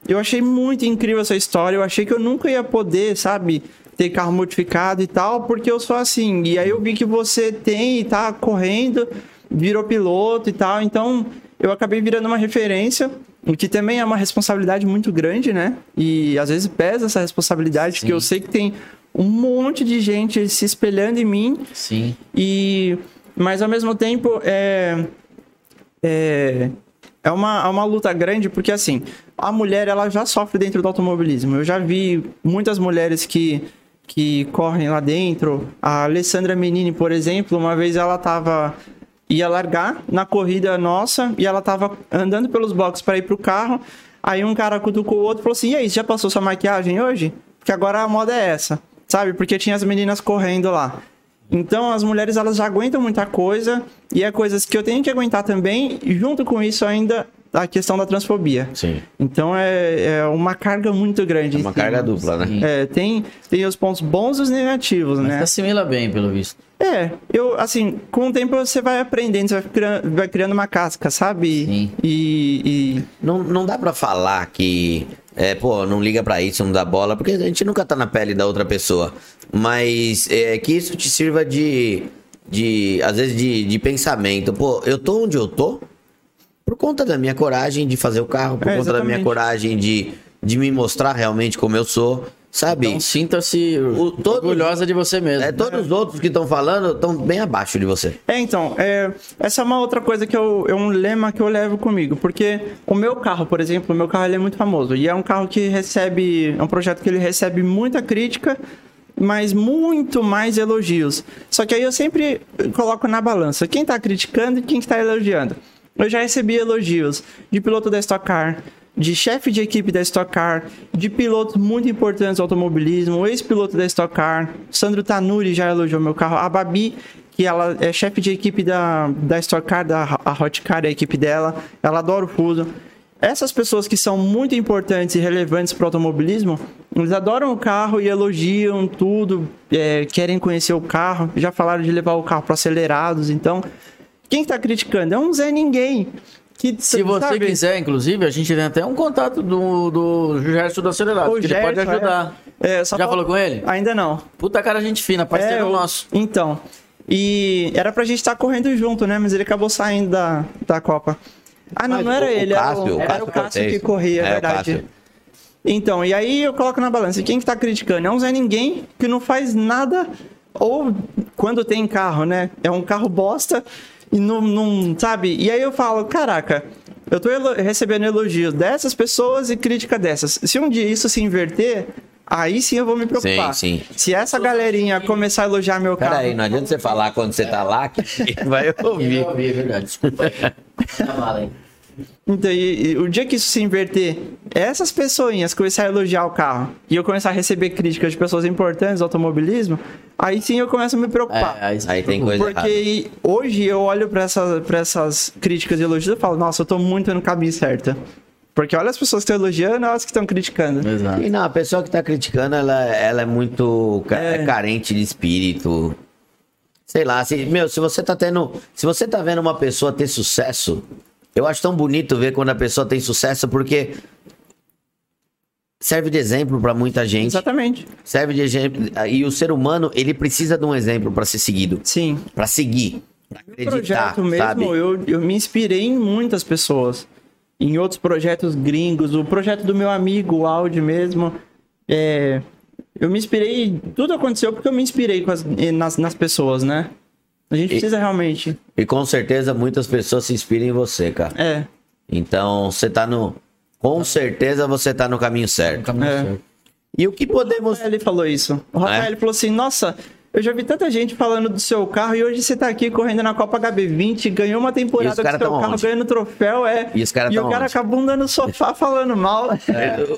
eu achei muito incrível essa história. Eu achei que eu nunca ia poder, sabe? Ter carro modificado e tal, porque eu sou assim. E aí eu vi que você tem e tá correndo, virou piloto e tal. Então eu acabei virando uma referência, o que também é uma responsabilidade muito grande, né? E às vezes pesa essa responsabilidade, porque eu sei que tem um monte de gente se espelhando em mim Sim. e mas ao mesmo tempo é é, é uma, é uma luta grande porque assim a mulher ela já sofre dentro do automobilismo eu já vi muitas mulheres que que correm lá dentro. A Alessandra Menini por exemplo uma vez ela tava ia largar na corrida nossa e ela tava andando pelos boxes para ir pro carro. Aí um cara cutucou o outro e falou assim e aí já passou sua maquiagem hoje? Porque agora a moda é essa sabe? Porque tinha as meninas correndo lá. Então as mulheres elas já aguentam muita coisa e é coisas que eu tenho que aguentar também. E junto com isso ainda a questão da transfobia. Sim. Então é, é uma carga muito grande. É uma carga dupla, né? É, tem, tem os pontos bons e os negativos, Mas né? assimila bem, pelo visto. É, eu, assim, com o tempo você vai aprendendo, você vai criando, vai criando uma casca, sabe? Sim. E, e Não, não dá pra falar que, é, pô, não liga pra isso, não dá bola, porque a gente nunca tá na pele da outra pessoa. Mas é, que isso te sirva de, de às vezes, de, de pensamento. Pô, eu tô onde eu tô por conta da minha coragem de fazer o carro, por É, conta da minha coragem de, de me mostrar realmente como eu sou, sabe? Então sinta-se O- todo- orgulhosa de você mesmo. é, todos os outros que estão falando estão bem abaixo de você. É, então, é, essa é uma outra coisa que eu, é um lema que eu levo comigo, porque o meu carro, por exemplo, o meu carro ele é muito famoso e é um carro que recebe, é um projeto que ele recebe muita crítica, mas muito mais elogios. Só que aí eu sempre coloco na balança quem tá criticando e quem está elogiando. Eu já recebi elogios de piloto da Stock Car, de chefe de equipe da Stock Car, de pilotos muito importantes do automobilismo, ex-piloto da Stock Car, Sandro Tanuri já elogiou meu carro, a Babi, que ela é chefe de equipe da, da Stock Car, da a Hot Car, é a equipe dela, ela adora o Fuso. Essas pessoas que são muito importantes e relevantes para o automobilismo, eles adoram o carro e elogiam tudo, é, querem conhecer o carro, já falaram de levar o carro para acelerados, então Quem tá criticando? É um Zé Ninguém. Que, Se você sabe, quiser, inclusive, a gente tem até um contato do, do Gerson do Acelerado, o que ele pode Gerson, ajudar. é, só Já fal- falou com ele? Ainda não. Puta cara, gente fina, parceiro É, eu- nosso. Então. E era pra gente estar correndo junto, né? Mas ele acabou saindo da, da Copa. Ah, não, Mas não era o- o ele, Cássio, era o, o era Cássio o Cássio que corria, é É, o verdade. Então, e aí eu coloco na balança. Quem que tá criticando? É um Zé Ninguém que não faz nada, ou quando tem carro, né? É um carro bosta e não, não sabe? E aí eu falo, caraca, eu tô elo- recebendo elogios dessas pessoas e crítica dessas. Se um dia isso se inverter, aí sim eu vou me preocupar. Sim, sim. Se essa galerinha começar a elogiar meu carro. Pera aí, não adianta você falar quando você tá lá que [laughs] ninguém vai ouvir. É verdade, desculpa. [laughs] Tá mal, hein? Então, e, e o dia que isso se inverter, essas pessoinhas começarem a elogiar o carro e eu começar a receber críticas de pessoas importantes do automobilismo, aí sim eu começo a me preocupar. É, aí, Aí tem coisa errada. Porque hoje eu olho pra, essa, essas críticas e elogios e falo, nossa, eu tô muito no caminho certo. Porque olha as pessoas que estão elogiando, elas que estão criticando. Exato. E não, a pessoa que tá criticando, ela, ela é muito ca- é carente de espírito. Sei lá, se, meu, se você tá tendo. Se você tá vendo uma pessoa ter sucesso, eu acho tão bonito ver quando a pessoa tem sucesso, porque serve de exemplo pra muita gente. Exatamente. Serve de exemplo. E o ser humano, ele precisa de um exemplo pra ser seguido. Sim. Pra seguir. Pra acreditar, projeto mesmo, sabe? eu, eu me inspirei em muitas pessoas. Em outros projetos gringos, o projeto do meu amigo, o Audi mesmo. É, eu me inspirei, tudo aconteceu porque eu me inspirei com as- nas, nas pessoas, né? A gente precisa realmente. E com certeza muitas pessoas se inspiram em você, cara. É, Então, você tá no. Com certeza você tá no caminho certo. é. E o que podemos. Ele falou isso. O Rafael É? ele falou assim: Nossa, eu já vi tanta gente falando do seu carro e hoje você tá aqui correndo na Copa HB20, ganhou uma temporada os com caras seu carro, onde? ganhando troféu, é. E os caras E tão o cara onde? com a bunda no sofá [laughs] falando mal.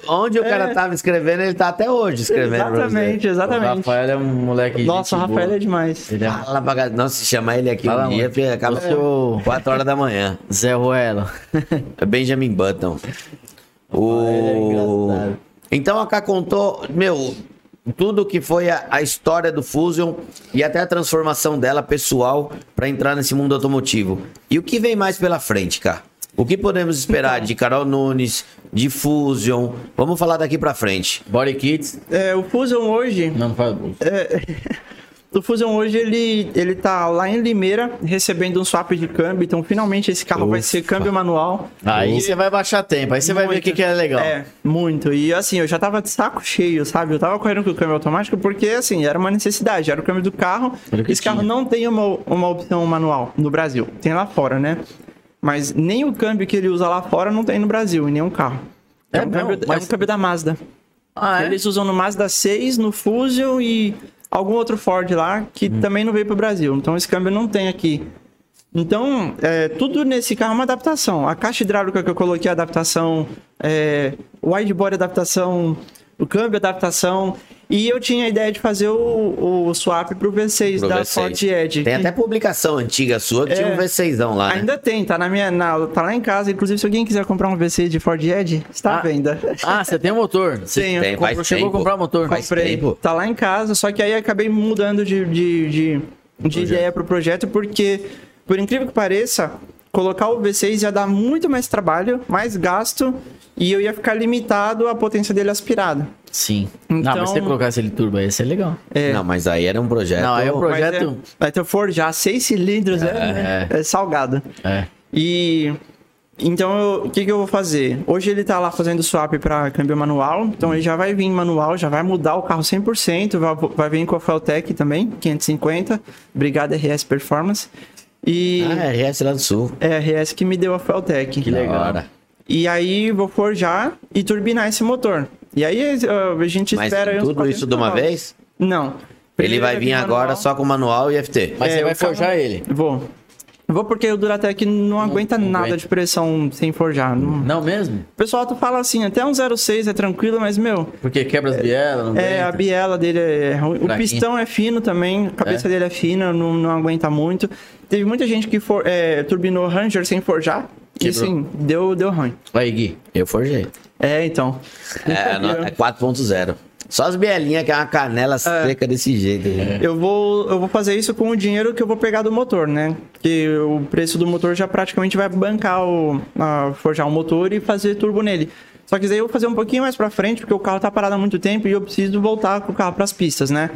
Onde o cara É. tava escrevendo, ele tá até hoje escrevendo. você. exatamente, O exatamente. Rafael é um moleque. Nossa, o Rafael boa. é demais. Ele é Fala pra. Nossa, se chamar ele aqui Fala, um dia, filho, acaba O seu- 4 horas da manhã. Zé Ruelo. É Benjamin Button. O... é engraçado. Então a Cá contou, meu, tudo que foi a, a história do Fusion e até a transformação dela pessoal pra entrar nesse mundo automotivo. E o que vem mais pela frente, Cá? O que podemos esperar de Carol Nunes, de Fusion? Vamos falar daqui pra frente. Body Kits. É, o Fusion hoje. Não faz. [laughs] O Fusion hoje ele, ele tá lá em Limeira recebendo um swap de câmbio. Então, finalmente, esse carro vai ser câmbio manual. Aí você vai baixar tempo, aí você vai ver o que, que é legal. É, muito. E assim, eu já tava de saco cheio, sabe? Eu tava correndo com o câmbio automático porque, assim, era uma necessidade. Era o câmbio do carro. Esse carro tinha. não tem uma, uma opção manual no Brasil. Tem lá fora, né? Mas nem o câmbio que ele usa lá fora não tem no Brasil, em nenhum carro. É, É um, mesmo? câmbio, é Mas- um câmbio da Mazda. Ah, é? Eles usam no Mazda 6, no Fusion e algum outro Ford lá que Hum. também não veio pro Brasil. Então esse câmbio não tem aqui. Então, é, tudo nesse carro é uma adaptação. A caixa hidráulica que eu coloquei é adaptação, é, o widebody adaptação, o câmbio é adaptação. E eu tinha a ideia de fazer o, o swap pro V6 Pro da V6. Ford Edge. Tem que até publicação antiga sua que tinha É. um V6 lá, né? Ainda tem, tá na minha, na- tá lá em casa. Inclusive, se alguém quiser comprar um V6 de Ford Edge, está à Ah, venda. Ah, você tem um motor? Você [laughs] Tenho. Tem, comprou, faz chegou a tempo. comprar motor? Faz Comprei. tempo. Tá lá em casa, só que aí acabei mudando de, de, de, de ideia pro projeto, porque, por incrível que pareça, colocar o V6 ia dar muito mais trabalho, mais gasto, e eu ia ficar limitado à potência dele aspirado. Sim. Não, Então- mas se você colocasse ele turbo aí, ia ser legal. É. Não, mas aí era um projeto. Não, aí o Mas projeto. é, vai ter forjar seis cilindros, é, é salgado. É. E então eu- o que, que eu vou fazer? Hoje ele tá lá fazendo swap para câmbio manual, então ele já vai vir manual, já vai mudar o carro 100%, vai, vai vir com a Feltec também, 550. Obrigado RS Performance. E Ah, é RS lá do Sul. é a RS que me deu a Feltec. Que legal. Hora. E aí vou forjar e turbinar esse motor. E aí uh, a gente Mas espera tudo 400 isso de uma vez? Não. Ele vai vir agora manual. só com manual e FT. Mas É, você vai forjar ele? Vou. Vou porque o Duratec não, aguenta não nada aguenta. de pressão sem forjar. Não- Não mesmo? O pessoal tu fala assim, até um 06 é tranquilo, mas, meu, Porque quebra as bielas, não é, a aguenta. biela dele é ruim. O pistão é fino também, a cabeça dele é fina, não, não aguenta muito. Teve muita gente que for, é, turbinou Ranger sem forjar. E Quebrou. sim, deu, deu ruim. Aí, Gui. Eu forjei. É, então. É, é 4.0. Só as bielinhas que é uma canela seca desse jeito. né? Eu vou, eu vou fazer isso com o dinheiro que eu vou pegar do motor, né? Que o preço do motor já praticamente vai bancar o. a forjar o motor e fazer turbo nele. Só que daí eu vou fazer um pouquinho mais pra frente, porque o carro tá parado há muito tempo e eu preciso voltar com o carro pras pistas, né?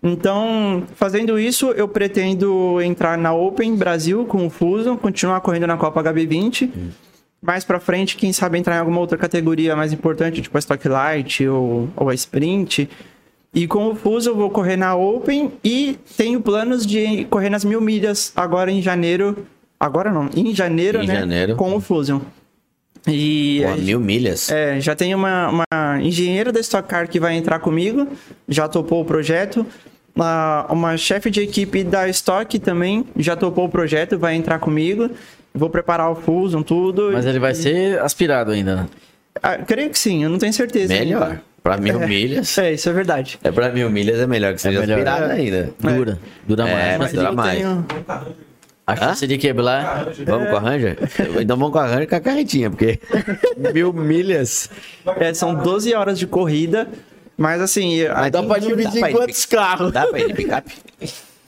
Então, fazendo isso, eu pretendo entrar na Open Brasil com o Fusion, continuar correndo na Copa HB20. Mais pra frente, quem sabe entrar em alguma outra categoria mais importante, tipo a Stock Light ou, ou a Sprint. E com o Fuso eu vou correr na Open e tenho planos de correr nas mil milhas agora em janeiro. Agora não, em janeiro, Em né? janeiro. Com o Fusion. E Pô, mil milhas. é, já tem uma, uma engenheira da Stock Car que vai entrar comigo, já topou o projeto. Uma, uma chefe de equipe da Stock também já topou o projeto, vai entrar comigo. Vou preparar o Fusion, tudo. Mas ele vai ser aspirado ainda, né? Ah, creio que sim, eu não tenho certeza. Melhor. ainda. Pra mil milhas. É, isso é verdade. É pra mil milhas é melhor que seja melhor. aspirado ainda. Dura. Dura É, mais. mas dura mais. tenho- A chance de quebrar. Vamos com a Ranger? Então vamos com a Ranger e com a carretinha, porque [laughs] mil milhas. É, são 12 horas de corrida, mas assim, Mas Dá pra dividir dá pra quantos carros? Dá pra ir de picape?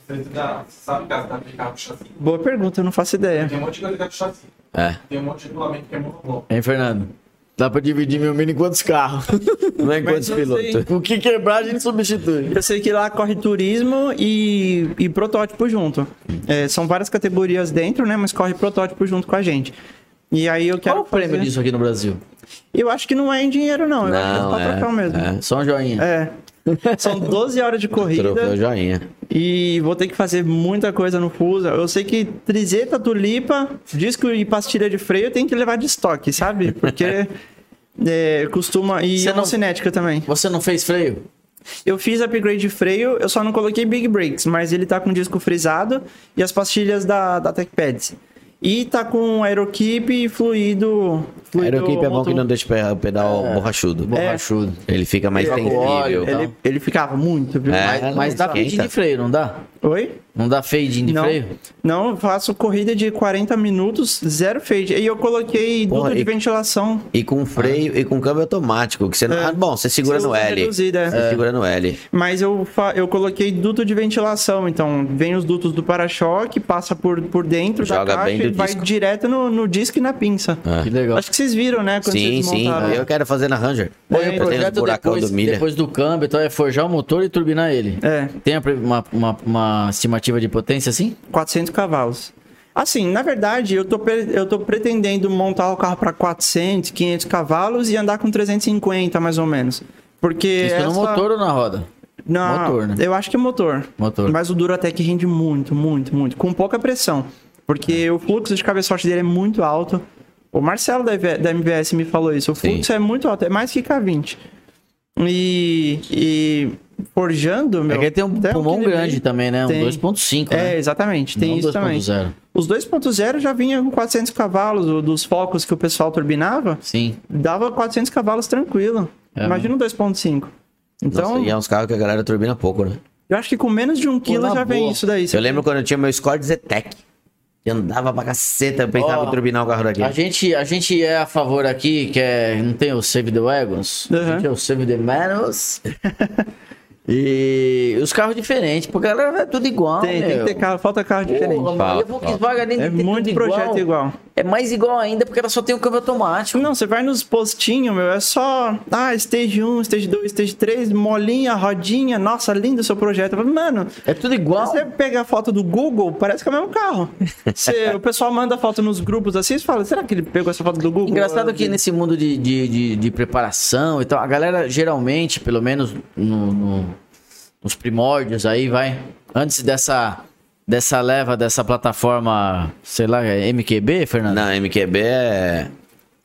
Você dá- sabe que dá pra carro chassi? boa pergunta, eu não faço ideia. Tem um monte de coisa que é do chassi. É. Tem um monte de regulamento que é monobloco. Hein, Fernando? Dá pra dividir mil milhas em quantos carros? [laughs] Não é quantos eu sei. pilotos. o que quebrar, a gente substitui. Eu sei que lá corre turismo e, e protótipo junto. É, são várias categorias dentro, né? Mas corre protótipo junto com a gente. E aí eu quero Qual o prêmio fazer- disso aqui no Brasil? Eu acho que não é em dinheiro, não. Eu acho que é Não, só é, mesmo. é. Só um joinha. É. [laughs] São 12 horas de corrida. Troféu joinha. E vou ter que fazer muita coisa no Fusa. Eu sei que trizeta, tulipa, disco e pastilha de freio tem que levar de estoque, sabe? Porque [laughs] é, costuma. E Você a não- cinética também. Você não fez freio? Eu fiz upgrade de freio, eu só não coloquei Big Brakes, mas ele tá com disco frisado e as pastilhas da, da TechPads. E tá com aerokeep e fluido. Fluido Aerokeep é bom que não deixa o pe- o pedal borrachudo. Borrachudo. Ele fica mais sensível. Ele, ele ficava muito, viu? É. Mas, mas dá fade de freio, não dá? Oi? Não dá fade de Não. freio? Não, eu faço corrida de 40 minutos, zero fade. E eu coloquei duto de ventilação. E com freio e com câmbio automático. Que você não... É. Ah, bom, você segura Você no L. reduzida, é. Você segura no L. Mas eu, fa- eu coloquei duto de ventilação. Então, vem os dutos do para-choque, passa por, por dentro Joga da caixa bem do e vai disco. direto no, no disco e na pinça. Ah. Que legal. Acho que vocês viram, né? Quando Sim, vocês sim. montaram. Eu quero fazer na Ranger. Pô, É, o projeto buracão depois, do milha. depois do câmbio, então é forjar o motor e turbinar ele. É, Tem uma, uma, uma estimativa de potência assim? 400 cavalos. Assim, na verdade, eu tô, eu tô pretendendo montar o carro para 400, 500 cavalos e andar com 350, mais ou menos. Porque Isso no essa- motor ou na roda? Não, motor, né? Eu acho que é motor. Motor. Mas o Duratec rende muito, muito, muito. Com pouca pressão. Porque o fluxo de cabeçote dele é muito alto. O Marcelo da, da MVS me falou isso. O Sim. fluxo é muito alto, é mais que K20. E, e forjando, meu... É que tem um pulmão e grande também, né? Um Tem. 2.5, É, né? exatamente. Tem Não isso também. 2.0. Os 2.0 já vinha com 400 cavalos. dos focos que o pessoal turbinava, Sim. dava 400 cavalos tranquilo. É, Imagina um 2.5. Então, Nossa, e é uns carros que a galera turbina pouco, né? eu acho que com menos de um quilo já vem boa. isso daí. Eu lembro quando eu tinha meu Escort Zetec. Que andava pra caceta. Eu pensava Ó, em turbinar o carro daqui. A gente, a gente é a favor aqui, que é. Não tem o Save the Wagons? A Uhum. gente é o Save the Manos. [laughs] e os carros diferentes, porque a galera é tudo igual. Tem, tem que ter carro, falta carro diferente. Porra, mano, e a Volkswagen além de É muito projeto igual. É mais igual ainda porque ela só tem o câmbio automático. Não, você vai nos postinhos, meu, é só. Ah, stage 1, stage 2, stage 3, molinha, rodinha. Nossa, lindo o seu projeto. Mano, É tudo igual. você pega a foto do Google, parece que é o mesmo carro. [laughs] Você- o pessoal manda foto nos grupos assim, você fala, será que ele pegou essa foto do Google? Engraçado que nesse mundo de, de, de, de preparação e tal, a galera geralmente, pelo menos no- no- nos primórdios aí, vai, antes dessa, dessa leva, dessa plataforma, sei lá, é MQB, Fernando? Não, MQB é.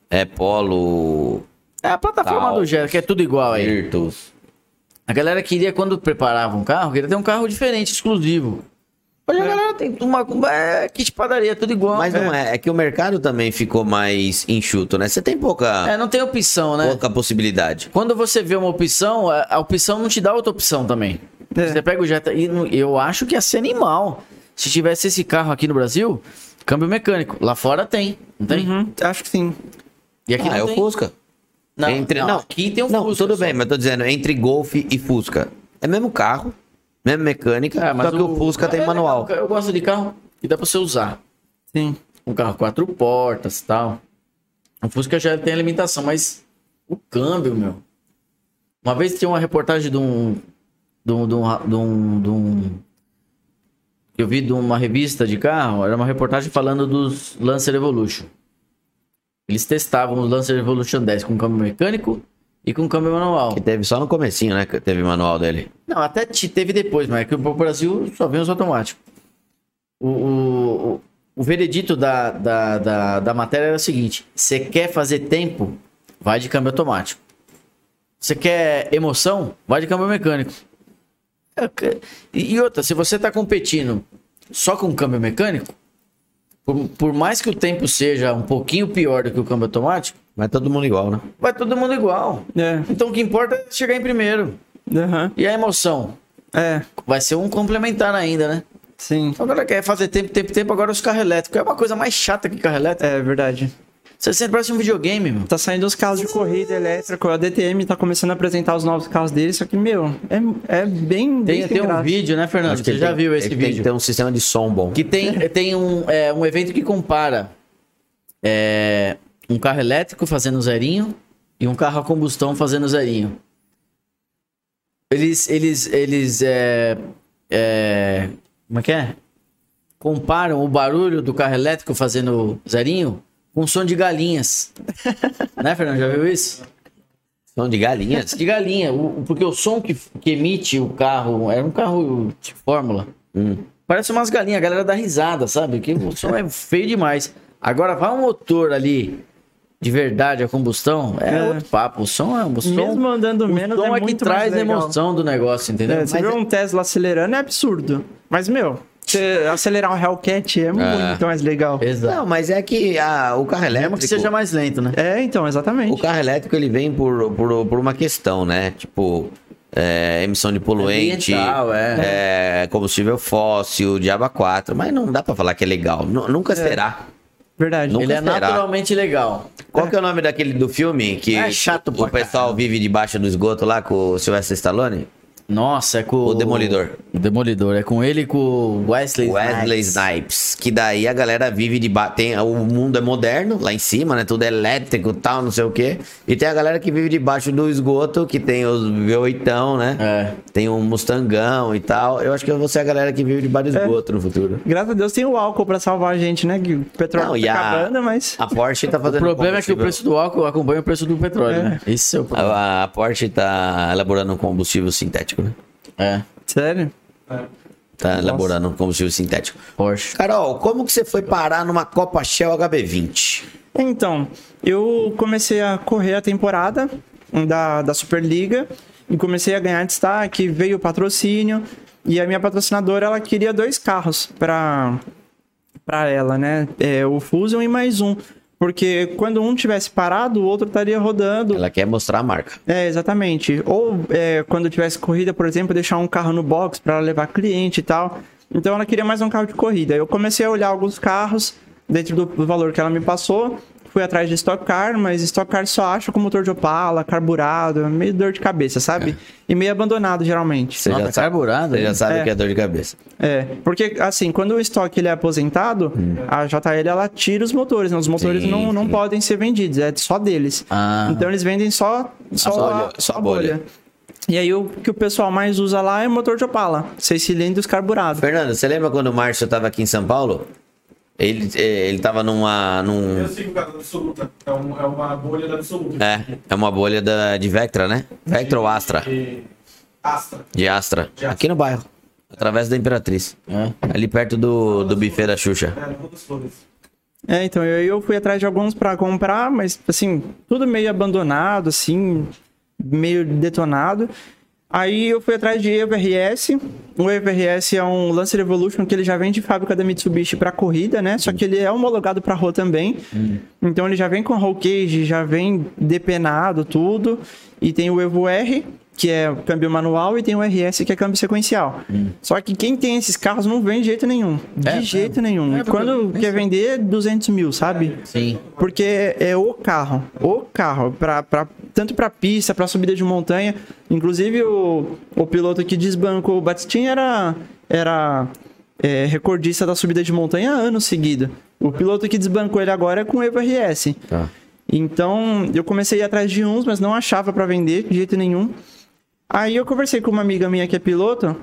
É Polo. É a plataforma Tal. do Gero, que é tudo igual aí. Virtus. A galera queria, quando preparava um carro, queria ter um carro diferente, exclusivo. Hoje a galera tem uma, é, kit padaria, tudo igual. Mas não é. É que o mercado também ficou mais enxuto, né? Você tem pouca, É, não tem opção, né? pouca possibilidade. Quando você vê uma opção, a opção não te dá outra opção também. É. Você pega o Jetta e eu acho que ia ser animal. Se tivesse esse carro aqui no Brasil, câmbio mecânico. Lá fora tem, não tem? Uhum, acho que sim. E aqui ah, não é o tem. Fusca. Não, entre, não, não, aqui tem um Não, Fusca tudo só. bem, mas tô dizendo, entre Golf e Fusca. É mesmo carro, mesma mecânica, É, mas só que o, Fusca tem é manual. legal, Eu gosto de carro que dá pra você usar. Sim. Um carro quatro portas e tal. O Fusca já tem a limitação, mas o câmbio, meu. Uma vez tinha uma reportagem de um. De um. De um, de um, de um- eu vi de uma revista de carro, era uma reportagem falando dos Lancer Evolution. Eles testavam os Lancer Evolution 10 com câmbio mecânico e com câmbio manual. Que teve só no comecinho, né? Que teve manual dele. Não, até te- teve depois, mas é que o Brasil só vem os automáticos. O, o, o, o veredito da, da, da, da matéria era o seguinte: você quer fazer tempo, vai de câmbio automático. Você quer emoção, vai de câmbio mecânico. É, E outra, se você tá competindo só com câmbio mecânico, por, por mais que o tempo seja um pouquinho pior do que o câmbio automático, Mas todo mundo igual, né? vai todo mundo igual. É. Então o que importa é chegar em primeiro. Aham. E a emoção? É. Vai ser um complementar ainda, né? Sim. Então, agora quer fazer tempo, tempo, tempo, agora os carros elétricos. É uma coisa mais chata que carro elétrico. É verdade. Você sempre parece um videogame, meu. Tá saindo os carros de corrida elétrica, a DTM tá começando a apresentar os novos carros deles, só que, meu, é, é bem. Tem, bem tem sem um vídeo, né, Fernando? Acho que Você já tem- viu esse ele Tem que vídeo? ter um sistema de som bom. Que tem, tem um, é, um evento que compara é, um carro elétrico fazendo zerinho e um carro a combustão fazendo zerinho. Eles, eles, eles, é, é, como é que é? Comparam o barulho do carro elétrico fazendo zerinho com som de galinhas. [laughs] né, Fernando? Já viu isso? Som de galinhas. De galinha, o- o- porque o som que, que emite o carro era um carro de fórmula. Hum. Parece umas galinhas, a galera dá risada, sabe? Que o som é feio demais. Agora vai um motor ali de verdade a combustão, é, É. outro papo. O som é o som, Mesmo andando o menos, som é é, que muito traz mais a legal. emoção do negócio, entendeu? É, você Mas vê um Tesla acelerando é absurdo. Mas, meu, você acelerar um Hellcat é muito mais legal. Exato. Não, mas é que a, o carro elétrico. Mesmo que seja mais lento, né? É, então, exatamente. O carro elétrico ele vem por, por, por uma questão, né? Tipo, é, emissão de poluente, Ambiental, é, combustível fóssil, diaba 4, mas não dá pra falar que é legal. Nu- nunca será. Verdade. Nunca Ele é será. naturalmente legal. Qual que é o nome daquele do filme que É chato o pessoal vive debaixo do esgoto lá com o Sylvester Stallone? Nossa, é com O Demolidor. O Demolidor, é com ele e com o Wesley, Wesley Snipes. Snipes. Que daí a galera vive de ba- tem O mundo é moderno lá em cima, né? Tudo é elétrico e tal, não sei o quê. E tem a galera que vive debaixo do esgoto, que tem os V8, né? É. Tem um Mustangão e tal. Eu acho que eu vou ser a galera que vive debaixo do esgoto no futuro. Graças a Deus tem o álcool pra salvar a gente, né? Que o petróleo Não, e tá a- acabando, mas. A Porsche tá O fazendo. problema é que o preço do álcool acompanha o preço do petróleo, É. né? Esse é o problema. A, a Porsche tá elaborando um combustível sintético, né? É, Sério? Tá elaborando um combustível sintético. Porsche. Carol, como que você foi parar numa Copa Shell HB20? Então, eu comecei a correr a temporada da, da Superliga e comecei a ganhar destaque, veio o patrocínio e a minha patrocinadora ela queria dois carros para para ela, né? É, o Fusion e mais um, porque quando um tivesse parado, o outro estaria rodando. Ela quer mostrar a marca. É, exatamente. Ou é, quando tivesse corrida, por exemplo, deixar um carro no box para levar cliente e tal. Então ela queria mais um carro de corrida. Eu comecei a olhar alguns carros dentro do do valor que ela me passou. Fui atrás de Stock Car, mas Stock Car só acha com motor de Opala, carburado, meio dor de cabeça, sabe? E meio abandonado, geralmente. Você Nossa, já sabe, carburado, você já sabe É. que é dor de cabeça. É, porque assim, quando o estoque ele é aposentado, a JL ela tira os motores, né? Os motores Sim, não, não sim. podem ser vendidos, é só deles. Ah. Então eles vendem só, só, bolha, a, só só a a bolha. E aí o que o pessoal mais usa lá é motor de Opala, seis cilindros carburado. Fernando, você lembra quando o Márcio tava aqui em São Paulo? Ele, eh, ele tava numa. Num, Eu sigo o cara da Absoluta. É, um- é uma bolha da Absoluta. é, é uma bolha da, de Vectra, né? Vectra ou Astra? De Astra. De Astra. De Astra. Aqui no bairro. Através da Imperatriz. É. Ali perto do, do buffet da Xuxa. É, uma das flores. É, então eu, eu fui atrás de alguns pra comprar, mas assim, tudo meio abandonado, assim, meio detonado. Aí eu fui atrás de EVRS. O EVRS é um Lancer Evolution que ele já vem de fábrica da Mitsubishi para corrida, né? Só que ele é homologado para rua também. Então ele já vem com roll cage, já vem depenado tudo. E tem o Evo R que é câmbio manual, e tem o RS, que é câmbio sequencial. Só que quem tem esses carros não vende de jeito nenhum. De É, jeito é. nenhum. É, e quando quer vender, 200 mil, sabe? Sim. Porque é o carro, o carro, pra, pra, tanto pra pista, pra subida de montanha. Inclusive, o, o piloto que desbancou o Batistin era, era é, recordista da subida de montanha há anos seguidos. O piloto que desbancou ele agora é com o Evo RS. Tá. Então, eu comecei a ir atrás de uns, mas não achava pra vender de jeito nenhum. Aí eu conversei com uma amiga minha que é piloto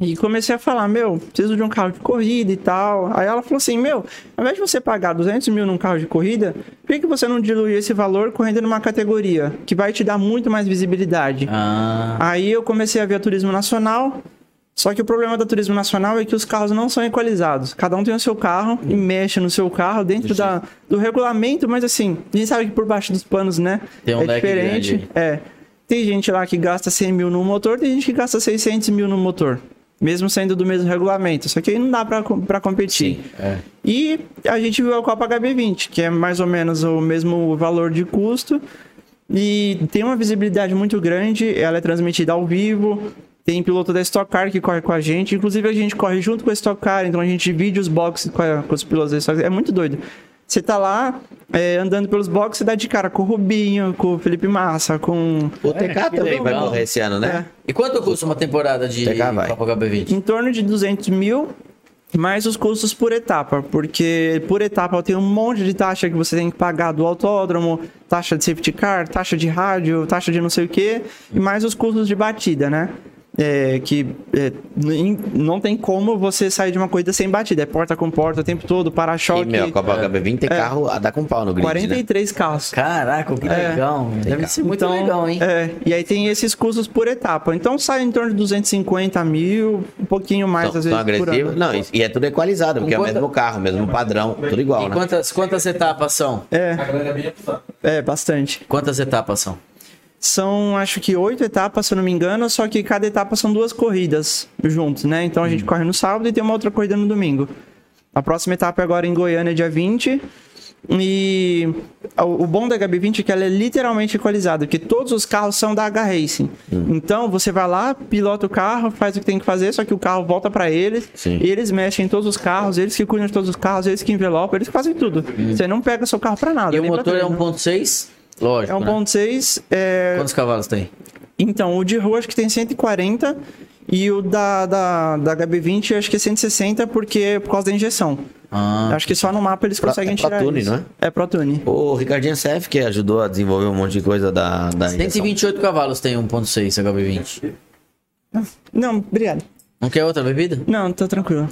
e comecei a falar, meu, preciso de um carro de corrida e tal. Aí ela falou assim, meu, ao invés de você pagar 200 mil num carro de corrida, por que, que você não dilui esse valor correndo numa categoria que vai te dar muito mais visibilidade? Ah, Aí eu comecei a ver a Turismo Nacional. Só que o problema da Turismo Nacional é que os carros não são equalizados. Cada um tem o seu carro e mexe no seu carro dentro da, do regulamento, mas assim, a gente sabe que por baixo dos panos, né? Tem um é leque diferente. grande É. Tem gente lá que gasta 100 mil no motor, tem gente que gasta 600 mil no motor. Mesmo sendo do mesmo regulamento. Só que aí não dá pra competir. é. E a gente viu a Copa HB20, que é mais ou menos o mesmo valor de custo. E tem uma visibilidade muito grande, ela é transmitida ao vivo. Tem piloto da Stock Car que corre com a gente. Inclusive, a gente corre junto com a Stock Car, então a gente divide os boxes com, a- com os pilotos da Stock Car. É muito doido. Você tá lá é, andando pelos boxes, você dá de cara com o Rubinho, com o Felipe Massa, com. O TK também vai correr esse ano, né? E quanto custa uma temporada de. Copa HB20? em torno de 200 mil, mais os custos por etapa, porque por etapa tem um monte de taxa que você tem que pagar do autódromo, taxa de safety car, taxa de rádio, taxa de não sei o que, e mais os custos de batida, né? É, que é, não tem como você sair de uma corrida sem batida, é porta com porta o tempo todo, E, para-choque, meu, a Copa HB20 tem carro a dar com pau no grid, né? 43 carros. Caraca, que legal. Deve ser muito Então, legal, hein? É, e aí tem esses custos por etapa. Então sai em torno de 250 mil, um pouquinho mais Tão, às vezes por agressivo. ano. Não, e- é tudo equalizado, porque é o quanta- mesmo carro, mesmo padrão, tudo igual, E né? quantas, quantas etapas são? É, é é, bastante. Quantas etapas são? São, acho que oito etapas, se eu não me engano, só que cada etapa são duas corridas juntos, né? Então a gente corre no sábado e tem uma outra corrida no domingo. A próxima etapa é agora em Goiânia, dia 20. E o bom da HB20 é que ela é literalmente equalizada, porque todos os carros são da H Racing. Então você vai lá, pilota o carro, faz o que tem que fazer, só que o carro volta pra eles. Sim. E eles mexem em todos os carros, eles que cuidam de todos os carros, eles que envelopam, eles que fazem tudo. Você não pega seu carro pra nada. E o motor é treino. 1.6? Lógico, É né? 1.6. É... Quantos cavalos tem? Então, o de rua acho que tem 140 e o da, da, da HB20 acho que é 160 porque é por causa da injeção. Ah, acho que só no mapa eles Pro- conseguem é tirar ProTune, isso. não é? É ProTune. O Ricardinho CF, que ajudou a desenvolver um monte de coisa da, da injeção. 128 cavalos tem 1.6 HB20. Não, obrigado. Não quer outra bebida? Não, tá tranquilo.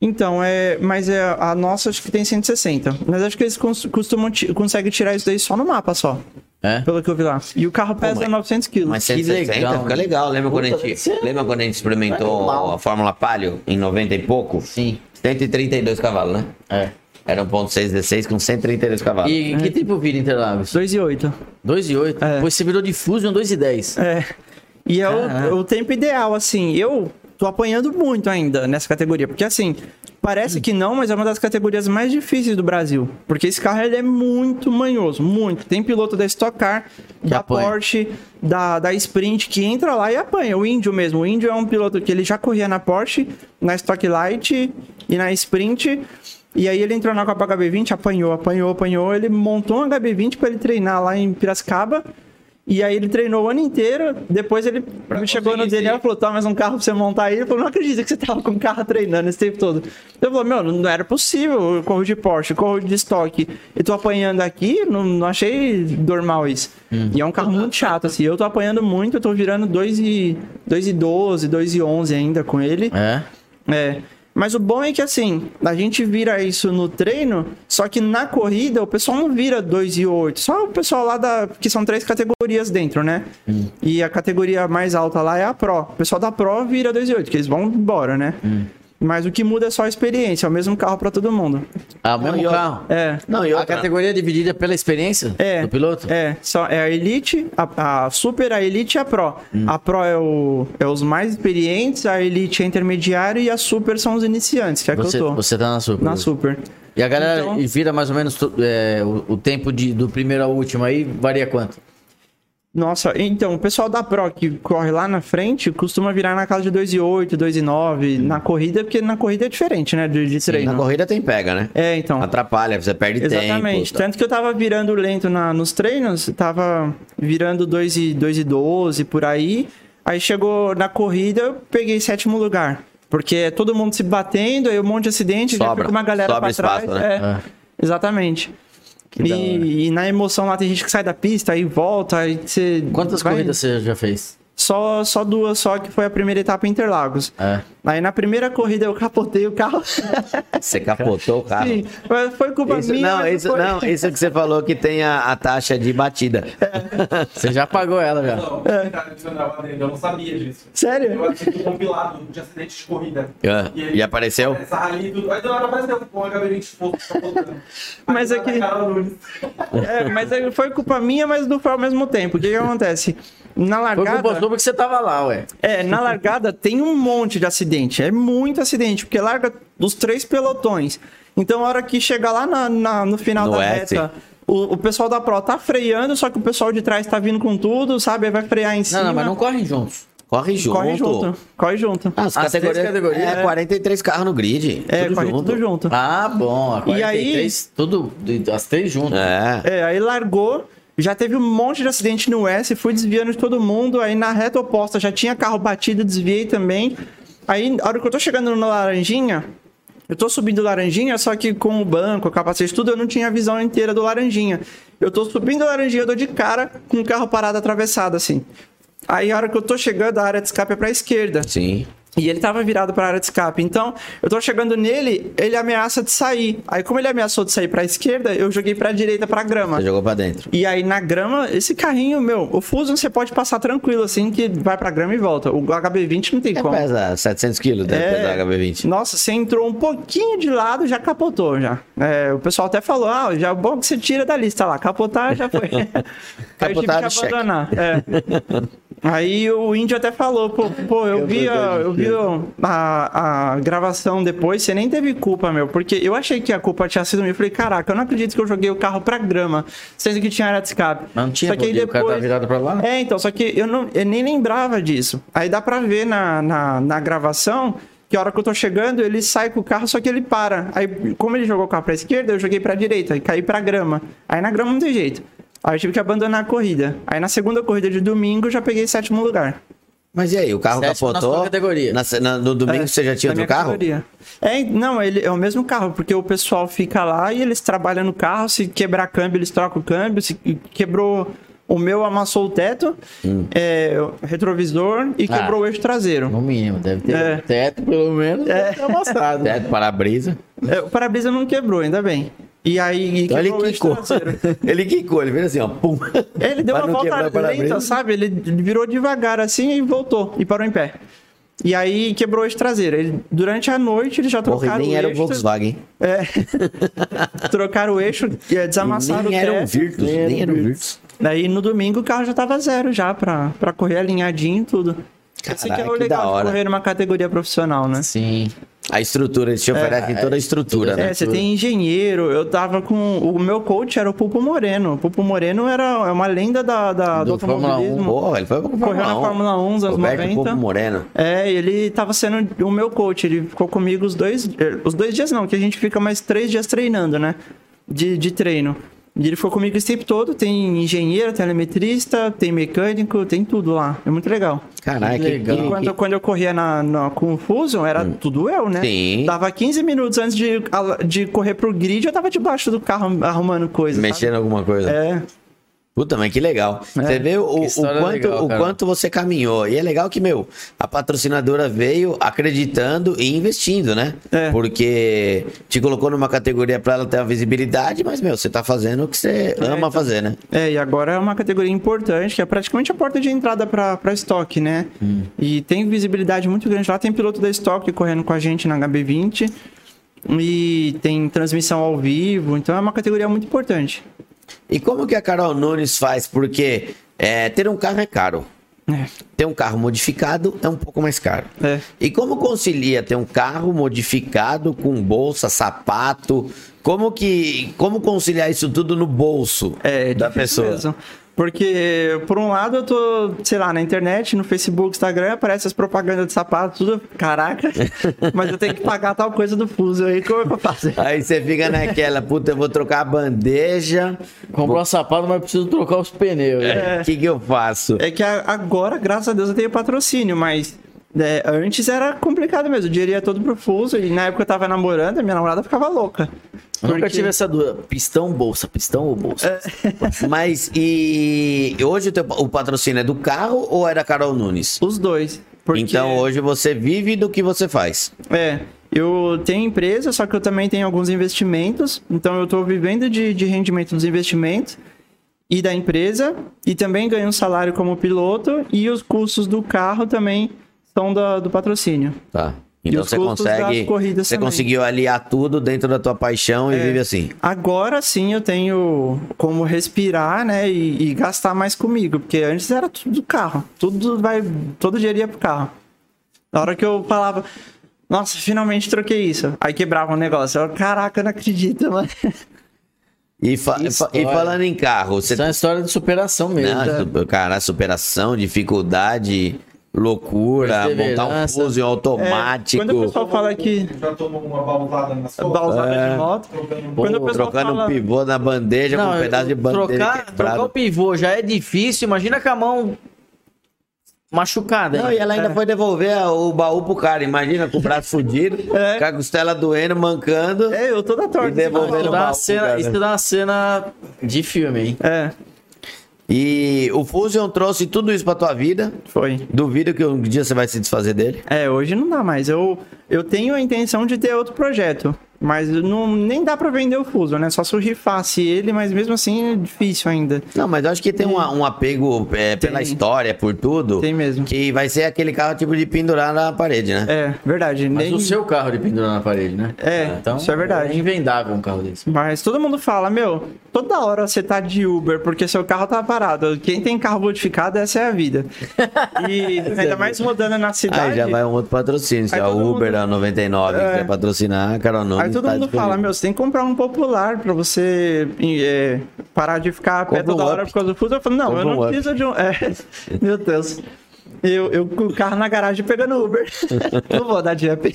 Então, é, mas é, a nossa acho que tem 160. Mas acho que eles cons- costumam conseguem tirar isso daí só no mapa só, É? pelo que eu vi lá. E o carro pesa mas- 900 quilos. Mas Que 160 legal, fica né? legal. Lembra quando, a gente, lembra quando a gente experimentou a Fórmula Palio em 90 e pouco? Sim. 132 cavalos, né? É. Era 1.616 com 132 cavalos. E que tempo vira Interlagos? 2 e 8. 2 e 8? É. Depois você virou de Fusion 2 e 10. É. E é o, o tempo ideal, assim. Eu tô apanhando muito ainda nessa categoria. Porque, assim, parece que não, mas é uma das categorias mais difíceis do Brasil. Porque esse carro ele é muito manhoso, muito. Tem piloto da Stock Car, da apanha. Porsche, da, da Sprint, que entra lá e apanha. O Índio mesmo. O Índio é um piloto que ele já corria na Porsche, na Stock Light e na Sprint. E aí ele entrou na Copa HB20, apanhou, apanhou, apanhou. Ele montou um HB20 para ele treinar lá em Piracicaba. E aí ele treinou o ano inteiro, depois ele chegou no dele e falou, tá, mais um carro pra você montar aí. Ele falou, não acredito que você tava com o carro treinando esse tempo todo. Eu falei, meu, não era possível, eu corro de Porsche, corro de estoque, e tô apanhando aqui, não, não achei normal isso. E é um carro muito chato, assim, eu tô apanhando muito, eu tô virando 2 e, 2 e 12, 2 e 11 ainda com ele. É? É. Mas o bom é que assim, a gente vira isso no treino, só que na corrida o pessoal não vira 2 e 8. Só o pessoal lá da. que são três categorias dentro, né? E a categoria mais alta lá é a Pro. O pessoal da Pro vira 2 e 8, que eles vão embora, né? Mas o que muda é só a experiência, é o mesmo carro pra todo mundo. Ah, o mesmo carro. É. Não, e A outra, categoria é dividida pela experiência É. do piloto? É, só, é a Elite, a, a Super, a Elite e a Pro. A Pro é, o, é os mais experientes, a Elite é intermediário e a Super são os iniciantes, que é Você, que eu tô. você tá na Super. Na Super. E a galera Então- vira mais ou menos é, o, o tempo de, do primeiro ao último aí varia quanto? Nossa, então, o pessoal da Pro que corre lá na frente costuma virar na casa de 2,8, 2,9 na corrida, porque na corrida é diferente, né? De, de treino. Na corrida tem pega, né? É, então. Atrapalha, você perde Exatamente. tempo. tá? Tanto que eu tava virando lento na, nos treinos, tava virando 2 e, 2 e 12 por aí. Aí chegou na corrida, eu peguei sétimo lugar. Porque é todo mundo se batendo, aí um monte de acidente, já Sobra. fica uma galera Sobra pra trás. espaço, né? É, Exatamente. E, e na emoção lá tem gente que sai da pista, aí volta, aí você. Quantas vai- corridas você já fez? Só, só duas, só que foi a primeira etapa em Interlagos. É. Aí na primeira corrida eu capotei o carro. Você capotou o carro. Sim, mas foi culpa Isso, minha. não, isso, foi- não, isso que você falou que tem a, a taxa de batida. Você já pagou ela já. Não, cara, eu não- eu não sabia disso. Sério? Eu assisti um compilado de acidentes de corrida. Ah, aí, e apareceu? Essa e. Aí do nada apareceu com o HB20 fogo. [laughs] Mas Aí, é que-. É, mas aí foi culpa minha, mas não foi ao mesmo tempo. O que, que acontece? Na Foi largada. Porque você tava lá, ué. É, na largada tem um monte de acidente. É muito acidente, porque larga os três pelotões. Então, a hora que chegar lá na- na- no final No da S. reta, o, o pessoal da Pro tá freando, só que o pessoal de trás tá vindo com tudo, sabe? Aí vai frear em cima. Não, não, mas não correm juntos. Corre junto. Corre junto. Corre junto. Ah, as As categorias, categorias? É, 43 carros no grid. é, tudo corre junto. tudo junto. Ah, bom. A E aí- 43, tudo, as três juntas. É. É, aí largou, já teve um monte de acidente no S, fui desviando de todo mundo, aí na reta oposta já tinha carro batido, desviei também. Aí, a hora que eu tô chegando no Laranjinha, eu tô subindo Laranjinha, só que com o banco, o capacete, tudo, eu não tinha a visão inteira do Laranjinha. Eu tô subindo Laranjinha, eu dou de cara com o carro parado atravessado, assim. Aí, a hora que eu tô chegando, a área de escape é pra esquerda. Sim. E ele tava virado para a área de escape. Então, eu tô chegando nele, ele ameaça de sair. Aí, como ele ameaçou de sair para a esquerda, eu joguei para a direita, para a grama. Você jogou pra dentro. E aí na grama, esse carrinho, meu, o Fusion você pode passar tranquilo assim, que vai pra grama e volta. O HB20 não tem É, como. pesa 700 quilos, deve É. pesar HB20. Nossa, você entrou um pouquinho de lado, já capotou já. É, o pessoal até falou, ah, já é bom que você tira da lista lá. Capotar já foi. Aí [laughs] [laughs] eu tive Capotado, que cheque. abandonar. É. [laughs] Aí o índio até falou, pô, pô eu vi, a, eu vi a, a gravação depois, você nem teve culpa, meu, porque eu achei que a culpa tinha sido minha. Eu falei, caraca, eu não acredito que eu joguei o carro pra grama, sendo que tinha área de escape. Mas não tinha Só que poder, o cara tá virado pra lá. É, então, só que eu, não, eu nem lembrava disso. Aí dá pra ver na, na, na gravação que a hora que eu tô chegando, ele sai com o carro, só que ele para. Aí, como ele jogou o carro pra esquerda, eu joguei pra direita e caí pra grama. Aí na grama não tem jeito. Aí eu tive que abandonar a corrida. Aí na segunda corrida de domingo eu já peguei sétimo lugar. Mas e aí, o carro Sétimo na capotou? sua categoria. Na- na- no domingo É, você já tinha outro minha carro? categoria. É, não, ele é o mesmo carro, porque o pessoal fica lá e eles trabalham no carro, se quebrar câmbio, eles trocam o câmbio, se quebrou o meu amassou o teto, é, o retrovisor e Ah. quebrou o eixo traseiro. No mínimo, deve ter É. teto, pelo menos, deve ter amassado. [laughs] Teto, para-brisa. É, o para-brisa não quebrou, ainda bem. E aí Então ele quebrou o eixo quicou. [laughs] ele quicou, ele fez assim, ó. Pum. Ele deu uma volta lenta, sabe? Ele virou devagar assim e voltou e parou em pé. E aí quebrou o eixo traseiro. Ele, durante a noite eles já Porra, e trocaram nem o era o. Volkswagen. É. [laughs] trocaram o eixo, é, desamassaram nem o era um. Virtus, nem era um Virtus. Daí no domingo o carro já tava zero já pra, pra correr alinhadinho e tudo. Esse que é o legal de correr numa categoria profissional, né? Sim. A estrutura, eles te oferecem toda a estrutura, né? É, você tem engenheiro, eu tava com. O meu coach era o Pulpo Moreno. O Pulpo Moreno era é uma lenda da, da- do, Do Fórmula automobilismo. Pô, ele foi Fórmula Correu na 1. Fórmula 1 nos anos Roberto 90. Popo Moreno. É, ele tava sendo o meu coach. Ele ficou comigo os dois. eh, Os dois dias não, que a gente fica mais três dias treinando, né? De, de treino. E ele ficou comigo esse tempo todo. Tem engenheiro, telemetrista, tem mecânico, tem tudo lá. É muito legal. Caralho, que, legal. que- Quando, quando eu corria na, na- com o Fusion, era tudo eu, né? Sim. Dava 15 minutos antes de, de correr pro grid, eu tava debaixo do carro arrumando coisa. Mexendo em alguma coisa. sabe? É. Puta, mas que legal. Você vê o, o quanto, legal, o quanto você caminhou. E é legal que, meu, a patrocinadora veio acreditando e investindo, né? É. Porque te colocou numa categoria pra ela ter a visibilidade, mas, meu, você tá fazendo o que você ama então. fazer, né? É, e agora é uma categoria importante, que é praticamente a porta de entrada para estoque, né? E tem visibilidade muito grande lá. Tem piloto da estoque correndo com a gente na HB20. E tem transmissão ao vivo, então é uma categoria muito importante. E como que a Carol Nunes faz? Porque é, ter um carro é caro. É. Ter um carro modificado é um pouco mais caro. É. E como concilia ter um carro modificado com bolsa, sapato? Como que como conciliar isso tudo no bolso É da pessoa? mesmo. Porque, por um lado, eu tô, sei lá, na internet, no Facebook, Instagram, aparece as propagandas de sapato, tudo, caraca, [laughs] mas eu tentenho que pagar tal coisa do fuso aí, como é que eu faço? Aí você fica naquela, puta, eu vou trocar a bandeja. Comprou um sapato, mas preciso trocar os pneus. né? O que que eu faço? É que agora, graças a Deus, eu tenho patrocínio, mas é, antes era complicado mesmo. O dinheiro ia todo pro fuso e na época eu tava namorando, a minha namorada ficava louca. Eu nunca Porque- tive essa dúvida. Pistão, bolsa, pistão ou bolsa? [laughs] Mas e hoje o, teu- o patrocínio é do carro ou é da Carol Nunes? Os dois. Porque, Então hoje você vive do que você faz. É, eu tenho empresa, só que eu também tenho alguns investimentos. Então eu tô vivendo de, de rendimento dos investimentos e da empresa. E também ganho um salário como piloto. E os custos do carro também são da- do patrocínio. Tá. Então você consegue. Você também. conseguiu aliar tudo dentro da tua paixão e É. vive assim. Agora sim eu tenho como respirar, né? E, e gastar mais comigo. Porque antes era tudo do carro. Tudo vai. Todo dia ia pro carro. Na hora que eu falava. Nossa, finalmente troquei isso. Aí quebrava um negócio. Eu, Caraca, eu não acredito, mano. [laughs] E, fa- e falando em carro, você Isso é uma história de superação mesmo. Não, su- cara, superação, dificuldade, loucura, montar um fuso automático, É, quando o pessoal fala que. Já tomou uma bausada nas? Balsada É. de moto. Trocando Quando o pessoal trocando fala. um pivô na bandeja com um pedaço de bandeja trocar, trocar o pivô já é difícil. Imagina com a mão machucada. Não, e ela ainda foi devolver o baú pro cara, imagina, com o braço [laughs] fudido, É. com a costela doendo, mancando. É, eu tô da torta. E devolvendo Isso o dá, uma baú, cena, isso dá uma cena de filme, hein? É, E o Fusion trouxe tudo isso pra tua vida. foi. Duvido que um dia você vai se desfazer dele. É, hoje não dá mais. Eu, eu tenho a intenção de ter outro projeto. Mas não, nem dá pra vender o Fuso, né? Só se eu rifasse ele, mas mesmo assim é difícil ainda. Não, mas eu acho que tem um, um apego é, pela Tem. história, por tudo. Tem mesmo. Que vai ser aquele carro tipo de pendurar na parede, né? É, verdade. Mas nem... o seu carro de pendurar na parede, né? É, então isso é verdade. É invendável um carro desse. Mas todo mundo fala, meu, toda hora você tá de Uber porque seu carro tá parado. Quem tem carro modificado, essa é a vida. [laughs] E ainda mais rodando na cidade. Aí já vai um outro patrocínio. Se é o todo Uber mundo- a 99 É. quiser patrocinar, Carol Nunes Aí todo tá mundo disponível. fala, meu, você tem que comprar um popular pra você é, parar de ficar a pé Compra um toda hora Up. por causa do fuso. Eu falo, não, Compra eu não um Up. preciso de um. É, [laughs] meu Deus. Eu, eu com o carro na garagem pegando Uber. [laughs] não vou dar de up.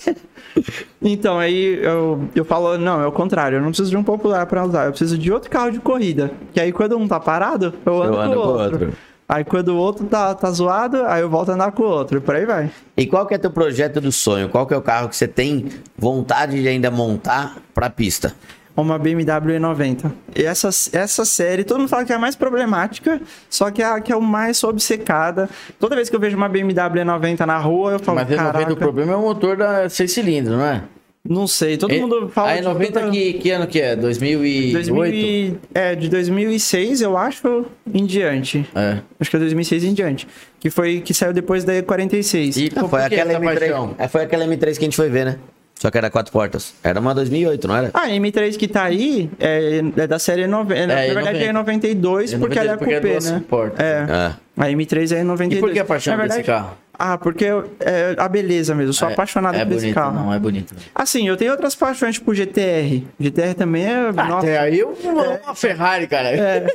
Então, aí eu, eu falo, não, é o contrário, eu não preciso de um popular pra usar, eu preciso de outro carro de corrida. Que aí quando um tá parado, eu ando, Eu ando com o outro. outro. Aí quando o outro tá, tá zoado, aí eu volto a andar com o outro. E por aí vai. E qual que é teu projeto do sonho? Qual que é o carro que você tem vontade de ainda montar pra pista? Uma BMW E90. E essa, essa série, todo mundo fala que é a mais problemática, só que é a que é o mais obcecada. Toda vez que eu vejo uma BMW E90 na rua, eu falo, Mas é 90 caraca, o problema é o motor da 6 cilindros, não é? Não sei. Todo mundo fala... Aí de 90 toda- que, que ano que é? 2008? 2000 e- é, de 2006, eu acho, em diante. É. Acho que é 2006 em diante. Que foi que saiu depois da E46. E Ah, por foi, que aquela essa M3, paixão? é, foi aquela M3 que a gente foi ver, né? Só que era quatro portas. Era uma 2008, não era? Ah, a M3 que tá aí é, é da série 90. É, na verdade é 92, É porque ela é 92 porque é né? portas. É. É. A M3 é 92. E por que a paixão verdade, desse carro? Ah, porque é a beleza mesmo. Eu sou É- apaixonado é por esse bonito, carro. Não, é bonito. Assim, eu tenho outras paixões, tipo GTR. GTR também é. nossa, Até aí eu amo uma Ferrari, cara. é,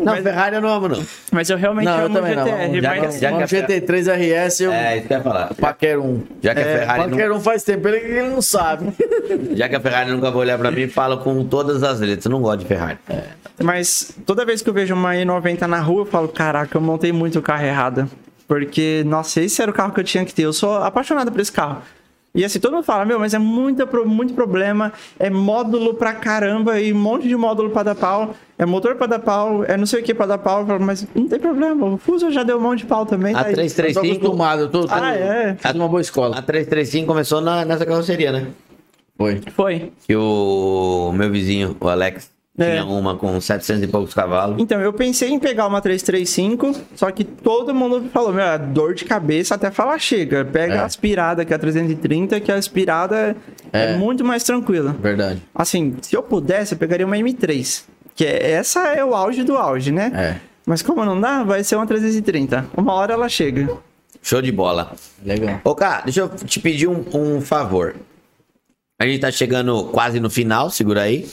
Não, Ferrari eu não amo, não. mas eu realmente Não, eu amo não. GTR. Já mas, que- já um que a Fer- GT3 RS eu É, isso que eu ia falar. paquero um. Já que, a Ferrari Paquero um faz tempo, ele, ele não sabe. não, [laughs] já que a Ferrari nunca vai olhar pra mim, falo com todas as letras. Eu não gosto de Ferrari. mas toda vez que eu vejo uma E90 na rua, eu falo, caraca, eu montei muito o carro errado. Porque, nossa, esse era o carro que eu tinha que ter. Eu sou apaixonado por esse carro. E assim, todo mundo fala, meu, mas é muita, muito problema, é módulo pra caramba e um monte de módulo pra dar pau, é motor pra dar pau, é não sei o que pra dar pau. Eu falo, mas não tem problema, o Fuso já deu um monte de pau também. A tá tô 335, acostumado, eu tô, tô Ah, é? fiz uma boa a escola. 335 começou na- nessa carroceria, né? Foi. Foi. Que o meu vizinho, o Alex, É. tinha uma com 700 e poucos cavalos. Então, eu pensei em pegar uma 335, só que todo mundo falou, meu, é dor de cabeça até falar chega. Pega É. a aspirada, que é a 330, que a aspirada é, É. muito mais tranquila. Verdade. Assim, se eu pudesse, eu pegaria uma M3. Que é, essa é o auge do auge, né? É. Mas como não dá, vai ser uma 330. Uma hora ela chega. Show de bola. Legal. Ô, cara, deixa eu te pedir um, um favor. A gente tá chegando quase no final, segura aí.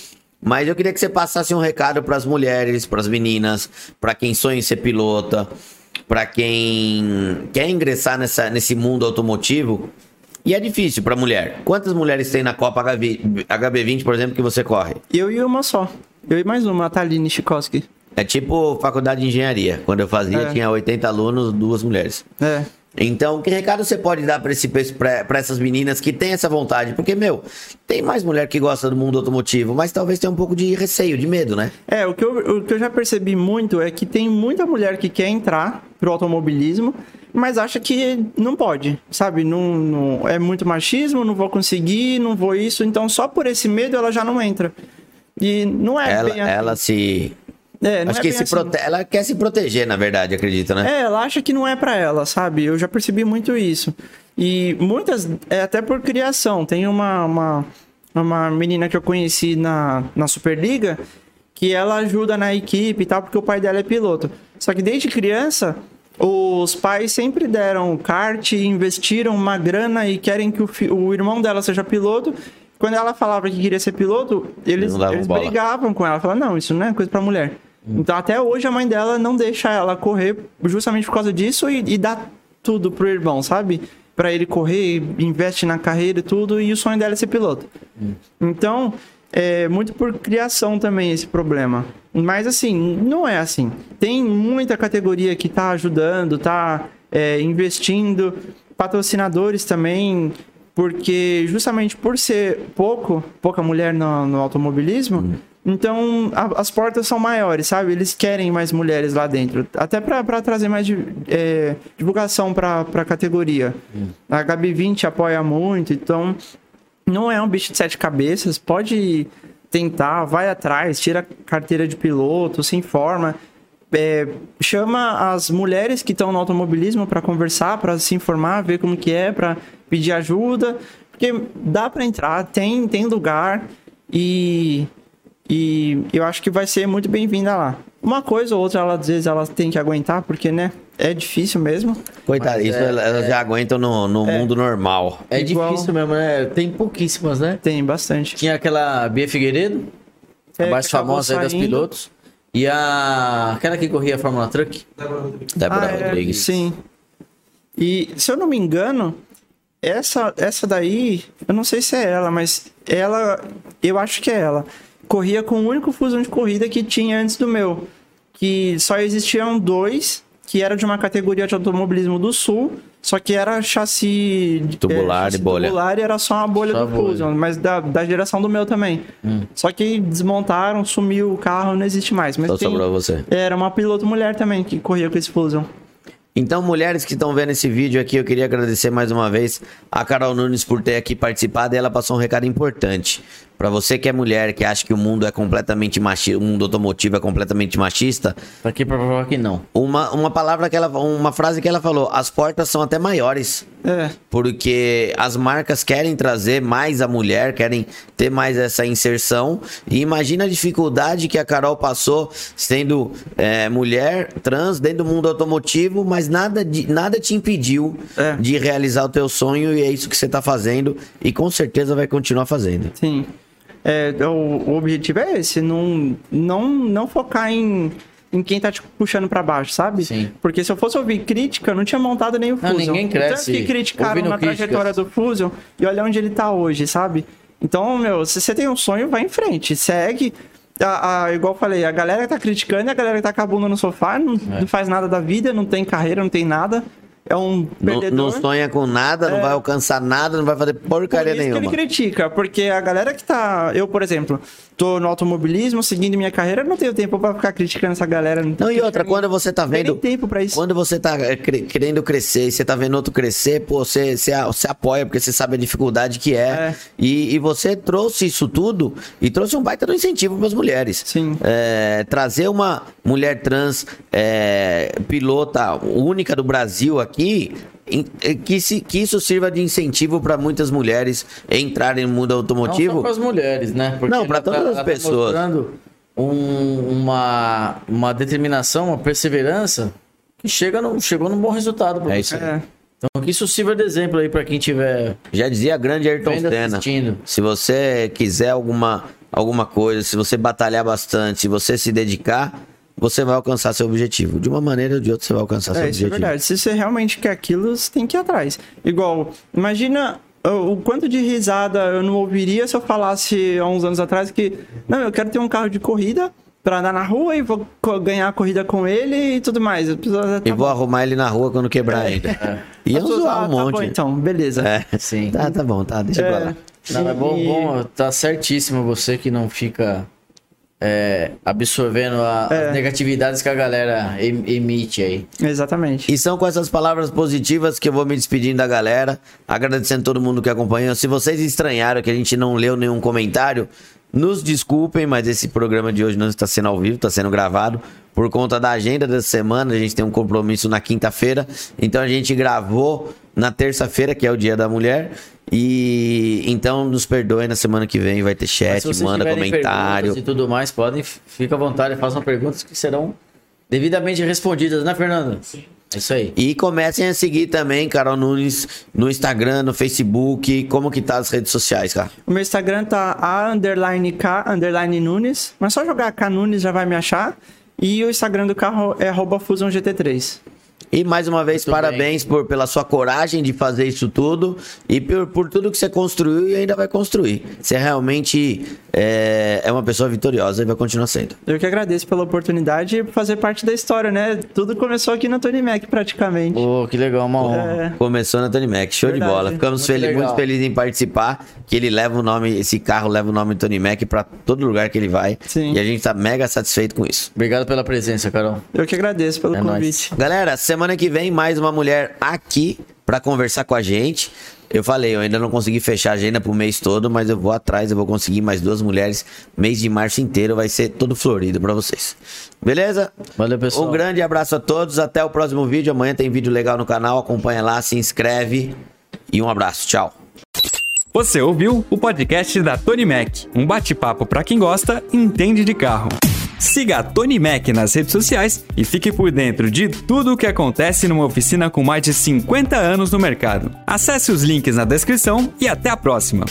Mas eu queria que você passasse um recado pras mulheres, pras meninas, pra quem sonha em ser pilota, pra quem quer ingressar nessa, nesse mundo automotivo. E é difícil pra mulher. Quantas mulheres tem na Copa HB, HB20, por exemplo, que você corre? Eu e uma só. Eu e mais uma, a Thaline Chikoski. É tipo faculdade de engenharia. Quando eu fazia, É. tinha 80 alunos, duas mulheres. É. Então, que recado você pode dar pra essas meninas que têm essa vontade? Porque, meu, tem mais mulher que gosta do mundo automotivo, mas talvez tenha um pouco de receio, de medo, né? É, o que, eu, o que eu já percebi muito é que tem muita mulher que quer entrar pro automobilismo, mas acha que não pode, sabe? Não, não- é muito machismo, não vou conseguir, não vou isso. Então, só por esse medo ela já não entra. E não é ela, bem assim. ela se. É, Acho é que bem se assim. prote... ela quer se proteger, na verdade, acredita, né? É, ela acha que não é pra ela, sabe? Eu já percebi muito isso. E muitas, é até por criação. Tem uma, uma, uma menina que eu conheci na, na Superliga que ela ajuda na equipe e tal, porque o pai dela é piloto. Só que desde criança, os pais sempre deram kart, investiram uma grana e querem que o, fi- o irmão dela seja piloto. Quando ela falava que queria ser piloto, eles, eles brigavam com ela. Falavam, não, isso não é coisa pra mulher. Então, até hoje, a mãe dela não deixa ela correr justamente por causa disso e, e dá tudo pro irmão, sabe? Pra ele correr, investe na carreira e tudo, e o sonho dela é ser piloto. Então, é muito por criação também esse problema. Mas, assim, não é assim. Tem muita categoria que tá ajudando, tá é, investindo, patrocinadores também, porque justamente por ser pouco, pouca mulher no, no automobilismo, então a- as portas são maiores, sabe? Eles querem mais mulheres lá dentro, até para trazer mais é, divulgação para a categoria. A HB20 apoia muito, então não é um bicho de sete cabeças, pode tentar, vai atrás, tira a carteira de piloto, se informa. é, chama as mulheres que estão no automobilismo para conversar, para se informar, ver como que é, para pedir ajuda, porque dá para entrar, tem tem lugar e e eu acho que vai ser muito bem-vinda lá. Uma coisa ou outra, ela, às vezes elas têm que aguentar, porque, né, é difícil mesmo. Coitada, Mas isso é- elas elas já aguentam no, no mundo normal. É Igual- difícil mesmo, né? Tem pouquíssimas, né? Tem bastante. Tinha aquela Bia Figueiredo, a É, mais famosa aí das pilotos. E a. aquela que corria a Fórmula Truck. Débora Ah, é, Rodrigues. Sim. E se eu não me engano, essa, essa daí, eu não sei se é ela, mas ela, eu acho que é ela. Corria com o único fusão de corrida que tinha antes do meu. Que só existiam dois, que era de uma categoria de automobilismo do sul, só que era chassi Tubular chassi e bolha. tubular e era só uma bolha Só do bolha. Fusion, mas da, da geração do meu também. Só que desmontaram, sumiu o carro, não existe mais. Mas Só tem- sobrou você. Era uma piloto mulher também que corria com esse Fusion. Então, mulheres que estão vendo esse vídeo aqui, eu queria agradecer mais uma vez a Carol Nunes por ter aqui participado e ela passou um recado importante. Pra você que é mulher, que acha que o mundo é completamente machista, o mundo automotivo é completamente machista, Tá aqui pra provar que não. uma, uma palavra que ela, uma frase que ela falou, as portas são até maiores. É. Porque as marcas querem trazer mais a mulher, querem ter mais essa inserção. E imagina a dificuldade que a Carol passou sendo é, mulher, trans, dentro do mundo automotivo, mas nada, de, nada te impediu É. de realizar o teu sonho e é isso que você tá fazendo. E com certeza vai continuar fazendo. Sim. É, o, o objetivo é esse, não, não, não focar em, em quem tá te puxando pra baixo, sabe? Sim. Porque se eu fosse ouvir crítica, eu não tinha montado nem o Não, Fusion. ninguém cresce Tanto que criticaram ouvindo na críticas. trajetória do Fusion e olha onde ele tá hoje, sabe? Então, meu, se você tem um sonho, vai em frente, segue. A, a- igual eu falei, a galera que tá criticando é a galera que tá com a bunda no sofá, não, É. não faz nada da vida, não tem carreira, não tem nada. É um Não, perdedor. não sonha com nada, não vai alcançar nada, não vai fazer porcaria Por isso que nenhuma. ele critica, porque a galera que tá. Eu, por exemplo, tô no automobilismo, seguindo minha carreira, não tenho tempo pra ficar criticando essa galera. Não, e outra, quando você tá Não tem vendo. tempo pra isso. Quando você tá cre- querendo crescer e você tá vendo outro crescer, pô, você, você, você apoia, porque você sabe a dificuldade que é. É. E, e você trouxe isso tudo e trouxe um baita do incentivo para as mulheres. Sim. É, trazer uma mulher trans é, pilota única do Brasil aqui. É, Que, se, que isso sirva de incentivo para muitas mulheres entrarem no mundo Não automotivo. só para as mulheres, né? Porque Não, pra ela tá- todas as tá pessoas. mostrando um- uma, uma determinação, uma perseverança que chega no, chegou num bom resultado pra É isso. É, Então que isso sirva de exemplo aí pra quem tiver Já dizia grande Ayrton Senna. assistindo. Se você quiser alguma alguma coisa, se você batalhar bastante, se você se dedicar, você vai alcançar seu objetivo. De uma maneira ou de outra, você vai alcançar seu É, isso é objetivo. verdade. Se você realmente quer aquilo, você tem que ir atrás. Igual, imagina o quanto de risada eu não ouviria se eu falasse há uns anos atrás que, não, eu quero ter um carro de corrida pra andar na rua e vou ganhar a corrida com ele e tudo mais. Eu tá E vou bom. arrumar ele na rua quando quebrar ainda. [laughs] Ia As pessoas, zoar ah, um tá monte. bom, então, beleza. É, Sim. Tá, tá bom, tá, deixa pra lá. Não, é bom, E- bom, tá certíssimo você que não fica é, absorvendo a- É. as negatividades que a galera em- emite aí. Exatamente. E são com essas palavras positivas que eu vou me despedindo da galera, agradecendo todo mundo que acompanhou. Se vocês estranharam que a gente não leu nenhum comentário, nos desculpem, mas esse programa de hoje não está sendo ao vivo, está sendo gravado. Por conta da agenda dessa semana, a gente tem um compromisso na quinta-feira. Então a gente gravou na terça-feira, que é o Dia da Mulher. E então nos perdoem na semana que vem, vai ter chat, manda comentário. e tudo mais, podem, fica à vontade, façam perguntas que serão devidamente respondidas, né, Fernando? Sim. É isso aí. E comecem a seguir também Carol Nunes no Instagram, no Facebook. Como que tá as redes sociais, cara? O meu Instagram tá a underline K underline Nunes. Mas só jogar K Nunes já vai me achar. E o Instagram do carro é arroba Fusion GT3. E mais uma vez, Muito parabéns por, pela sua coragem de fazer isso tudo e por, por tudo que você construiu e ainda vai construir. Você realmente é, é uma pessoa vitoriosa e vai continuar sendo. Eu que agradeço pela oportunidade e por fazer parte da história, né? Tudo começou aqui na Tony Mac, praticamente. Pô, que legal, uma honra. É, Começou na Tony Mac, show Verdade. de bola. Ficamos Muito fel- legal. muito felizes em participar. Que ele leva o nome, esse carro leva o nome Tony Mac pra todo lugar que ele vai. Sim. E a gente tá mega satisfeito com isso. Obrigado pela presença, Carol. eu que agradeço pelo É nóis. convite. Galera, semana que vem mais uma mulher aqui pra conversar com a gente. Eu falei, eu ainda não consegui fechar a agenda pro mês todo, mas eu vou atrás, eu vou conseguir mais duas mulheres. Mês de março inteiro vai ser todo florido pra vocês. Beleza? Valeu, pessoal. Um grande abraço a todos, até o próximo vídeo. Amanhã tem vídeo legal no canal, acompanha lá, se inscreve e um abraço. Tchau. Você ouviu o podcast da Tony Mac, um bate-papo para quem gosta e entende de carro. Siga a Tony Mac nas redes sociais e fique por dentro de tudo o que acontece numa oficina com mais de 50 anos no mercado. Acesse os links na descrição e até a próxima.